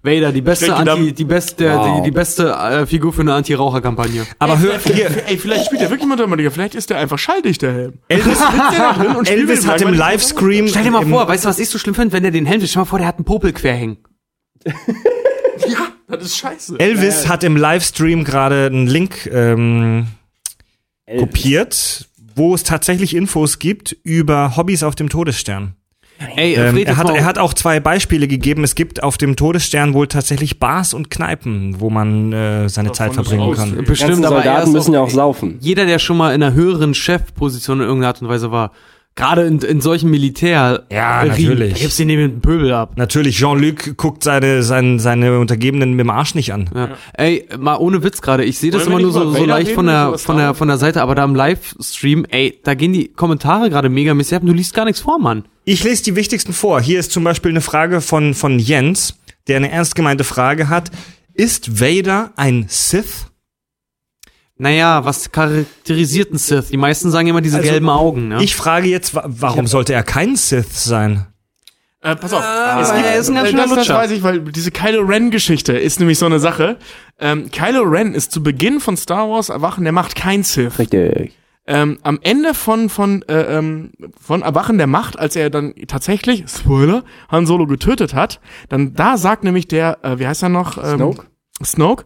Vader, die beste, Anti, die beste, Wow. die, die beste äh, Figur für eine Anti-Raucher-Kampagne. Aber hör, hier, Ey, vielleicht spielt er wirklich Mundharmonika, vielleicht ist der einfach schalldicht, der Helm. Elvis, drin und Elvis hat im. Livestream. Stell dir mal vor, weißt du, was ich so schlimm finde, wenn der den Helm, stell dir mal vor, der hat einen Popel quer hängen. Ja, das ist scheiße. Elvis hat im Livestream gerade einen Link ähm, kopiert, wo es tatsächlich Infos gibt über Hobbys auf dem Todesstern. Ey, Ähm, er, hat, er hat auch zwei Beispiele gegeben. Es gibt auf dem Todesstern wohl tatsächlich Bars und Kneipen, wo man äh, seine Zeit verbringen kann. Bestimmt, aber er Soldaten müssen ja auch saufen. Jeder, der schon mal in einer höheren Chefposition in irgendeiner Art und Weise war, gerade in, in solchen Militär, Ja, natürlich. da gibt's den neben den Pöbel ab. Natürlich, Jean-Luc guckt seine, seine, seine Untergebenen mit dem Arsch nicht an. Ja. Ey, mal ohne Witz gerade. Ich sehe das immer nur so, so leicht von der, von der, von der Seite, aber da im Livestream, ey, da gehen die Kommentare gerade mega mäßig ab und du liest gar nichts vor, Mann. Ich lese die wichtigsten vor. Hier ist zum Beispiel eine Frage von, von Jens, der eine ernst gemeinte Frage hat. Ist Vader ein Sith? Naja, was charakterisiert ein Sith? Die meisten sagen immer diese Also, gelben Augen, ne? Ich frage jetzt, wa- warum sollte er kein Sith sein? Äh, pass auf. aber er ist ein ganz äh, das, das weiß ich, weil diese Kylo Ren-Geschichte ist nämlich so eine Sache. Ähm, Kylo Ren ist zu Beginn von Star Wars Erwachen der Macht kein Sith. Richtig. ähm, am Ende von, von, äh, ähm, von Erwachen der Macht, als er dann tatsächlich, Spoiler, Han Solo getötet hat, dann da sagt nämlich der, äh, wie heißt er noch? Ähm, Snoke? Snoke,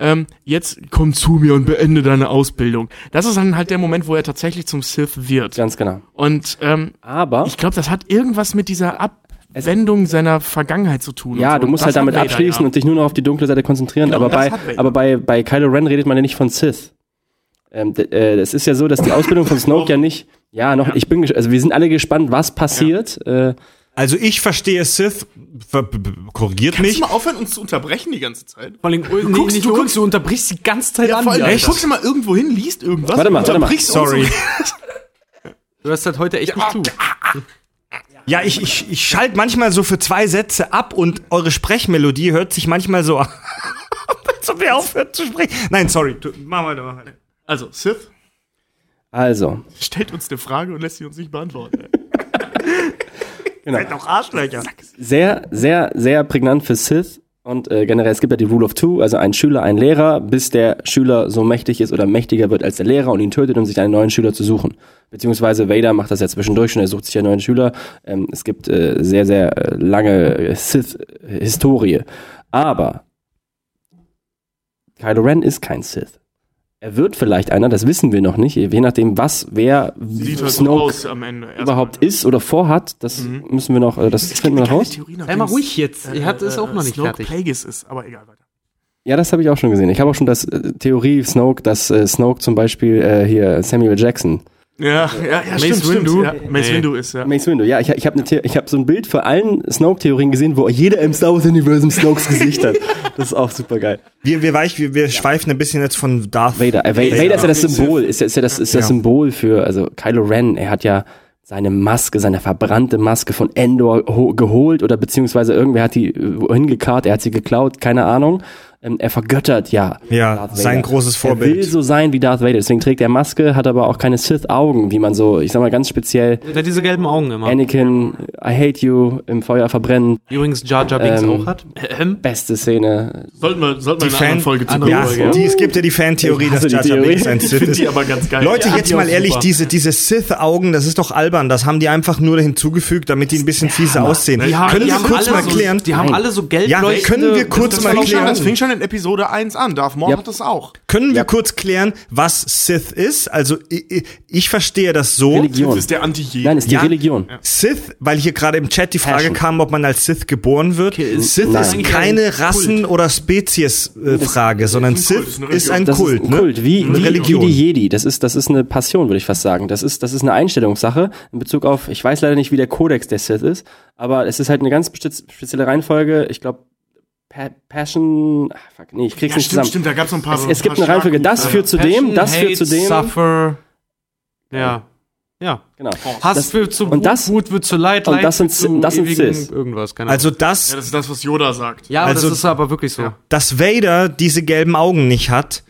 ähm, jetzt komm zu mir und beende deine Ausbildung. Das ist dann halt der Moment, wo er tatsächlich zum Sith wird. Ganz genau. Und ähm, Aber ich glaube, das hat irgendwas mit dieser Abwendung seiner Vergangenheit zu tun. Ja, so. du musst halt damit Vader, abschließen ja. und dich nur noch auf die dunkle Seite konzentrieren. Genau, aber bei, aber bei, bei Kylo Ren redet man ja nicht von Sith. Ähm, äh, es ist ja so, dass die Ausbildung von Snoke ja nicht. Ja, noch. Ich bin. Also wir sind alle gespannt, was passiert. Äh, Also ich verstehe Sith, korrigiert Kannst mich. du mal aufhören, uns zu unterbrechen die ganze Zeit? Vor allem, nee, guckst- nicht du uns, guckst- du unterbrichst die ganze Zeit Ja, an. vor allem, Alter. du guckst mal irgendwo hin, liest irgendwas. Warte mal, warte mal. Sorry. Du hast halt heute echt nicht zu. Ja, ich, ich, ich schalte manchmal so für zwei Sätze ab und eure Sprechmelodie hört sich manchmal so an. Als ob ihr aufhört zu sprechen. Nein, sorry. Du, mach weiter, mach weiter. Also, Sith also, stellt uns eine Frage und lässt sie uns nicht beantworten. Seid doch Arschlöcher. sehr, sehr, sehr prägnant für Sith. Und äh, generell, es gibt ja die Rule of Two, also ein Schüler, ein Lehrer, bis der Schüler so mächtig ist oder mächtiger wird als der Lehrer und ihn tötet, um sich einen neuen Schüler zu suchen. Beziehungsweise Vader macht das ja zwischendurch schon, er sucht sich einen neuen Schüler. Ähm, es gibt äh, sehr, sehr äh, lange Sith-Historie. Aber Kylo Ren ist kein Sith. Er wird vielleicht einer, das wissen wir noch nicht, je nachdem, was, wer Sieht halt so Snoke aus am Ende. erstmal. überhaupt ist oder vorhat, das müssen wir noch, äh, das finden wir noch raus. Sei mal es, ruhig jetzt. Ihr habt es auch noch nicht Snoke fertig. Plagueis ist, aber egal weiter. Ja, das habe ich auch schon gesehen. Ich habe auch schon das äh, Theorie Snoke, dass äh, Snoke zum Beispiel äh, hier Samuel Jackson, Ja, ja, ja, Mace stimmt, stimmt. Windu? Ja, Mace Nee. Windu ist, ja. Mace Windu. Ja, ich, ich habe ne ich habe so ein Bild für allen Snoke-Theorien gesehen, wo jeder im Star Wars Universum Snokes Gesicht hat. Das ist auch super geil. Wir, wir, weich, wir, wir schweifen ein bisschen jetzt von Darth Vader, äh, Vader, Vader ist ja das Symbol, ist ja, ist ja das, ist das Ja. Symbol für, also Kylo Ren, er hat ja seine Maske, seine verbrannte Maske von Endor ho- geholt oder beziehungsweise irgendwer hat die äh, wohin gekarrt, er hat sie geklaut, keine Ahnung. Ähm, er vergöttert ja. Ja, Darth sein großes Vorbild. Er will so sein wie Darth Vader, deswegen trägt er Maske, hat aber auch keine Sith-Augen, wie man so, ich sag mal ganz speziell Der hat diese gelben Augen immer. Anakin, I hate you, im Feuer verbrennen, Übrigens Jar Jar Binks Ähm, auch hat. Ähm, beste Szene. Sollten wir, sollten wir Die Fan Folge zu ja, ja. die, es gibt ja die Fan-Theorie, dass Jar Jar. Binks ein Ich Sith finde ist. die aber ganz geil. Leute, Ja, jetzt mal ehrlich, super. diese, diese Sith-Augen, das ist doch albern. Das haben die einfach nur hinzugefügt, damit die ein bisschen fieser aussehen. Die haben- können die wir haben kurz alle mal so, klären? Die haben alle so gelb Ja, können wir kurz mal klären? das fing schon in Episode 1 an. Darth Maul Ja. hat das auch. Können wir Ja. kurz klären, was Sith ist? Also ich, ich verstehe das so. Religion. Das ist der Anti-Jedi. Nein, ist die Ja. Religion. Sith, weil hier gerade im Chat die Frage Passion. kam, ob man als Sith geboren wird. Sith Nein. ist keine Rassen- oder Spezies-Frage, sondern ist ein Kult, Sith ist ist ein Das Kult. ist ein ne? Kult, wie, Eine wie, Religion. wie die Jedi. Das ist, das ist eine Passion, würde ich fast sagen. Das ist, das ist eine Einstellungssache in Bezug auf, ich weiß leider nicht, wie der Kodex der Sith ist, aber es ist halt eine ganz spezielle Reihenfolge. Ich glaube, pa Passion, ach, fuck, nee, ich krieg's Ja, nicht stimmt, zusammen. stimmt, da gab es noch ein paar Es, es ein gibt paar eine Reihenfolge, das führt zu dem, das führt zu dem. Suffer. Ja. Ja. Genau. Hass Das- führt zu und das- Wut wird zu Leid, und Leid das sind- führt zu das sind Cis. irgendwas, keine Ahnung. Also das, Ja, das ist das, was Yoda sagt. ja, aber also- das ist aber wirklich so. dass Vader diese gelben Augen nicht hat,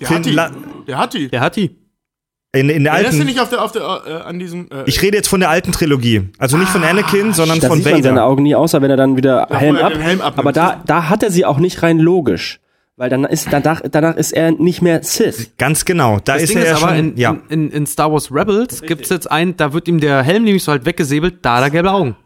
Der hat die. Der hat die. Der hat die. In, in der ist ja alten, nicht auf der, auf der, äh, an diesem. Äh, ich rede jetzt von der alten Trilogie. Also nicht von Anakin, sondern Da von sieht man seine Vader. Augen nie, außer wenn er dann wieder Ja, Helm ab. Helm abnimmt. aber da, da hat er sie auch nicht rein logisch. Weil dann ist, danach, danach ist er nicht mehr Sith. Ganz genau. Da Das ist Ding er ja ist aber, schon, in, ja. in, in, in Star Wars Rebels gibt's jetzt einen, da wird ihm der Helm nämlich so halt weggesäbelt, da hat er gelbe Augen.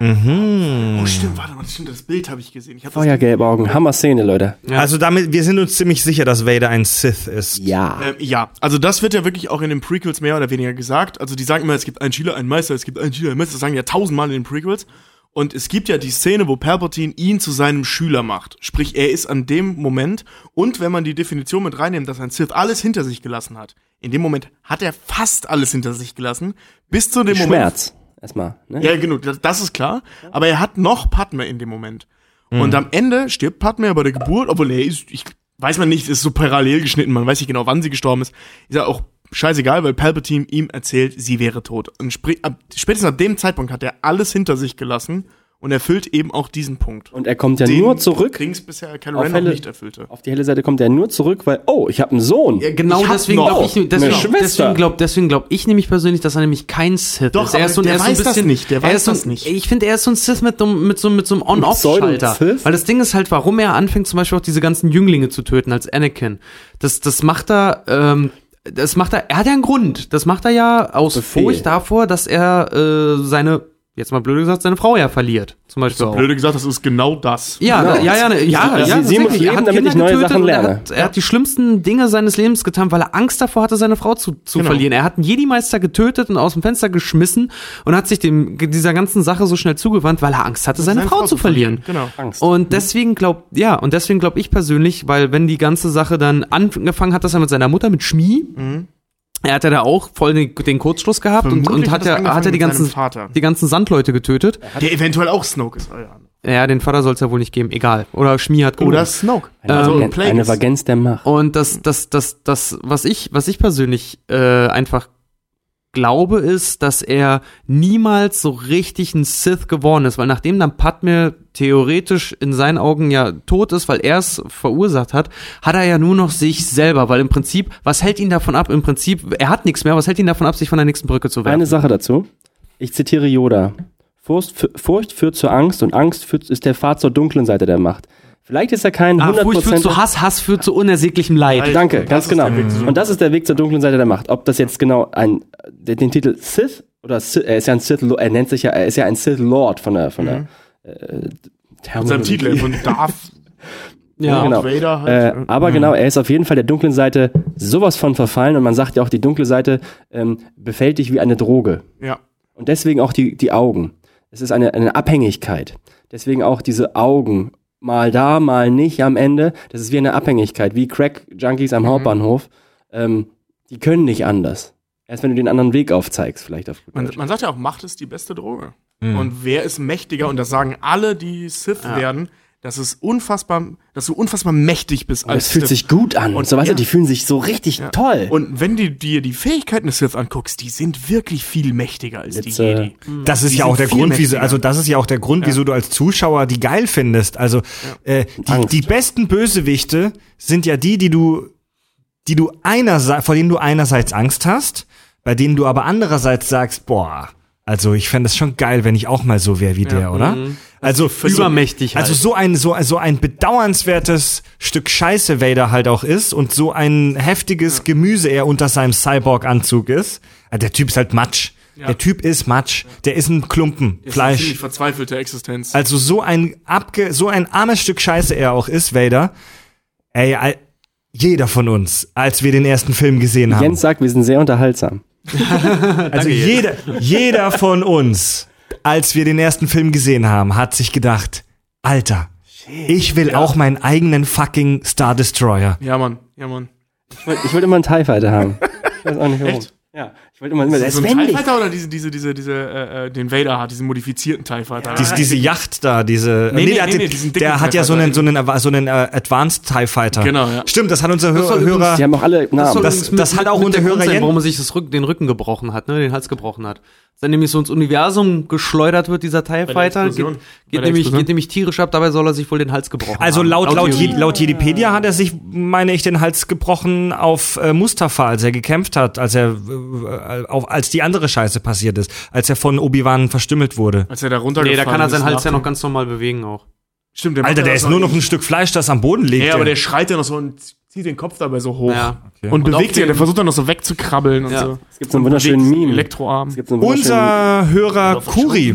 Mhm. oh, stimmt, warte mal, stimmt, das Bild habe ich gesehen. Ich hab Feuergelbe Augen. Hammer Szene, Leute. Ja. Also damit, wir sind uns ziemlich sicher, dass Vader ein Sith ist. Ja. Ähm, ja, also das wird ja wirklich auch in den Prequels mehr oder weniger gesagt. Also die sagen immer, es gibt einen Schüler, einen Meister, es gibt einen Schüler, einen Meister. Das sagen ja tausendmal in den Prequels. Und es gibt ja die Szene, wo Palpatine ihn zu seinem Schüler macht. Sprich, er ist an dem Moment, und wenn man die Definition mit reinnimmt, dass ein Sith alles hinter sich gelassen hat, in dem Moment hat er fast alles hinter sich gelassen, bis zu dem Moment. Erstmal. Ne? Ja, genau, das, das ist klar. Aber er hat noch Padme in dem Moment. Und am Ende stirbt Padme bei der Geburt, obwohl er ist, ich weiß man nicht, ist so parallel geschnitten, man weiß nicht genau, wann sie gestorben ist. Ist ja auch scheißegal, weil Palpatine ihm erzählt, sie wäre tot. Und sprich, ab, spätestens ab dem Zeitpunkt hat er alles hinter sich gelassen und erfüllt eben auch diesen Punkt. Und er kommt ja Den nur zurück. Kriegs bisher Kylo Auf Ren noch helle- nicht erfüllte. Auf die helle Seite kommt er nur zurück, weil, oh, ich habe einen Sohn. Ja, genau deswegen glaube ich, deswegen, deswegen glaube deswegen glaub ich nämlich persönlich, dass er nämlich kein Sith Doch, ist. Er ist so, der er ist so ein weiß das bisschen, nicht, der er weiß ist so, das nicht. Ich finde, er ist so ein Sith mit, so- mit, so, mit so einem On-Off-Schalter. Weil das Ding ist halt, warum er anfängt, zum Beispiel auch diese ganzen Jünglinge zu töten als Anakin. Das, das macht er, ähm, das macht er, er hat ja einen Grund. Das macht er ja aus Befehl. Furcht davor, dass er äh, seine, jetzt mal blöd gesagt, seine Frau ja verliert. Zum Beispiel auch. Blöde gesagt, das ist genau das. Ja, Genau. ja, ja, ne, ja, Sie- ja, sie muss leben, Er hat damit Kinder ich neue Sachen und Er lerne. hat, er hat die schlimmsten Dinge seines Lebens getan, weil er Angst davor hatte, seine Frau zu, zu Genau. verlieren. Er hat einen Jedi-Meister getötet und aus dem Fenster geschmissen und hat sich dem, dieser ganzen Sache so schnell zugewandt, weil er Angst hatte, seine, Frau, zu verlieren. Genau. Angst. Und deswegen glaub, ja, und deswegen glaube ich persönlich, weil wenn die ganze Sache dann angefangen hat, dass er mit seiner Mutter, mit Schmie, er hat ja da auch voll den, den Kurzschluss gehabt und, Vermutlich und hat ja, hat ja die ganzen, Vater. die ganzen Sandleute getötet. Der eventuell auch Snoke ist. Ja. Ja, den Vater soll es ja wohl nicht geben, egal. Oder Schmie hat Oder gelogen. Snoke. Eine, also Vagen- Plagueis. eine Vagenz der Macht. Und das, das, das, das, was ich, was ich persönlich äh, einfach glaube, ist, dass er niemals so richtig ein Sith geworden ist, weil nachdem dann Padme theoretisch in seinen Augen ja tot ist, weil er es verursacht hat, hat er ja nur noch sich selber, weil im Prinzip, was hält ihn davon ab? Im Prinzip, er hat nichts mehr, was hält ihn davon ab, sich von der nächsten Brücke zu werfen? Eine Sache dazu. Ich zitiere Yoda. Furcht, Furcht führt zur Angst und Angst führt, ist der Pfad zur dunklen Seite der Macht. Vielleicht ist er kein ah, Furcht führt 100%. zu Hass, Hass führt zu unersäglichem Leid. Danke, Das ganz genau. Und das ist der Weg zur dunklen Seite der Macht. Ob das jetzt genau ein, den, den Titel Sith oder Sith, er ist ja ein Sith, er nennt sich ja, er ist ja ein Sith Lord von der, von der, äh, Mit seinem Titel von Darth Ja, genau. Vader Äh, halt. aber genau, er ist auf jeden Fall der dunklen Seite sowas von verfallen und man sagt ja auch, die dunkle Seite ähm, befällt dich wie eine Droge. ja. Und deswegen auch die, die Augen. Es ist eine, eine Abhängigkeit. Deswegen auch diese Augen. Mal da, mal nicht am Ende. Das ist wie eine Abhängigkeit, wie Crack-Junkies am Hauptbahnhof. Ähm, die können nicht anders. Erst wenn du den anderen Weg aufzeigst, vielleicht auf gut Man, man sagt ja auch, Macht ist die beste Droge. Und wer ist mächtiger? Und das sagen alle, die Sith werden, dass es unfassbar, dass du unfassbar mächtig bist als es fühlt sich gut an. Und so, weißt ja. die fühlen sich so richtig toll. Und wenn du dir die Fähigkeiten des Sith anguckst, die sind wirklich viel mächtiger als Jetzt, die äh, Jedi. Das ist Die ja auch der Grund, wieso, also das ist ja auch der Grund, wieso du als Zuschauer die geil findest. Also äh, die, die besten Bösewichte sind ja die, die du, die du einerseits, vor denen du einerseits Angst hast, bei denen du aber andererseits sagst, boah, also ich fände es schon geil, wenn ich auch mal so wäre wie der, oder? Also Übermächtig halt. Also so ein so so ein bedauernswertes Stück Scheiße Vader halt auch ist und so ein heftiges Gemüse er unter seinem Cyborg-Anzug ist. Ja, der Typ ist halt Matsch. Der Typ ist Matsch. Der ist ein Klumpen Ist eine Fleisch. ziemlich verzweifelte Existenz. Also so ein abge so ein armes Stück Scheiße er auch ist, Vader. Ey, all, jeder von uns, als wir den ersten Film gesehen haben. Jens sagt, wir sind sehr unterhaltsam. Also jeder, jeder von uns, als wir den ersten Film gesehen haben, hat sich gedacht, Alter, ich will auch meinen eigenen fucking Star Destroyer. ja, Mann, ja, Mann. Ich wollte ich wollte immer einen TIE Fighter haben. Ich weiß auch nicht warum. Echt? Ja, ich wollte immer, der ist So ein TIE. Fighter oder diese, diese, diese, diese, äh, äh, den Vader hat, diesen modifizierten TIE Fighter. Dies, diese Yacht da, diese. Nee, nee, der, hat nee, den- nee, diesen dicken der hat ja so einen, so einen, so einen äh, Advanced TIE Fighter. Genau, ja. Stimmt, das hat unser Hör, soll übrigens- Hörer. Die haben auch alle Namen. soll Das- übrigens mit- das hat auch unser der Grund Hörer sein, warum er sich das Rück, den Rücken gebrochen hat, ne, den Hals gebrochen hat. Dann nämlich so ins Universum geschleudert wird, dieser TIE der Fighter, geht, geht, der nämlich, geht nämlich tierisch ab, dabei soll er sich wohl den Hals gebrochen Also haben. laut, laut. Je- laut Wikipedia hat er sich, meine ich, den Hals gebrochen auf äh, Mustafa, als er gekämpft hat, als er, äh, auf, als die andere Scheiße passiert ist, als er von Obi-Wan verstümmelt wurde. Als er da Nee, runtergefallen da kann er seinen Hals ja noch ganz normal bewegen auch. Stimmt, der Alter, der ist nur noch ein- Stück Fleisch, das am Boden liegt. Ja, aber der schreit ja noch so und zieht den Kopf dabei so hoch. Ja. Und Und auf bewegt sich, der versucht dann noch so wegzukrabbeln und Ja. so. Es gibt so einen wunderschönen Meme. Elektroarm. Es gibt so einen wunderschönen Unser Hörer Kuri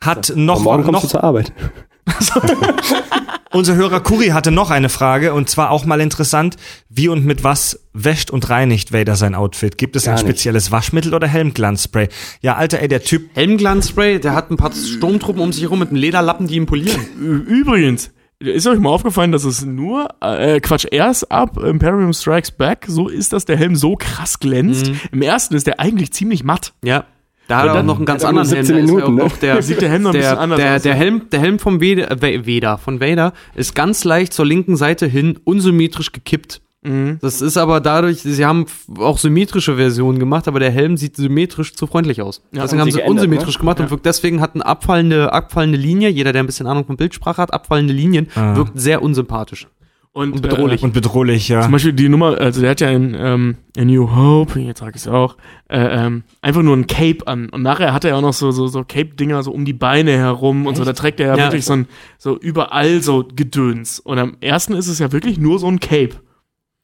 hat noch, Morgen kommst du noch zur Arbeit. unser Hörer Kuri hatte noch eine Frage und zwar auch mal interessant, wie und mit was wäscht und reinigt Vader sein Outfit? Gibt es Gar ein nicht. spezielles Waschmittel oder Helmglanzspray? Ja, Alter, ey, der Typ Helmglanzspray, der hat ein paar Sturmtruppen um sich herum mit einem Lederlappen, die ihn polieren. Übrigens, ist euch mal aufgefallen, dass es nur, äh, Quatsch, erst ab Imperium Strikes Back, so ist, dass der Helm so krass glänzt. Mhm. Im ersten ist der eigentlich ziemlich matt. Ja. Da hat er auch noch einen ganz er anderen Helm. 17 da ist ja Minuten, auch ne? der, Sieht der Helm noch ein der, bisschen anders der, aus. der Helm, der Helm vom Vader, Vader, von Vader ist ganz leicht zur linken Seite hin unsymmetrisch gekippt. Mhm. Das ist aber dadurch, sie haben auch symmetrische Versionen gemacht, aber der Helm sieht symmetrisch zu freundlich aus. Ja, deswegen haben haben sie geändert, unsymmetrisch ne? gemacht und wirkt deswegen hat eine abfallende, abfallende Linie, jeder, der ein bisschen Ahnung von Bildsprache hat, abfallende Linien, wirkt sehr unsympathisch. Und, Und bedrohlich. Äh, und bedrohlich, ja. zum Beispiel die Nummer, also der hat ja in, ähm, in New Hope, jetzt sag ich es auch, äh, ähm, einfach nur ein Cape an. Und nachher hat er auch noch so, so, so Cape-Dinger so um die Beine herum und so. Da trägt er ja, Ja. wirklich so ein, so überall so Gedöns. Und am ersten ist es ja wirklich nur so ein Cape.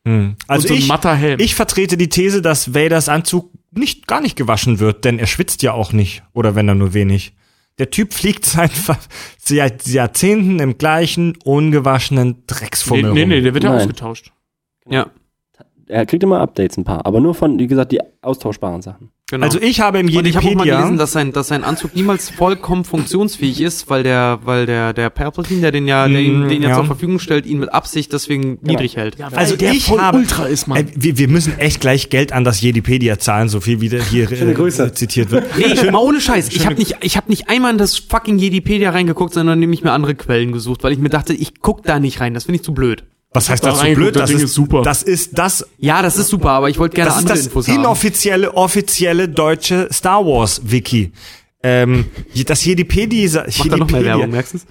Hm. Also so ein ich, matter Helm. ich vertrete die These, dass Vaders Anzug nicht gar nicht gewaschen wird, denn er schwitzt ja auch nicht. Oder wenn er nur wenig. Der Typ fliegt seit, seit Jahrzehnten im gleichen ungewaschenen nee, Drecksfummel nee, rum. nee, der wird ja ausgetauscht. Ja, Er kriegt immer Updates ein paar, aber nur von, wie gesagt, die austauschbaren Sachen. genau. Also ich habe im und ich habe auch mal Jedipedia gelesen, dass sein, dass sein Anzug niemals vollkommen funktionsfähig ist, weil der, weil der, der Palpatine, der den ja, der ihn, Mm, den jetzt ja. zur Verfügung stellt, ihn mit Absicht deswegen niedrig hält. Also der ich voll habe, Ultra ist, Mann. Äh, wir, wir müssen echt gleich Geld an das Jedipedia zahlen, so viel wie der hier äh, Grüße. zitiert wird. Nee, mal ohne Scheiß. Ich habe nicht, ich hab nicht einmal in das fucking Jedipedia reingeguckt, sondern nämlich mir andere Quellen gesucht, weil ich mir dachte, ich guck da nicht rein. Das finde ich zu blöd. Was heißt da das so reingeguckt, blöd? das Das Ding ist ist super. Das ist das Ja, das ist super, aber ich wollte gerne Das ist andere das Infos haben. inoffizielle, offizielle deutsche Star Wars Wiki. Ähm, das Jedipedia, Mach da noch mehr Werbung, merkst du's?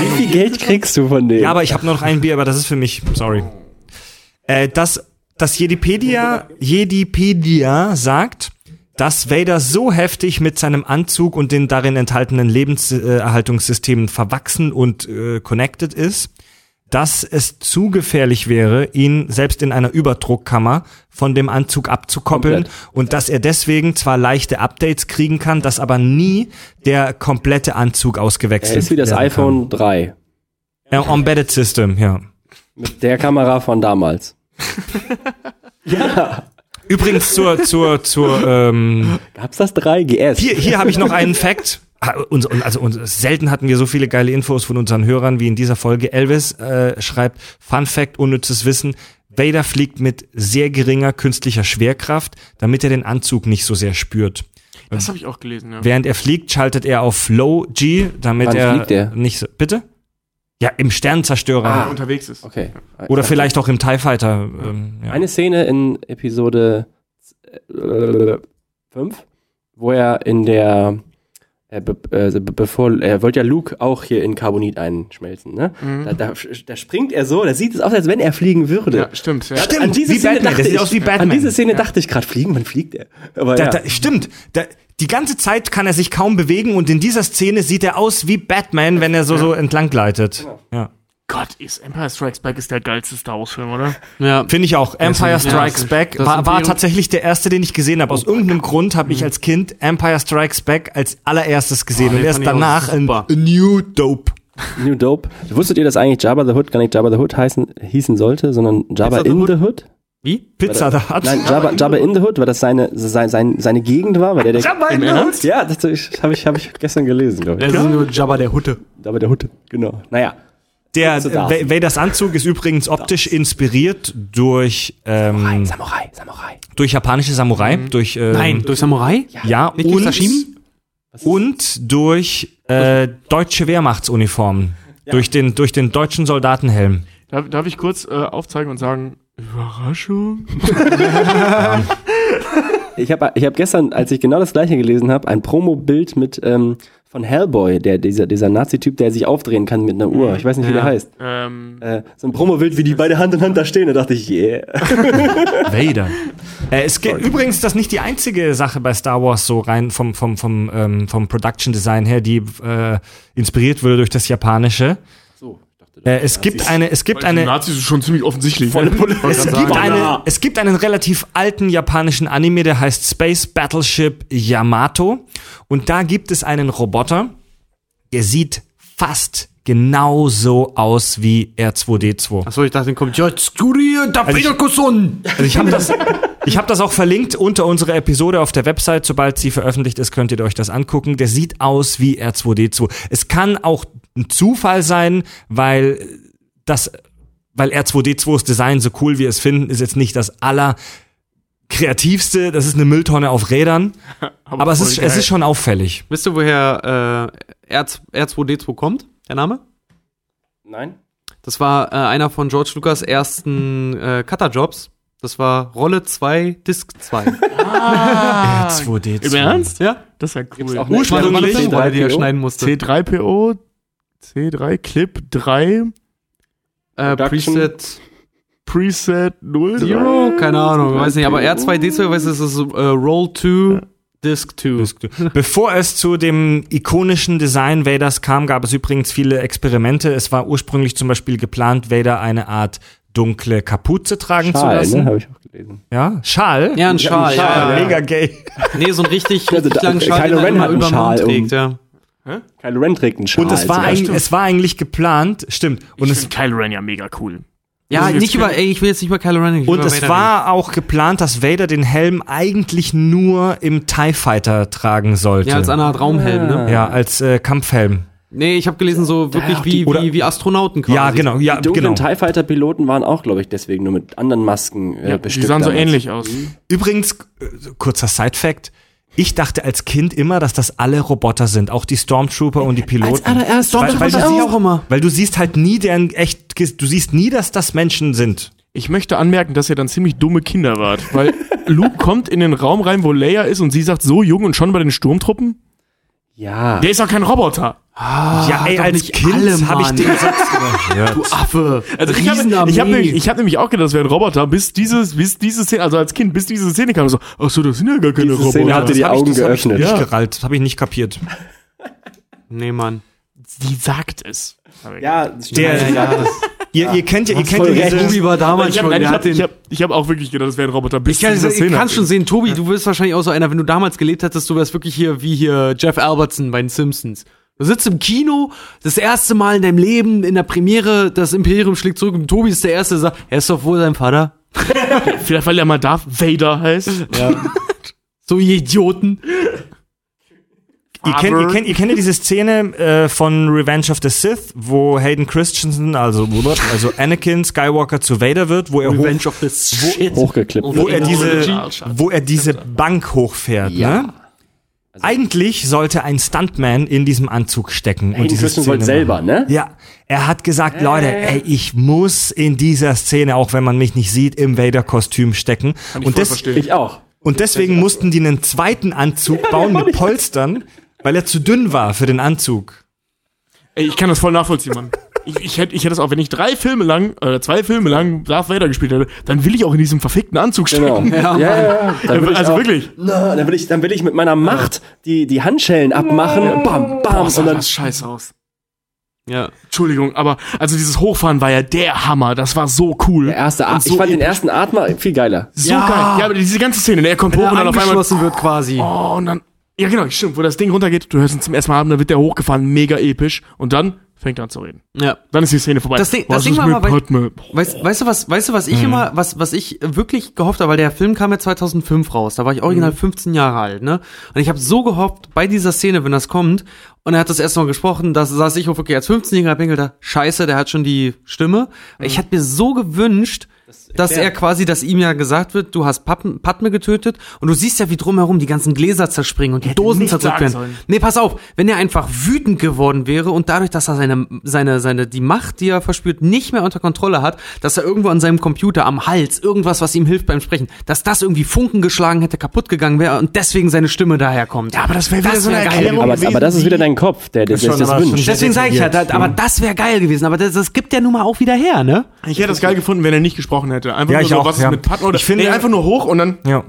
Wie viel Geld kriegst du von denen? Ja, aber ich habe nur noch ein Bier, aber das ist für mich, sorry. Äh, das, das Jedipedia, Jedipedia sagt, dass Vader so heftig mit seinem Anzug und den darin enthaltenen Lebenserhaltungssystemen verwachsen und äh, connected ist, dass es zu gefährlich wäre, ihn selbst in einer Überdruckkammer von dem Anzug abzukoppeln Komplett. und dass er deswegen zwar leichte Updates kriegen kann, dass aber nie der komplette Anzug ausgewechselt er ist wie das iPhone 3 Kann. Äh, Embedded System, ja. mit der Kamera von damals. ja. Übrigens zur, zur, zur, ähm, Gab's das 3 GS? hier, hier habe ich noch einen Fact. Ah, uns- und- Also uns, selten hatten wir so viele geile Infos von unseren Hörern wie in dieser Folge. Elvis äh, schreibt, Fun Fact, unnützes Wissen. Vader fliegt mit sehr geringer künstlicher Schwerkraft, damit er den Anzug nicht so sehr spürt. Das habe ich auch gelesen, ja. Während er fliegt, schaltet er auf Low G, damit Wann er fliegt er? nicht so. Bitte? Ja, im Sternenzerstörer. Wenn er unterwegs ist. Okay. Oder vielleicht auch im TIE Fighter. Ähm, ja. Eine Szene in Episode 5, wo er in der äh, be, äh, be, bevor er wollte ja Luke auch hier in Carbonit einschmelzen, ne? Mhm. Da, da, da springt er so, da sieht es aus, als wenn er fliegen würde. Ja, stimmt. Ja. Stimmt, an diese wie Szene Batman, dachte ich, aus wie Batman. An diese Szene dachte ich gerade, fliegen, wann fliegt er? Aber Da, ja. da, stimmt. Da, die ganze Zeit kann er sich kaum bewegen und in dieser Szene sieht er aus wie Batman, wenn er so, so entlang gleitet. Ja. Gott, ist Empire Strikes Back ist der geilste Star Wars Film, oder? Ja. Finde ich auch. Empire Strikes Back war, war tatsächlich der erste, den ich gesehen habe. Aus irgendeinem Grund habe ich als Kind Empire Strikes Back als allererstes gesehen Oh, und erst danach. A New Dope. New Dope. Wusstet ihr, dass eigentlich Jabba the Hood gar nicht Jabba the Hood heißen, hießen sollte, sondern Jabba in the Hood? Wie? Pizza da hat. Nein, Jabba, Jabba in the Hood, weil das seine, sein, sein, seine Gegend war, weil der, der Jabba in the Hood? Ja, das habe ich, hab ich gestern gelesen, glaube ich. Das ist nur Jabba der Hutte. Jabba der Hood, genau. Naja. Der Vaders Anzug ist übrigens optisch inspiriert durch ähm, Samurai, Samurai. durch japanische Samurai, durch ähm, Nein, durch Samurai? ja Nicht durch und Sashimi? und durch äh, deutsche Wehrmachtsuniformen, durch den durch den deutschen Soldatenhelm. Darf, darf ich kurz äh, aufzeigen und sagen, Überraschung? Ich habe ich hab gestern, als ich genau das gleiche gelesen habe, ein Promo-Bild mit ähm, von Hellboy, der, dieser, dieser Nazi-Typ, der sich aufdrehen kann mit einer Uhr. Ich weiß nicht, wie Ja. der heißt. Ähm, Äh, so ein Promo-Bild, wie die beide Hand in Hand da stehen. Da dachte ich, yeah. Vader. Äh, es geht übrigens das nicht die einzige Sache bei Star Wars so rein vom vom vom ähm, vom Production Design her, die äh, inspiriert wurde durch das japanische. Äh, es gibt eine es gibt weil eine Nazis ist schon ziemlich offensichtlich. Volle Pulle. es gibt, eine, es gibt einen relativ alten japanischen Anime, der heißt Space Battleship Yamato. Und da gibt es einen Roboter, der sieht fast genauso aus wie R2D2. Achso, ich dachte, den kommt Yotsuria da Also ich-. Also ich habe das, ich hab das auch verlinkt unter unserer Episode auf der Website. Sobald sie veröffentlicht ist, könnt ihr euch das angucken. Der sieht aus wie R2D2. Es kann auch ein Zufall sein, weil das, weil R2D2s Design so cool wie wir es finden, ist jetzt nicht das aller kreativste. Das ist eine Mülltonne auf Rädern. Aber es voll ist, geil. es ist schon auffällig. Wisst ihr, woher äh, R, R2D2 kommt? Der Name? Nein? Das war äh, einer von George Lucas ersten äh, Cutter-Jobs. Das war Rolle 2, Disc 2. R2D2. Im Ernst? ja? Das ist ja Gibt's cool. auch Ursprünglich- Rolle, die er C3PO? schneiden musste. C3PO, C3 Clip 3, Äh. Preset Preset 0. Zero? Keine Ahnung, weiß nicht. Aber R2D2, weiß es ist äh, Roll 2, Disc 2. Bevor es zu dem ikonischen Design Vaders kam, gab es übrigens viele Experimente. Es war ursprünglich zum Beispiel geplant, Vader eine Art dunkle Kapuze tragen zu Schal, lassen. ne? Habe ich auch gelesen. Ja, Schal. Ja, ein Schal. Schal, ja, ja. Mega gay. Nee, so ein richtig, Also richtig da- langen Schal, den er Ren immer über Schal Mund um. trägt, ja. Kylo Ren trägt einen Schal. Und es war, eigentlich, es war eigentlich geplant, stimmt. Und ich es, finde Kylo Ren ja mega cool. Ja, nicht über, ey, ich will jetzt nicht über Kylo Ren, und es Vader reden. war auch geplant, dass Vader den Helm eigentlich nur im TIE Fighter tragen sollte. Ja, als eine Art Raumhelm, ne? Ja, als äh, Kampfhelm. Nee, ich habe gelesen, so wirklich wie, die- oder- wie, wie Astronauten quasi. Ja, genau. Ja, Die genau. TIE Fighter Piloten waren auch, glaube ich, deswegen nur mit anderen Masken äh, Ja, die bestückt. sahen so damals. ähnlich aus. Übrigens, äh, kurzer Side-Fact. Ich dachte als Kind immer, dass das alle Roboter sind, auch die Stormtrooper und die Piloten. allererst weil, weil, dachte du siehst, auch immer. weil du siehst halt nie deren echt, du siehst nie, dass das Menschen sind. Ich möchte anmerken, dass ihr dann ziemlich dumme Kinder wart, weil Luke kommt in den Raum rein, wo Leia ist und sie sagt, so jung und schon bei den Sturmtruppen? Ja. Der ist doch kein Roboter. ja, ey, als nicht Kind habe ich den Satz. Du Affe. Also ich habe Riesenarmee. ich hab nämlich, ich hab nämlich auch gedacht, das wäre ein Roboter, bis dieses, bis diese Szene, also als Kind, bis diese Szene kam, so, ach so, das sind ja gar keine Diese Roboter. Szene hat dir die Das hab ich- Augen das hab ich geöffnet. Nicht Ja. gerallt, das habe ich nicht kapiert. Nee, Mann. Sie sagt es. Ja, Der, ihr, ihr kennt ja, ihr kennt ja recht. diese, Tobi war damals Ich habe schon, der hab, hat den... ich hab, ich hab auch wirklich gedacht, das wäre ein Roboter, bis Ich kann, ich Szene. kann schon sehen, Tobi, du wirst wahrscheinlich auch so einer, wenn du damals gelebt hättest, du wärst wirklich hier wie hier Jeff Albertson bei den Simpsons. Du sitzt im Kino, das erste Mal in deinem Leben, in der Premiere, das Imperium schlägt zurück und Tobi ist der Erste, der sagt, er ist doch wohl sein Vater. Vielleicht, weil er mal Darth Vader heißt. So ihr Idioten. Ihr kennt, ihr, kennt, ihr kennt ja diese Szene äh, von Revenge of the Sith, wo Hayden Christensen, also, also Anakin Skywalker zu Vader wird, wo er, hoch, of the Shit. Hochgeklippt. wo er diese, wo er diese Bank hochfährt. Ne? Eigentlich sollte ein Stuntman in diesem Anzug stecken. und Hayden diese Christensen wollte selber, ne? Ja, er hat gesagt, Leute, ey, ich muss in dieser Szene, auch wenn man mich nicht sieht, im Vader-Kostüm stecken. Kann ich Und, voll des, verstehen. Ich auch. und deswegen mussten die einen zweiten Anzug bauen mit Polstern, weil er zu dünn war für den Anzug. Ey, ich kann das voll nachvollziehen, Mann. Ich, ich hätte ich hätte das auch, wenn ich drei Filme lang, oder zwei Filme lang Darth Vader gespielt hätte, dann will ich auch in diesem verfickten Anzug Genau. stecken. Ja, ja, ja. Dann will ich also auch, wirklich. Na, dann will ich, dann will ich mit meiner Macht die, die Handschellen abmachen. Bam, bam. Boah, und sah dann, das scheiße aus. Ja. Entschuldigung, aber also dieses Hochfahren war ja der Hammer. Das war so cool. der erste Und Atmer, so ich fand den ersten Atmer viel geiler. so Ja. geil. Ja, aber diese ganze Szene, ne, er kommt Wenn hoch er und dann auf einmal. wird quasi. Oh, und dann. Ja, genau, stimmt. Wo das Ding runtergeht, du hörst ihn zum ersten Mal, dann wird der hochgefahren, mega episch. Und dann fängt er an zu reden. Ja. Dann ist die Szene vorbei. Das Ding- Was das Ding war mal bei-? Weißt, weißt du was, weißt du was Mhm. ich immer, was, was ich wirklich gehofft habe, weil der Film kam ja 2005 raus, da war ich Mhm. original 15 Jahre alt, ne? Und ich habe so gehofft, bei dieser Szene, wenn das kommt, und er hat das erst mal gesprochen, da saß ich auf, okay, als 15-jähriger Pinkel da, scheiße, der hat schon die Stimme. Mhm. Ich hätte mir so gewünscht, dass er quasi, dass ihm ja gesagt wird, du hast Pappen, Padme getötet und du siehst ja, wie drumherum die ganzen Gläser zerspringen und die Dosen zerdrückt werden. sollen. Nee, pass auf, wenn er einfach wütend geworden wäre und dadurch, dass er seine, seine, seine, die Macht, die er verspürt, nicht mehr unter Kontrolle hat, dass er irgendwo an seinem Computer am Hals irgendwas, was ihm hilft beim Sprechen, dass das irgendwie Funken geschlagen hätte, kaputt gegangen wäre und deswegen seine Stimme daherkommt. Ja, aber das wäre wieder Das so eine wär geil. Erklärung Aber, gewesen. aber das ist wie- wieder dein Kopf, der, der, der Schon, das wünscht. Deswegen sage ich ja, da, aber das wäre geil gewesen. Aber das, das gibt ja nun mal auch wieder her, ne? Ich hätte das geil gefunden, wenn er nicht gesprochen hätte. Einfach Ja, nur ich so, auch, was ist ja. mit Padme oder Ich finde- nee, einfach nur hoch und dann, Ja.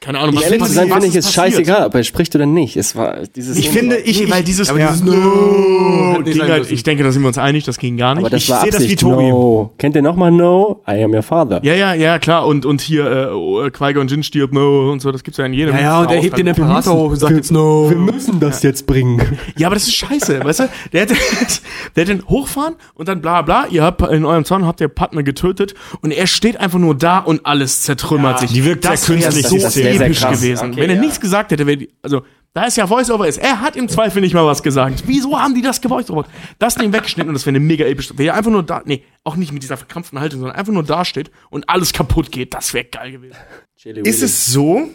Keine Ahnung, was, ehrlich was, zu sein, finde ich, ist passiert. scheißegal, ob er spricht oder nicht. Es war dieses Ich finde, ich, Nee, weil ich, dieses, ja, dieses No ging halt, ich denke, da sind wir uns einig, das ging gar nicht. aber das ich war sehe das wie. Tobi. No. Kennt ihr nochmal No? I am your father. ja, ja, ja, klar. Und, und hier, äh, oh, Qui-Gon Jinn stirbt, no, und so, das gibt's ja in jedem. Ja, ja, und er hebt den Imperator hoch und sagt jetzt no. Wir müssen das jetzt bringen. Ja, aber das ist scheiße, weißt du? Der hätte, der hätte den hochfahren und dann bla bla, ihr habt in eurem Zorn habt ihr Padme getötet und er steht einfach nur da und alles zertrümmert sich. die wirkt sehr das wär künstlich, so die Wär episch sehr krass. gewesen. Okay, Wenn er ja. nichts gesagt hätte, wäre die, also da ist ja Voice-Over ist. Er hat im Zweifel nicht mal was gesagt. Wieso haben die das gevoice-over? Das Ding weggeschnitten und das wäre eine mega episch. Wäre einfach nur da, nee, auch nicht mit dieser verkrampften Haltung, sondern einfach nur da steht und alles kaputt geht. Das wäre geil gewesen. ist es so,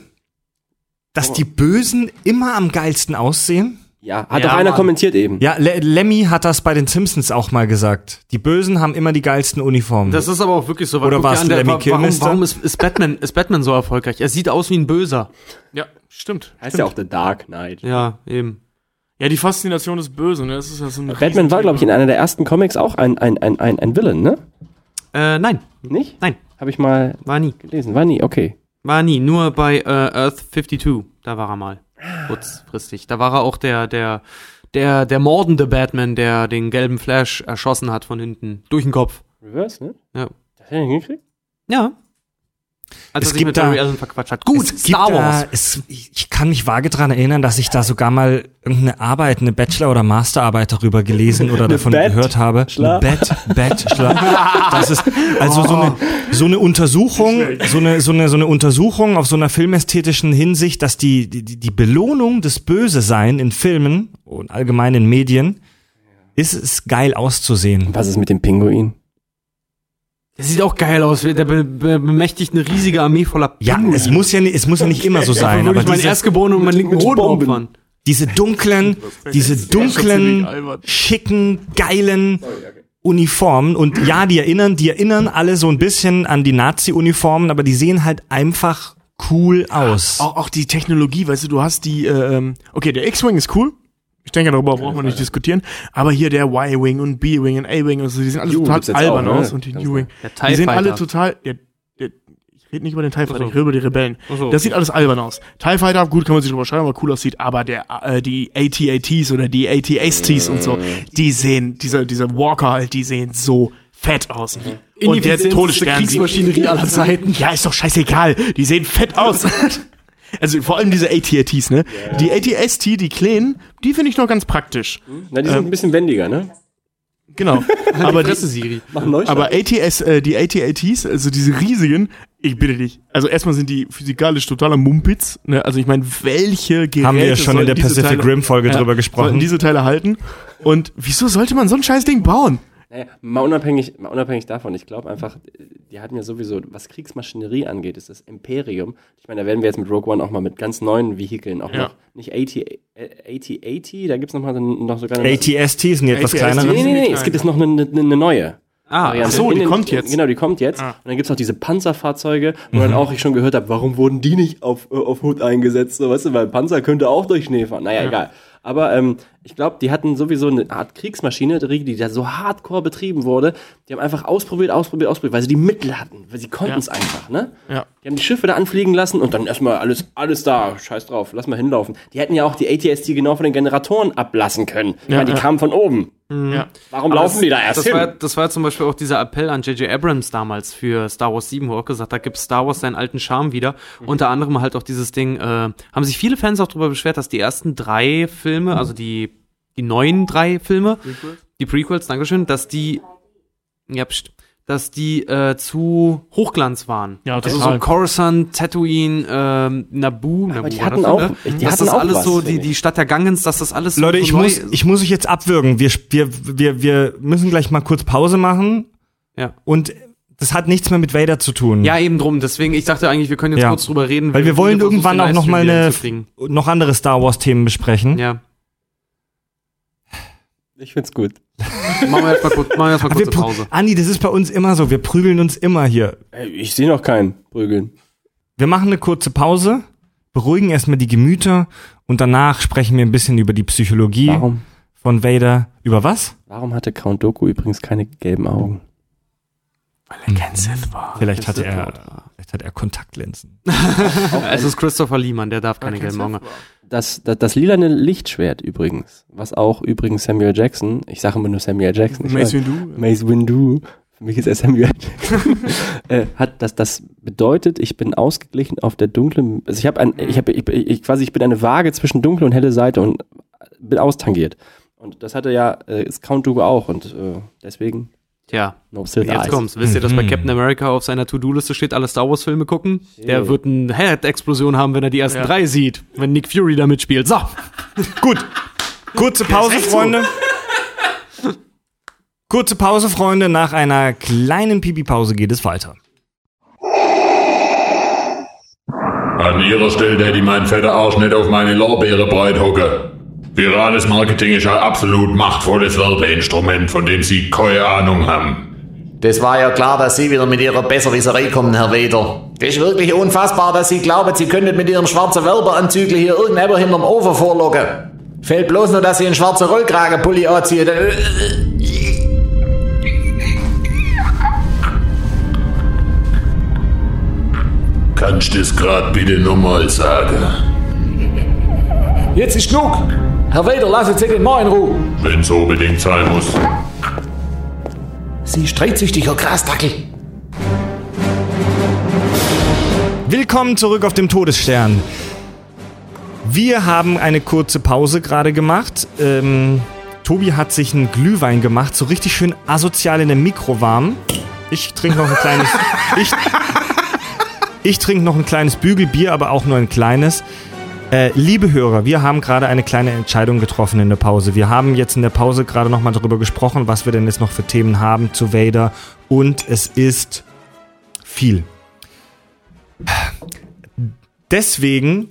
dass die Bösen immer am geilsten aussehen? Ja, hat Ja, doch einer Mann. kommentiert eben. Ja, Le Lemmy hat das bei den Simpsons auch mal gesagt. Die Bösen haben immer die geilsten Uniformen. Das ist aber auch wirklich so. weil Oder an, der- Lemmy wa- warum, Kilmister? warum ist, ist, Batman, ist Batman so erfolgreich? Er sieht aus wie ein Böser. Ja, stimmt. Heißt ja auch The Dark Knight. Ja, eben. Ja, die Faszination des Bösen, ne? Das ist ja so eine Batman war, glaube ich, in einer der ersten Comics auch ein, ein, ein, ein, ein Villain, ne? Äh, nein, Nicht? nein, Habe ich mal war nie. gelesen. War nie, okay. War nie. Nur bei äh, Earth 52. Da war er mal. Kurzfristig. Da war er auch der, der, der, der mordende Batman, der den gelben Flash erschossen hat von hinten. Durch den Kopf. Reverse, ne? Ja. Hat er hingekriegt? Ja. Als Es gibt da- verquatscht hat. Gut, es Star gibt Wars. Da, es, ich kann mich vage daran erinnern, dass ich da sogar mal irgendeine Arbeit, eine Bachelor- oder Masterarbeit darüber gelesen oder davon Bett- gehört habe. Schla- Bett, Bachelor. Das ist also so eine so eine Untersuchung, so eine so eine so eine Untersuchung auf so einer filmästhetischen Hinsicht, dass die die, die Belohnung des Bösesein in Filmen und allgemein in Medien ist es geil auszusehen. Was ist mit dem Pinguin? Der sieht auch geil aus. Der be be bemächtigt eine riesige Armee voller Ja, Pinguine. es muss ja nicht, es muss ja nicht immer so sein, aber ich meinen Erstgeborenen und meinen linken mit Hoden Bomben. opfern. diese dunklen, diese dunklen, schicken, geilen Uniformen und ja, die erinnern, die erinnern alle so ein bisschen an die Nazi-Uniformen, aber die sehen halt einfach cool aus. Auch, auch die Technologie, weißt du, du hast die, äh, ähm, okay, der X-Wing ist cool. Ich denke, darüber braucht man nicht diskutieren. Aber hier der Y-Wing und B-Wing und A-Wing, also die sehen alle total albern auch, ne? aus und die U-Wing. Die sehen alle total, der, der, ich rede nicht über den TIE Fighter, so. ich rede über die Rebellen. So, Das sieht alles albern aus. TIE Fighter, gut, kann man sich drüber schreiben, aber cool aussieht, aber der, äh, die AT-ATs oder die AT-STs und so, die sehen, diese, diese Walker halt, die sehen so fett aus. Und der Todesstern sieht Kriegsmaschinerie aller Zeiten. ja, ist doch scheißegal. Die sehen fett aus. Also vor allem diese AT-ATs, ne? Die AT-ST, die kleinen, die finde ich noch ganz praktisch. Na, die sind ein bisschen wendiger, ne? Genau. Aber, die, Siri. Aber ATS, äh, die AT-ATs, also diese riesigen, ich bitte dich. Also erstmal sind die physikalisch totaler Mumpitz. Ne? Also ich meine, welche Geräte Haben wir ja schon in der Pacific Teile- Rim Folge Ja, drüber gesprochen. Sollten diese Teile halten. Und wieso sollte man so ein scheiß Ding bauen? Naja, mal unabhängig, mal unabhängig davon, ich glaube einfach, die hatten ja sowieso, was Kriegsmaschinerie angeht, ist das Imperium. Ich meine, da werden wir jetzt mit Rogue One auch mal mit ganz neuen Vehikeln auch Ja. noch, nicht AT, äh, AT-80, da gibt's noch mal noch sogar eine... ATST sind die etwas ATST. Nee, nee, nee, nee, es gibt jetzt noch eine, eine, neue. Ah, ach so, die den- kommt jetzt. Genau, die kommt jetzt. Ah. Und dann gibt's auch diese Panzerfahrzeuge, wo dann auch ich schon gehört habe, warum wurden die nicht auf, äh, auf Hut eingesetzt? So, weißt du, weil Panzer könnte auch durch Schnee fahren. Naja, egal. Aber ähm, ich glaube, die hatten sowieso eine Art Kriegsmaschine, die da so hardcore betrieben wurde. Die haben einfach ausprobiert, ausprobiert, ausprobiert, weil sie die Mittel hatten. Weil sie konnten es einfach, ne? Ja. Die haben die Schiffe da anfliegen lassen und dann erstmal alles, alles da, scheiß drauf, lass mal hinlaufen. Die hätten ja auch die ATST genau von den Generatoren ablassen können. Ja, meine, die ja. kamen von oben. Ja. Warum laufen die da erst das hin? War, das war zum Beispiel auch dieser Appell an J.J. Abrams damals für Star Wars 7, wo er auch gesagt hat, da gibt Star Wars seinen alten Charme wieder. Unter anderem halt auch dieses Ding, äh, haben sich viele Fans auch darüber beschwert, dass die ersten drei Filme, also die, die neuen drei Filme, die Prequels, Dankeschön, dass die, ja, pst, dass die äh, zu Hochglanz waren. Ja, also total. so Coruscant, Tatooine, ähm, Naboo, Naboo die war hatten das, auch- ne? die dass hatten das auch alles was, so, die, die Stadt der Gangens, dass das alles so Leute, so ich neu muss, ich muss euch jetzt abwürgen. Wir, wir, wir, wir müssen gleich mal kurz Pause machen. Ja. Und das hat nichts mehr mit Vader zu tun. Ja, eben drum. Deswegen, ich dachte eigentlich, wir können jetzt Ja. kurz drüber reden. Weil wir wollen irgendwann auch noch mal eine, noch andere Star Wars Themen besprechen. Ja. Ich find's gut. Machen wir erstmal kurz, machen wir erst mal Aber wir kurze prü- Pause. Andi, das ist bei uns immer so. Wir prügeln uns immer hier. Ey, Ich sehe noch keinen Prügeln. Wir machen eine kurze Pause, beruhigen erstmal die Gemüter und danach sprechen wir ein bisschen über die Psychologie Warum? von Vader. Über was? Warum hatte Count Doku übrigens keine gelben Augen? Vielleicht hatte er, hat er Kontaktlinsen. Es ist Christopher Lehmann, der darf keine haben. Das, das, das lilane Lichtschwert übrigens, was auch übrigens Samuel Jackson, ich sage immer nur Samuel Jackson, Mace weiß- Windu. Mace Windu, für mich ist er Samuel Jackson, äh, hat das, das bedeutet, ich bin ausgeglichen auf der dunklen, also ich habe ein, ich habe, ich, ich, quasi, ich bin eine Waage zwischen dunkle und helle Seite und bin austangiert. Und das hatte ja, äh, ist Count Dooku auch und äh, deswegen Tja, no jetzt kommt's. Wisst ihr, dass bei Captain America auf seiner To-Do-Liste steht, alle Star Wars-Filme gucken? Der wird eine Head-Explosion haben, wenn er die ersten Ja. drei sieht, wenn Nick Fury da mitspielt. So, Gut. Kurze Pause, Freunde. Kurze Pause, Freunde. Nach einer kleinen Pipi-Pause geht es weiter. An ihrer Stelle hätte ich meinen fetten Arsch nicht auf meine Lorbeere breit hocke. Virales Marketing ist ein absolut machtvolles Werbeinstrument, von dem Sie keine Ahnung haben. Das war ja klar, dass Sie wieder mit Ihrer Besserwisserei kommen, Herr Weder. Das ist wirklich unfassbar, dass Sie glauben, Sie könnten mit Ihrem schwarzen Werbeanzügel hier irgendjemand hinterm Ofen vorlocken. Fällt bloß nur, dass Sie einen schwarzen Rollkragenpulli anziehen. Dann- Kannst du das grad bitte nochmal sagen? Jetzt ist genug. Herr Weder, lassen Sie den mal in Ruhe. Wenn's unbedingt sein muss. Sie streitsüchtiger Grasdackel. Willkommen zurück auf dem Todesstern. Wir haben eine kurze Pause gerade gemacht. Ähm, Tobi hat sich einen Glühwein gemacht, so richtig schön asozial in der Mikrowarm. Ich trinke noch ein kleines. ich ich trinke noch ein kleines Bügelbier, aber auch nur ein kleines. Äh, liebe Hörer, wir haben gerade eine kleine Entscheidung getroffen in der Pause. Wir haben jetzt in der Pause gerade nochmal darüber gesprochen, was wir denn jetzt noch für Themen haben zu Vader. Und es ist viel. Deswegen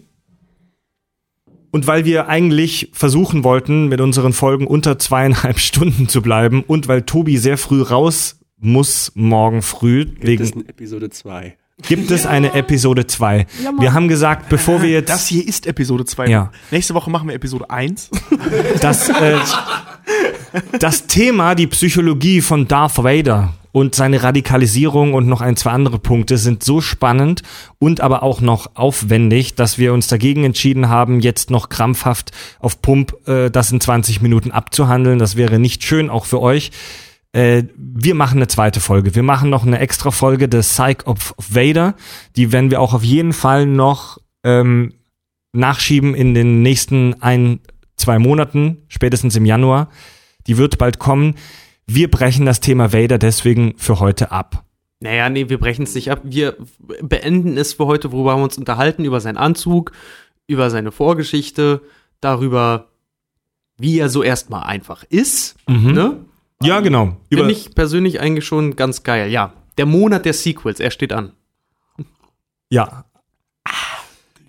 und weil wir eigentlich versuchen wollten, mit unseren Folgen unter zweieinhalb Stunden zu bleiben und weil Tobi sehr früh raus muss morgen früh, wegen Das ist Episode 2. gibt es eine Episode 2. wir haben gesagt, bevor wir jetzt Das hier ist Episode 2. Ja. Nächste Woche machen wir Episode 1. das, äh, das Thema, die Psychologie von Darth Vader und seine Radikalisierung und noch ein, zwei andere Punkte sind so spannend und aber auch noch aufwendig, dass wir uns dagegen entschieden haben, jetzt noch krampfhaft auf Pump äh, das in 20 Minuten abzuhandeln. Das wäre nicht schön, auch für euch. Äh, wir machen eine zweite Folge. Wir machen noch eine extra Folge The Psych of Vader. Die werden wir auch auf jeden Fall noch ähm, nachschieben in den nächsten ein, zwei Monaten, spätestens im Januar. Die wird bald kommen. Wir brechen das Thema Vader deswegen für heute ab. Naja, nee, wir brechen es nicht ab. Wir beenden es für heute, worüber haben wir uns unterhalten, über seinen Anzug, über seine Vorgeschichte, darüber, wie er so erstmal einfach ist. Ne? Ja, genau. Über, Finde ich persönlich eigentlich schon ganz geil. Ja, der Monat der Sequels, er steht an. ja.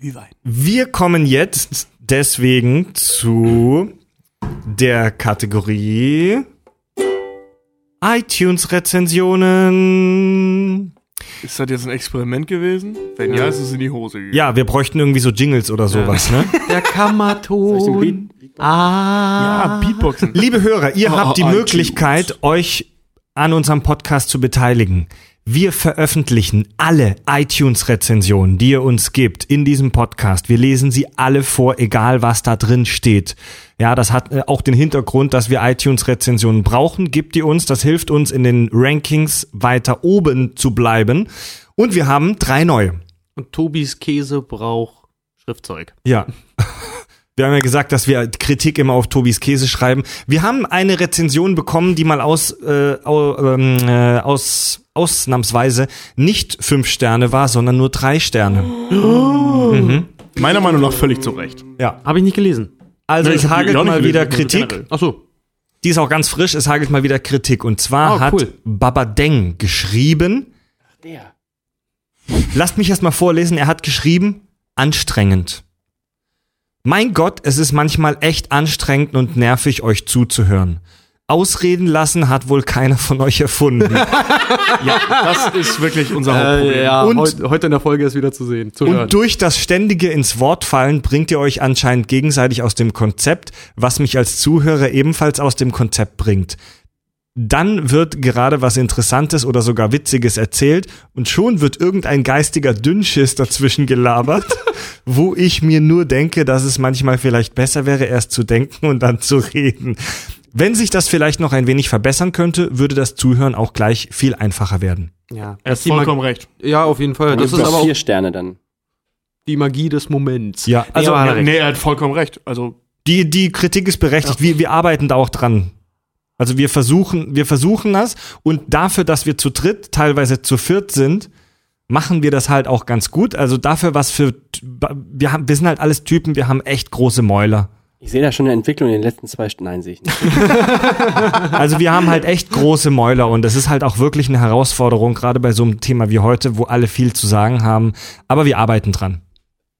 Glühwein. Wir kommen jetzt deswegen zu der Kategorie iTunes-Rezensionen. Ist das jetzt ein Experiment gewesen? Wenn ja, ist es in die Hose gegangen. Ja, wir bräuchten irgendwie so Jingles oder sowas, ne? Der Kammerton. Ah. Ja, Beatboxen. Liebe Hörer, ihr Oh, habt die oh, Möglichkeit, euch an unserem Podcast zu beteiligen. Wir veröffentlichen alle iTunes-Rezensionen, die ihr uns gibt, in diesem Podcast. Wir lesen sie alle vor, egal was da drin steht. Ja, das hat äh, auch den Hintergrund, dass wir iTunes-Rezensionen brauchen. Gibt ihr uns, das hilft uns in den Rankings weiter oben zu bleiben. Und wir haben drei neue. Und Tobis Käse braucht Schriftzeug. Ja. Wir haben ja gesagt, dass wir Kritik immer auf Tobis Käse schreiben. Wir haben eine Rezension bekommen, die mal aus, äh, ähm, äh, aus ausnahmsweise nicht fünf Sterne war, sondern nur drei Sterne. Meiner Meinung nach völlig zu Recht. Ja. Habe ich nicht gelesen. Also Nee, es hagelt mal gelesen, wieder Kritik. Ach so. Die ist auch ganz frisch. Es hagelt mal wieder Kritik. Und zwar Oh, hat cool. Babadeng geschrieben. Der. Lasst mich erst mal vorlesen. Er hat geschrieben, anstrengend. Mein Gott, es ist manchmal echt anstrengend und nervig, euch zuzuhören. Ausreden lassen hat wohl keiner von euch erfunden. Das ist wirklich unser Hauptproblem. Äh, ja, Und- heut, heute in der Folge ist wieder zu sehen. Zu hören. Und durch das ständige ins Wort fallen bringt ihr euch anscheinend gegenseitig aus dem Konzept, was mich als Zuhörer ebenfalls aus dem Konzept bringt. Dann wird gerade was Interessantes oder sogar Witziges erzählt und schon wird irgendein geistiger Dünnschiss dazwischen gelabert, wo ich mir nur denke, dass es manchmal vielleicht besser wäre, erst zu denken und dann zu reden. Wenn sich das vielleicht noch ein wenig verbessern könnte, würde das Zuhören auch gleich viel einfacher werden. ja, Er hat ist die Mag- vollkommen recht. ja, auf jeden Fall. Das Das ist aber auch vier Sterne dann. die Magie des Moments. Ja, also also ja, Nee, er hat vollkommen recht. Also, Die, die Kritik ist berechtigt. Wir, wir arbeiten da auch dran. Also wir versuchen, wir versuchen das und dafür, dass wir zu dritt, teilweise zu viert sind, machen wir das halt auch ganz gut. Also dafür, was für, wir haben, wir sind halt alles Typen, wir haben echt große Mäuler. Ich sehe da schon eine Entwicklung in den letzten zwei Stunden. Nein, sehe ich nicht. Also wir haben halt echt große Mäuler und es ist halt auch wirklich eine Herausforderung, gerade bei so einem Thema wie heute, wo alle viel zu sagen haben. Aber wir arbeiten dran.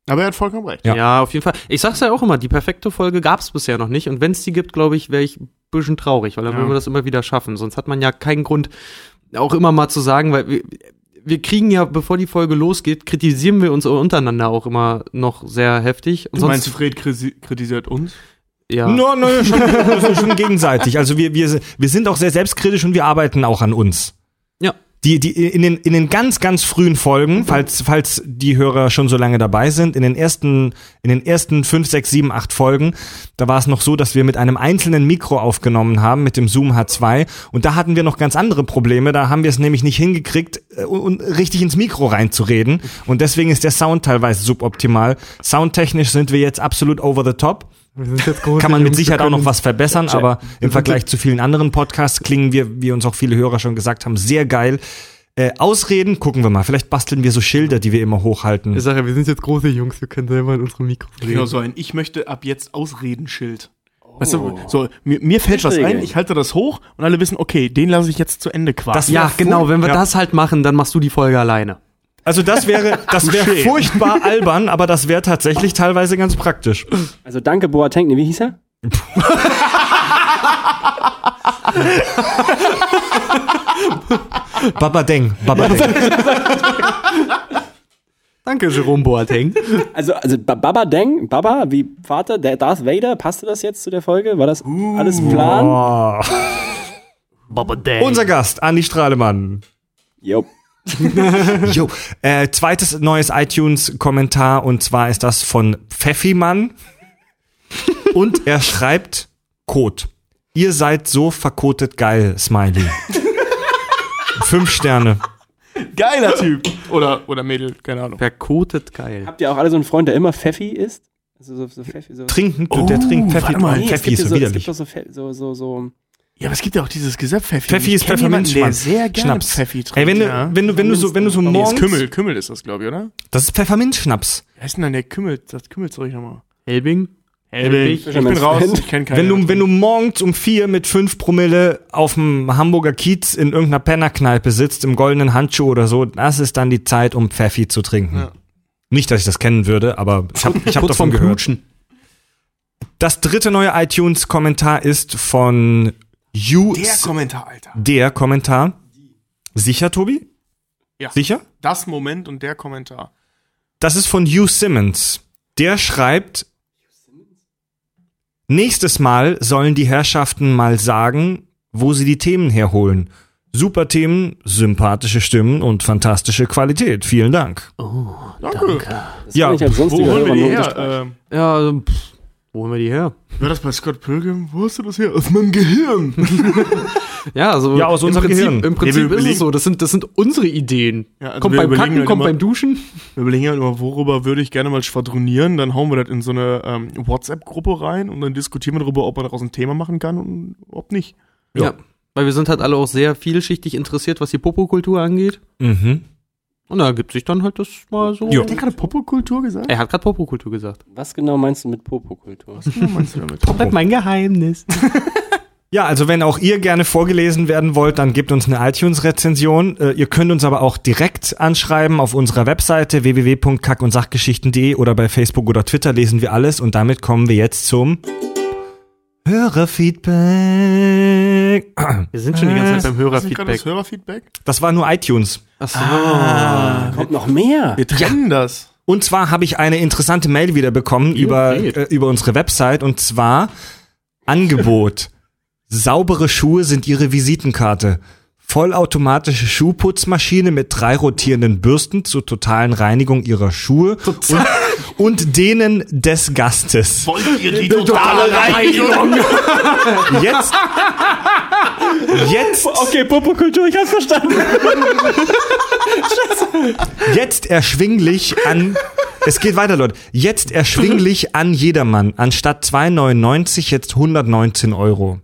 Aber er hat vollkommen recht. Ja. Ja. auf jeden Fall. Ich sag's ja auch immer, die perfekte Folge gab's bisher noch nicht. Und wenn's die gibt, glaube ich, wäre ich ein bisschen traurig, weil dann Ja. würden wir das immer wieder schaffen. Sonst hat man ja keinen Grund, auch immer mal zu sagen, weil wir, wir kriegen ja, bevor die Folge losgeht, kritisieren wir uns untereinander auch immer noch sehr heftig. Und Du meinst, Fred kritisiert uns? ja. No, no, schon, schon gegenseitig. Also wir, wir, wir sind auch sehr selbstkritisch und wir arbeiten auch an uns. Die, die in den, in den ganz, ganz frühen Folgen, falls, falls die Hörer schon so lange dabei sind, in den ersten, in den ersten fünf, sechs, sieben, acht Folgen, da war es noch so, dass wir mit einem einzelnen Mikro aufgenommen haben, mit dem Zoom H2. Und da hatten wir noch ganz andere Probleme. Da haben wir es nämlich nicht hingekriegt, und, und richtig ins Mikro reinzureden. Und deswegen ist der Sound teilweise suboptimal. Soundtechnisch sind wir jetzt absolut over the top. Wir sind jetzt große Kann man mit Sicherheit auch noch was verbessern, aber im Vergleich zu vielen anderen Podcasts klingen wir, wie uns auch viele Hörer schon gesagt haben, sehr geil. Äh, Ausreden, gucken wir mal. Vielleicht basteln wir so Schilder, die wir immer hochhalten. Ich sage ja, wir sind jetzt große Jungs, wir können selber in unsere Mikros reden. Genau so ein Ich möchte ab jetzt Ausredenschild. Weißt du, so, mir, mir fällt was ein, ich halte das hoch und alle wissen, okay, den lasse ich jetzt zu Ende quasi. Das ja, genau, wenn wir Ja. das halt machen, dann machst du die Folge alleine. Also das wäre, das wäre furchtbar albern, aber das wäre tatsächlich teilweise ganz praktisch. Also danke Boateng, wie hieß er? Babadeng, Babadeng. Danke, Jerome Boateng. Also, also Ba- Baba Deng, Baba, wie Vater, der Darth Vader, passte das jetzt zu der Folge? War das alles ein Plan? Oh. Unser Gast, Andi Strahlemann. Jo. Jo, äh, zweites neues iTunes-Kommentar und zwar ist das von Pfeffimann und er schreibt Code. Ihr seid so verkotet geil, Smiley. Fünf Sterne. Geiler Typ. Oder, oder Mädel, keine Ahnung. Verkotet geil. Habt ihr auch alle so einen Freund, der immer Pfeffi isst? Also so, so Pfeffi, so. Trinken, der Oh, trinkt Pfeffi. warte mal. Nee, es Pfeffi gibt ist so so, es gibt widerlich. doch so, so, so, so. Ja, aber es gibt ja auch dieses Gesöff-Pfeffi. Pfeffi Ich ist jemanden, der Pfefferminzschnaps. sehr gerne Schnaps. Pfeffi trinkt. Ey, wenn du, ja. wenn du, wenn du so, wenn du so Nee, ist morgens, Kümmel, Kümmel ist das, glaube ich, oder? das ist Pfefferminzschnaps. Wie heißt denn dann der Kümmel, das Kümmelzeug nochmal? Helbing? Ich bin Fischerman's raus, ich kenne keine. Wenn du, wenn du morgens um vier mit fünf Promille auf dem Hamburger Kiez in irgendeiner Pennerkneipe sitzt, im goldenen Handschuh oder so, das ist dann die Zeit, um Pfeffi zu trinken. Ja. Nicht, dass ich das kennen würde, aber ich habe ich hab davon gehört. Knutschen. Das dritte neue iTunes-Kommentar ist von You. der Kommentar, Alter. der Kommentar. Sicher, Tobi? Ja. Sicher? Das Moment und der Kommentar. Das ist von Hugh Simmons. Der schreibt, nächstes Mal sollen die Herrschaften mal sagen, wo sie die Themen herholen. Super Themen, sympathische Stimmen und fantastische Qualität. Vielen Dank. Danke. Das Ja, Wo holen wir die her? Ähm, Ja, also, pff, wo holen wir die her? war das bei Scott Pilgrim? Wo hast du das her? Aus meinem Gehirn. Ja, also Ja, aus im unserem Prinzip, Gehirn. im Nee, Prinzip wir ist es so. Das sind, das sind unsere Ideen. Ja, also kommt beim Kacken, halt kommt immer- beim Duschen. Wir überlegen halt immer, worüber würde ich gerne mal schwadronieren. Dann hauen wir das in so eine ähm, WhatsApp-Gruppe rein und dann diskutieren wir darüber, ob man daraus ein Thema machen kann und ob nicht. Ja. Weil wir sind halt alle auch sehr vielschichtig interessiert, was die Popokultur angeht. Mhm. Und da gibt sich dann halt das mal so. Jo. Hat der gerade Popokultur gesagt? Er hat gerade Popokultur gesagt. Was genau meinst du mit Popokultur? Was genau meinst du damit? Bleibt mein Geheimnis. Ja, also wenn auch ihr gerne vorgelesen werden wollt, dann gebt uns eine iTunes-Rezension. Äh, ihr könnt uns aber auch direkt anschreiben auf unserer Webseite www.kackundsachgeschichten.de oder bei Facebook oder Twitter lesen wir alles und damit kommen wir jetzt zum Hörerfeedback. Wir sind schon die ganze Zeit beim gerade das Hörerfeedback. Hörerfeedback? Das war nur iTunes. Achso. Kommt noch mehr. Wir trennen das. Und zwar habe ich eine interessante Mail wieder bekommen über, geht. äh, über unsere Website und zwar Angebot. Saubere Schuhe sind ihre Visitenkarte. Vollautomatische Schuhputzmaschine mit drei rotierenden Bürsten zur totalen Reinigung ihrer Schuhe und, und denen des Gastes. Wollt ihr die totale Reinigung? Jetzt, jetzt, Okay, Popokultur, ich hab's verstanden. jetzt erschwinglich an, es geht weiter, Leute, jetzt erschwinglich an jedermann, anstatt 2,99 jetzt 119 Euro.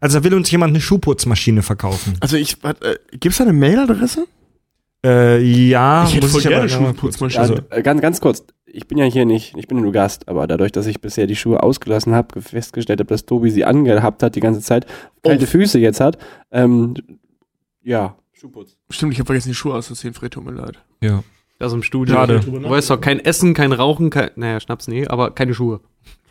Also da will uns jemand eine Schuhputzmaschine verkaufen. Also ich, äh, gibt's da eine Mailadresse? Äh, ja, Ich hätte muss voll ich aber gerne noch mal Schuhputzmaschine. Also, ganz, ganz kurz. Ich bin ja hier nicht, ich bin ja nur Gast, aber dadurch, dass ich bisher die Schuhe ausgelassen habe, festgestellt habe, dass Tobi sie angehabt hat die ganze Zeit, kalte Füße jetzt hat, ähm, ja, Schuhputz. Stimmt, ich habe vergessen, die Schuhe auszuziehen, Fred, tut mir leid. ja. Das im Studio. Schade. Du weißt doch, kein Essen, kein Rauchen, kein, naja, Schnaps, nee, aber keine Schuhe.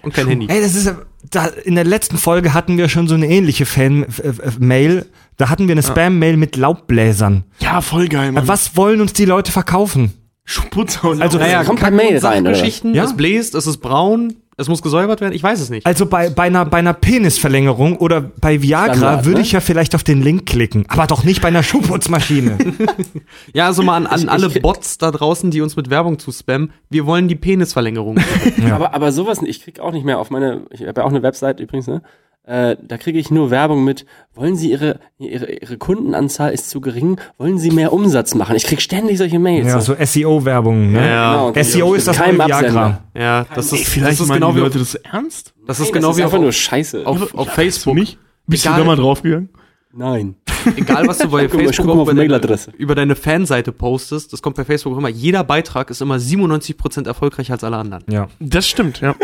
Und kein Handy. Ey, das ist, da, in der letzten Folge hatten wir schon so eine ähnliche Fan-Mail. Da hatten wir eine Spam-Mail mit Laubbläsern. Ja, voll geil, Mann. Was wollen uns die Leute verkaufen? Schuhputzer und Also, Naja, kommt per Mail rein, oder? Geschichten, Ja. es bläst, es ist braun, Es muss gesäubert werden? Ich weiß es nicht. Also bei, bei, einer, bei einer Penisverlängerung oder bei Viagra Standard, würde ne? ich ja vielleicht auf den Link klicken, aber doch nicht bei einer Schuhputzmaschine. Ja, also mal an, an Ich- alle ich- Bots da draußen, die uns mit Werbung zu spammen. Wir wollen die Penisverlängerung. Aber, aber sowas, ich krieg auch nicht mehr auf meine, ich habe ja auch eine Website übrigens, ne? Äh, da kriege ich nur Werbung mit, wollen Sie Ihre, Ihre, Ihre Kundenanzahl ist zu gering, wollen Sie mehr Umsatz machen? Ich krieg ständig solche Mails. ja, so SEO-Werbung. Ne? Genau, und SEO ist das kein neue. Viagra. ja, das ist, Vielleicht das ist genau die wie, Leute das ernst? das ist Nein, genau das wie ist einfach auf, nur Scheiße. auf, auf Facebook. nicht? Bist Egal. du da mal draufgegangen? Nein. Egal, was du bei Facebook guck mal auch auf über deine, über deine Fanseite postest, das kommt bei Facebook auch immer. Jeder Beitrag ist immer 97% erfolgreicher als alle anderen. Ja. Das stimmt, ja.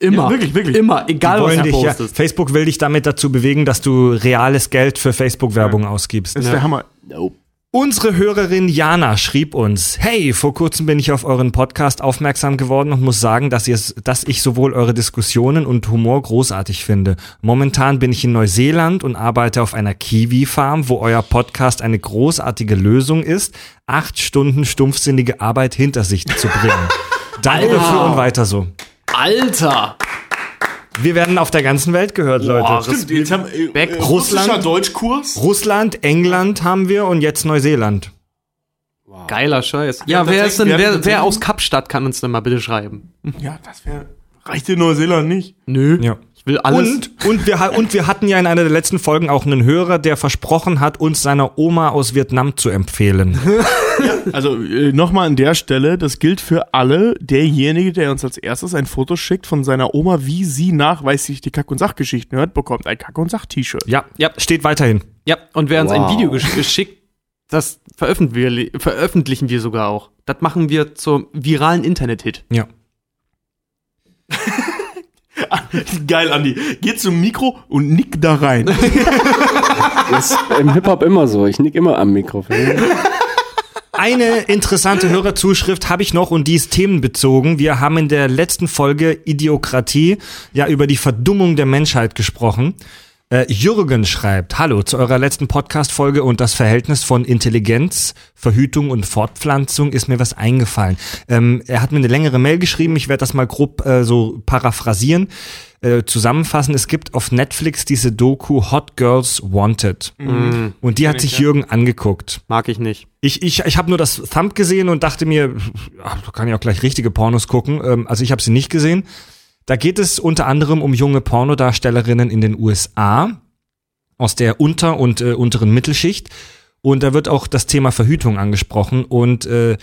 Immer. Ja, wirklich, wirklich. Immer, egal was du dich, ja, postest. Facebook will dich damit dazu bewegen, dass du reales Geld für Facebook-Werbung ausgibst. Das ist der Hammer. Nope. Unsere Hörerin Jana schrieb uns, hey, vor kurzem bin ich auf euren Podcast aufmerksam geworden und muss sagen, dass, ihr, dass ich sowohl eure Diskussionen und Humor großartig finde. Momentan bin ich in Neuseeland und arbeite auf einer Kiwi-Farm, wo euer Podcast eine großartige Lösung ist, acht Stunden stumpfsinnige Arbeit hinter sich zu bringen. Danke dafür und weiter so. Alter! Wir werden auf der ganzen Welt gehört, Leute. Stimmt, jetzt haben äh, äh, Russland. russischer Deutschkurs. Russland, England haben wir und jetzt Neuseeland. Geiler Scheiß. Ja, Ja, wer ist denn, wer, wer aus Kapstadt kann uns denn mal bitte schreiben? Ja, das wäre. Reicht in Neuseeland nicht. Nö. Ja. Ich will alles. Und, und, wir, und wir hatten ja in einer der letzten Folgen auch einen Hörer, der versprochen hat, uns seiner Oma aus Vietnam zu empfehlen. Also äh, nochmal an der Stelle, das gilt für alle. Derjenige, der uns als erstes ein Foto schickt von seiner Oma, wie sie nachweislich die Kack- und Sachgeschichten hört, bekommt ein Kack- und Sach-T-Shirt. Ja, ja, steht weiterhin. Ja, und wer uns ein Wow. Video gesch geschickt, das veröffentlichen wir, veröffentlichen wir sogar auch. Das machen wir zum viralen Internet-Hit. Ja. Geil, Andi. Geh zum Mikro und nick da rein. Das ist im Hip-Hop immer so. Ich nick immer am Mikrofon. Eine interessante Hörerzuschrift habe ich noch und die ist themenbezogen. Wir haben in der letzten Folge Idiokratie ja über die Verdummung der Menschheit gesprochen. Äh, Jürgen schreibt, hallo, zu eurer letzten Podcast-Folge und das Verhältnis von Intelligenz, Verhütung und Fortpflanzung ist mir was eingefallen. Ähm, er hat mir eine längere Mail geschrieben, ich werde das mal grob äh, so paraphrasieren, äh, zusammenfassen. Es gibt auf Netflix diese Doku Hot Girls Wanted. Und die hat sich Jürgen angeguckt. Mag ich nicht. Ich, ich, ich habe nur das Thumb gesehen und dachte mir, ach, da kann ich auch gleich richtige Pornos gucken. Ähm, also ich habe sie nicht gesehen. Da geht es unter anderem um junge Pornodarstellerinnen in den USA aus der Unter- und äh, unteren Mittelschicht. Und da wird auch das Thema Verhütung angesprochen. Und äh,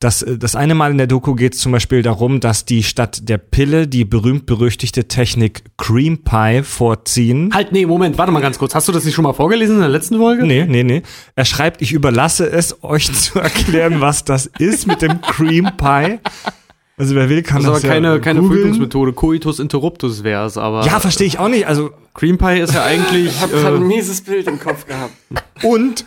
das, äh, das eine Mal in der Doku geht es zum Beispiel darum, dass die statt der Pille die berühmt-berüchtigte Technik Cream Pie vorziehen. Halt, nee, Moment, warte mal ganz kurz. Hast du das nicht schon mal vorgelesen in der letzten Folge? Nee, nee, nee. Er schreibt, ich überlasse es euch zu erklären, was das ist mit dem Cream Pie. Also wer will, kann Das das, ist aber keine, ja keine googeln. Verhütungsmethode. Coitus interruptus wäre es, aber. Ja, verstehe ich auch nicht. Also Cream Pie ist ja eigentlich. Ich habe gerade ein äh, mieses Bild im Kopf gehabt. und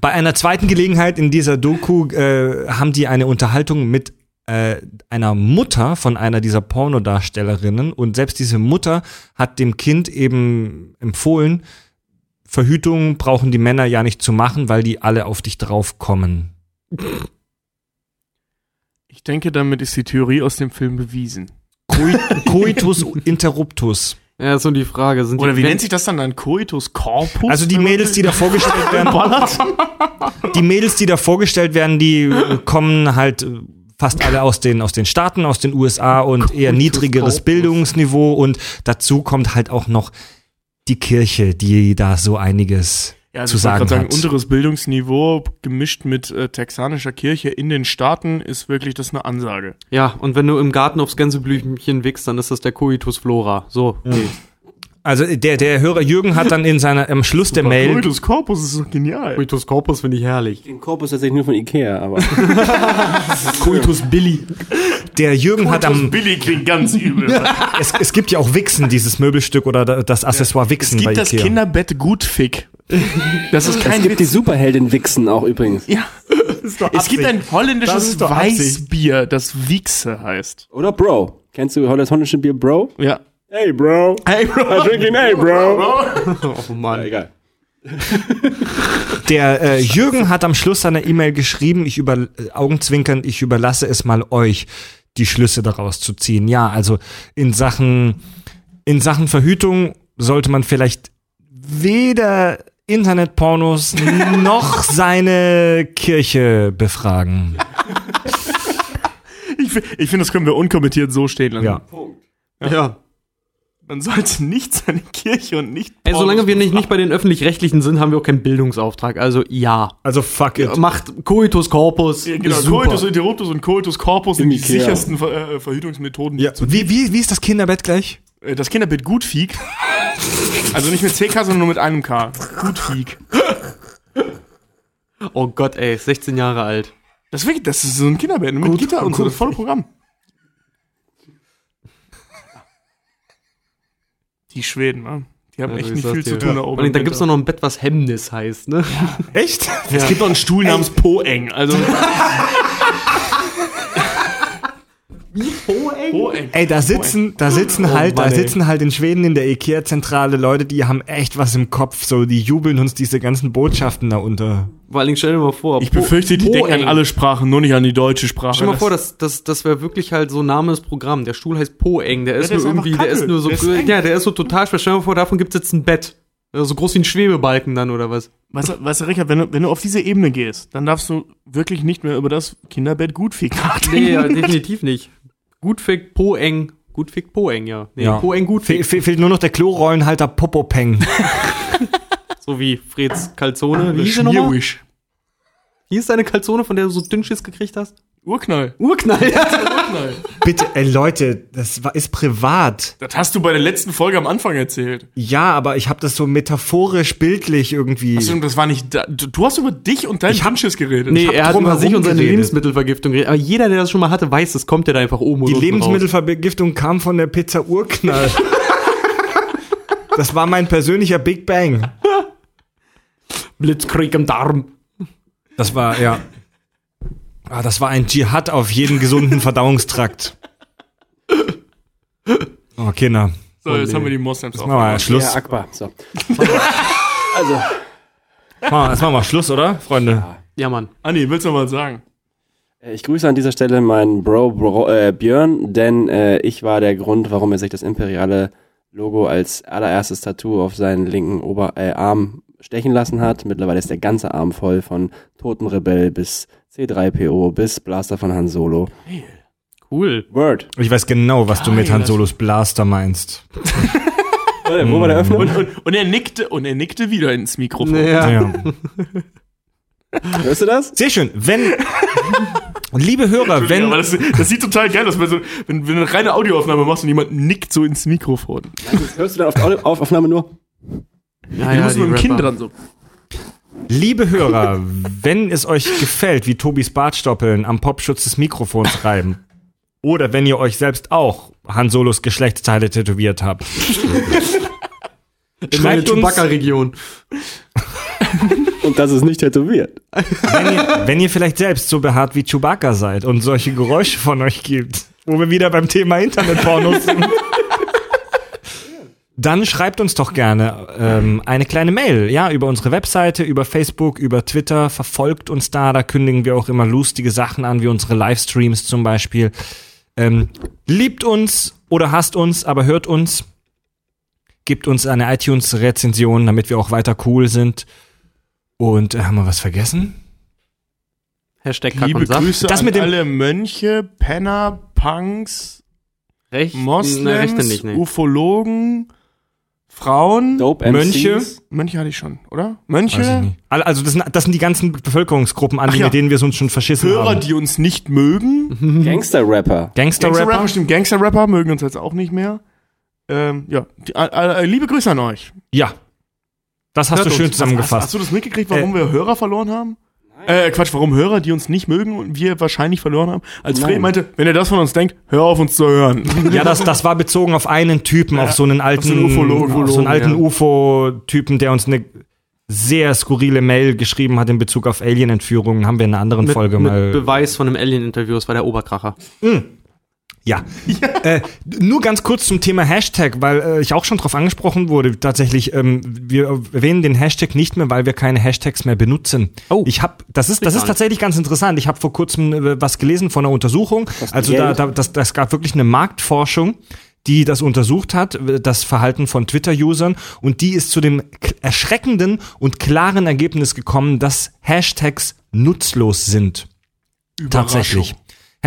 bei einer zweiten Gelegenheit in dieser Doku äh, haben die eine Unterhaltung mit äh, einer Mutter von einer dieser Pornodarstellerinnen und selbst diese Mutter hat dem Kind eben empfohlen, Verhütung brauchen die Männer ja nicht zu machen, weil die alle auf dich draufkommen. Ich denke, damit ist die Theorie aus dem Film bewiesen. Coit Coitus interruptus. ja, ist so die Frage. Sind Oder die, wie wenn- nennt sich das dann dann? Coitus corpus? Also die Mädels, die da vorgestellt werden, die Mädels, die da vorgestellt werden, die äh, kommen halt äh, fast alle aus den aus den Staaten, aus den USA und eher niedrigeres Bildungsniveau und dazu kommt halt auch noch die Kirche, die da so einiges ja, also zu sagen gerade sagen, hat. unteres Bildungsniveau gemischt mit äh, texanischer Kirche in den Staaten ist wirklich das eine Ansage. Ja, und wenn du im Garten aufs Gänseblümchen wickst, dann ist das der Coitus Flora. So. Also der der Hörer Jürgen hat dann in seiner am Schluss der Mail Coitus corpus ist doch genial. Coitus Corpus finde ich herrlich. Den Korpus tatsächlich nur von Ikea, aber. Coitus Billy. der Jürgen hat am Billy klingt ganz übel. es, es gibt ja auch Wichsen dieses Möbelstück oder da- das Accessoire es Wichsen bei gibt das Ikea. Kinderbett Gutfick. Das ist Es kein gibt die Witz. Superheldin-Wichsen auch übrigens. Ja. Es gibt ein Das holländisches. Weißbier, das Wichse heißt. Oder Bro. Kennst du das holländische Bier Bro? Ja. Hey Bro. Hey, Bro. Drinking hey Bro. Oh Mann. egal. Der äh, Jürgen hat am Schluss seiner E-Mail geschrieben, ich über äh, Augenzwinkern, ich überlasse es mal euch. die Schlüsse daraus zu ziehen. Ja, also in Sachen, in Sachen Verhütung sollte man vielleicht weder Internetpornos noch seine Kirche befragen. Ich, ich finde, das können wir unkommentiert so stehen lassen. Ja. Ja. Man sollte nicht seine Kirche und nicht. Ey, solange wir nicht, nicht bei den Öffentlich-Rechtlichen sind, haben wir auch keinen Bildungsauftrag. Also ja. Also fuck it. Macht Coitus Corpus. Ja, genau, super. Coitus interruptus und Coitus corpus sind die sichersten Ver äh, Verhütungsmethoden. Ja. Wie, wie, wie ist das Kinderbett gleich? Äh, Das Kinderbett Gutfieg. also nicht mit CK, sondern nur mit einem K. Gutfieg. Oh Gott, ey, 16 Jahre alt. Das ist wirklich, das ist so ein Kinderbett mit Gut, Gitter und so, gut. das volle Programm. Die Schweden, ne? Die haben Also echt ich nicht viel dir. zu tun da Vor oben. da im gibt's Winter. doch noch ein Bett, was Hemmnis heißt, ne? Echt? Es gibt noch einen Stuhl namens Poeng. Also Poeng. Ey, da sitzen, da sitzen Oh halt, Mann, da ey. sitzen halt in Schweden in der Ikea-Zentrale Leute, die haben echt was im Kopf, so, die jubeln uns diese ganzen Botschaften da unter. Vor allen Dingen, stell dir mal vor. Ich befürchte, die denken an alle Sprachen, nur nicht an die deutsche Sprache. Stell dir mal vor, das, das, das wäre wirklich halt so ein Name des Programms. Der Stuhl heißt Poeng. Der ist der nur ist irgendwie, der ist nur so, Der ist ja, der ist so total schwer. Stell dir mal vor, davon gibt's jetzt ein Bett. So groß wie ein Schwebebalken dann oder was? Weißt du, weißt du Richard, wenn du, wenn du auf diese Ebene gehst, dann darfst du wirklich nicht mehr über das Kinderbett Gutfieg nachdenken. Nee, ja, definitiv nicht. Gutfick Poeng. Gutfick Poeng, ja. Nee, Ja. Poeng Fe Gutfick. fe fehlt nur noch der Klorollenhalter Popopeng. So wie Freds Calzone. Wie hieß nochmal? Schmierwisch. Wie ist deine Calzone, von der du so Dünnschiss gekriegt hast? Urknall. Urknall. Urknall. Bitte, ey Leute, das war, ist privat. Das hast du bei der letzten Folge am Anfang erzählt. Ja, aber ich habe das so metaphorisch, bildlich irgendwie. Achso, das war nicht da. Du, du hast über dich und deinen Dünnschiss geredet. Nee, er hat über sich und seine geredet. Lebensmittelvergiftung geredet. Aber jeder, der das schon mal hatte, weiß, es kommt ja da einfach oben Die und unten raus. Lebensmittelvergiftung kam von der Pizza Urknall. das war mein persönlicher Big Bang. Blitzkrieg im Darm. Das war, ja. Ah, das war ein Dschihad auf jeden gesunden Verdauungstrakt. Oh, Kinder. so, jetzt haben wir die Moslems Machen wir mal auch. Schluss. Ja, Akbar. So. Machen wir- Jetzt machen wir Schluss, oder, Freunde? Ja, Mann. Anni, willst du noch was sagen? Äh, Ich grüße an dieser Stelle meinen Bro, Bro äh, Björn, denn äh, ich war der Grund, warum er sich das imperiale Logo als allererstes Tattoo auf seinen linken Ober äh, Arm stechen lassen hat. Mittlerweile ist der ganze Arm voll von Totenrebell bis C3PO bis Blaster von Han Solo. Cool. Word. Ich weiß genau, was du mit Geil, Han Solos Blaster meinst. Wo war der Öffnung? Und, und, und er nickte und er nickte wieder ins Mikrofon. Ja. Ja. Hörst du das? Sehr schön. Wenn, liebe Hörer, wenn, aber das, das sieht total geil aus, wenn, so, wenn, wenn du eine reine Audioaufnahme machst und jemand nickt so ins Mikrofon. Hörst du dann auf, Audio- auf Aufnahme nur? Ja, du musst mit dem Kinn dran so. Liebe Hörer, wenn es euch gefällt, wie Tobis Bartstoppeln am Popschutz des Mikrofons reiben, oder wenn ihr euch selbst auch Han Solos Geschlechtsteile tätowiert habt, In meine Chewbacca-Region. Und das ist nicht tätowiert. wenn ihr, wenn ihr vielleicht selbst so behaart wie Chewbacca seid und solche Geräusche von euch gibt, wo wir wieder beim Thema Internetpornos sind. Dann schreibt uns doch gerne ähm, eine kleine Mail, ja, über unsere Webseite, über Facebook, über Twitter, verfolgt uns da, da kündigen wir auch immer lustige Sachen an, wie unsere Livestreams zum Beispiel. Ähm, liebt uns oder hasst uns, aber hört uns. Gebt uns eine iTunes-Rezension, damit wir auch weiter cool sind. Und äh, haben wir was vergessen? Hashtag Kack Liebe und Saft. Grüße Das an mit dem- alle Mönche, Penner, Punks, Recht? Moslems, Ne, Rechte nicht, ne. Ufologen, Frauen. Dope Mönche. MCs. Mönche hatte ich schon, oder? Mönche, Also das sind, das sind die ganzen Bevölkerungsgruppen an, ja. mit denen wir uns schon verschissen Hörer, haben. die uns nicht mögen. Gangster-Rapper. Gangster-Rapper. Gangster-Rapper, stimmt, Gangster-Rapper mögen uns jetzt auch nicht mehr. Ähm, ja, die, äh, äh, liebe Grüße an euch. Ja. Das hast Hört du schön uns. Hast, zusammengefasst. hast du das mitgekriegt, warum wir Hörer verloren haben? Äh, Quatsch, warum Hörer, die uns nicht mögen und wir wahrscheinlich verloren haben? Als Fred meinte, wenn ihr das von uns denkt, hör auf uns zu hören. Ja, das, das war bezogen auf einen Typen, auf so einen alten, so einen auf so einen alten ja. UFO-Typen, der uns eine sehr skurrile Mail geschrieben hat in Bezug auf Alien-Entführungen. Haben wir in einer anderen Mit, Folge mit mal. Beweis von einem Alien-Interview, das war der Oberkracher. Ja. Äh, nur ganz kurz zum Thema Hashtag, weil äh, ich auch schon drauf angesprochen wurde. Tatsächlich, ähm, wir erwähnen den Hashtag nicht mehr, weil wir keine Hashtags mehr benutzen. Oh. ich habe, das ist, das ist tatsächlich ganz interessant. Ich habe vor kurzem äh, was gelesen von einer Untersuchung. Also da, da das, das gab wirklich eine Marktforschung die das untersucht hat, das Verhalten von Twitter-Usern, und die ist zu dem erschreckenden und klaren Ergebnis gekommen, dass Hashtags nutzlos sind. Tatsächlich.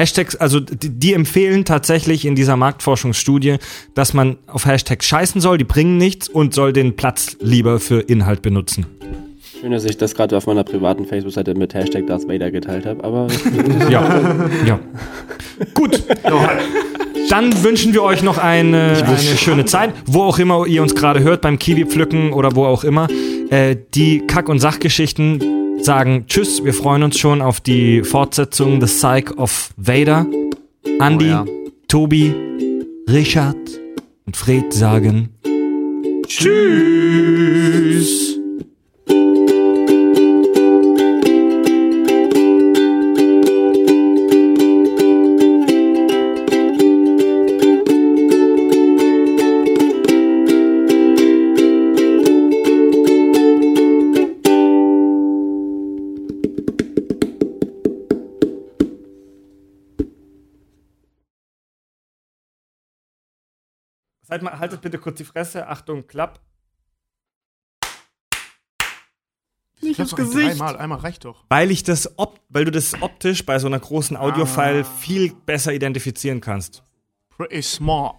Hashtags, also die, die empfehlen tatsächlich in dieser Marktforschungsstudie, dass man auf Hashtags scheißen soll, die bringen nichts und soll den Platz lieber für Inhalt benutzen. Schön, dass ich das gerade auf meiner privaten Facebook-Seite mit Hashtag Darth Vader geteilt habe, aber Ja. ja. Gut. Dann wünschen wir euch noch eine, eine schöne Zeit, wo auch immer ihr uns gerade hört, beim Kiwi pflücken oder wo auch immer. Äh, die Kack- und Sachgeschichten sagen Tschüss. Wir freuen uns schon auf die Fortsetzung The Psych of Vader. Andy, Oh ja. Tobi, Richard und Fred sagen Tschüss. Seid mal, haltet bitte kurz die Fresse. Achtung, klapp. Nicht ins Gesicht. Einmal, einmal reicht doch. Weil ich das op weil du das optisch bei so einer großen Audiofile viel besser identifizieren kannst. Pretty smart.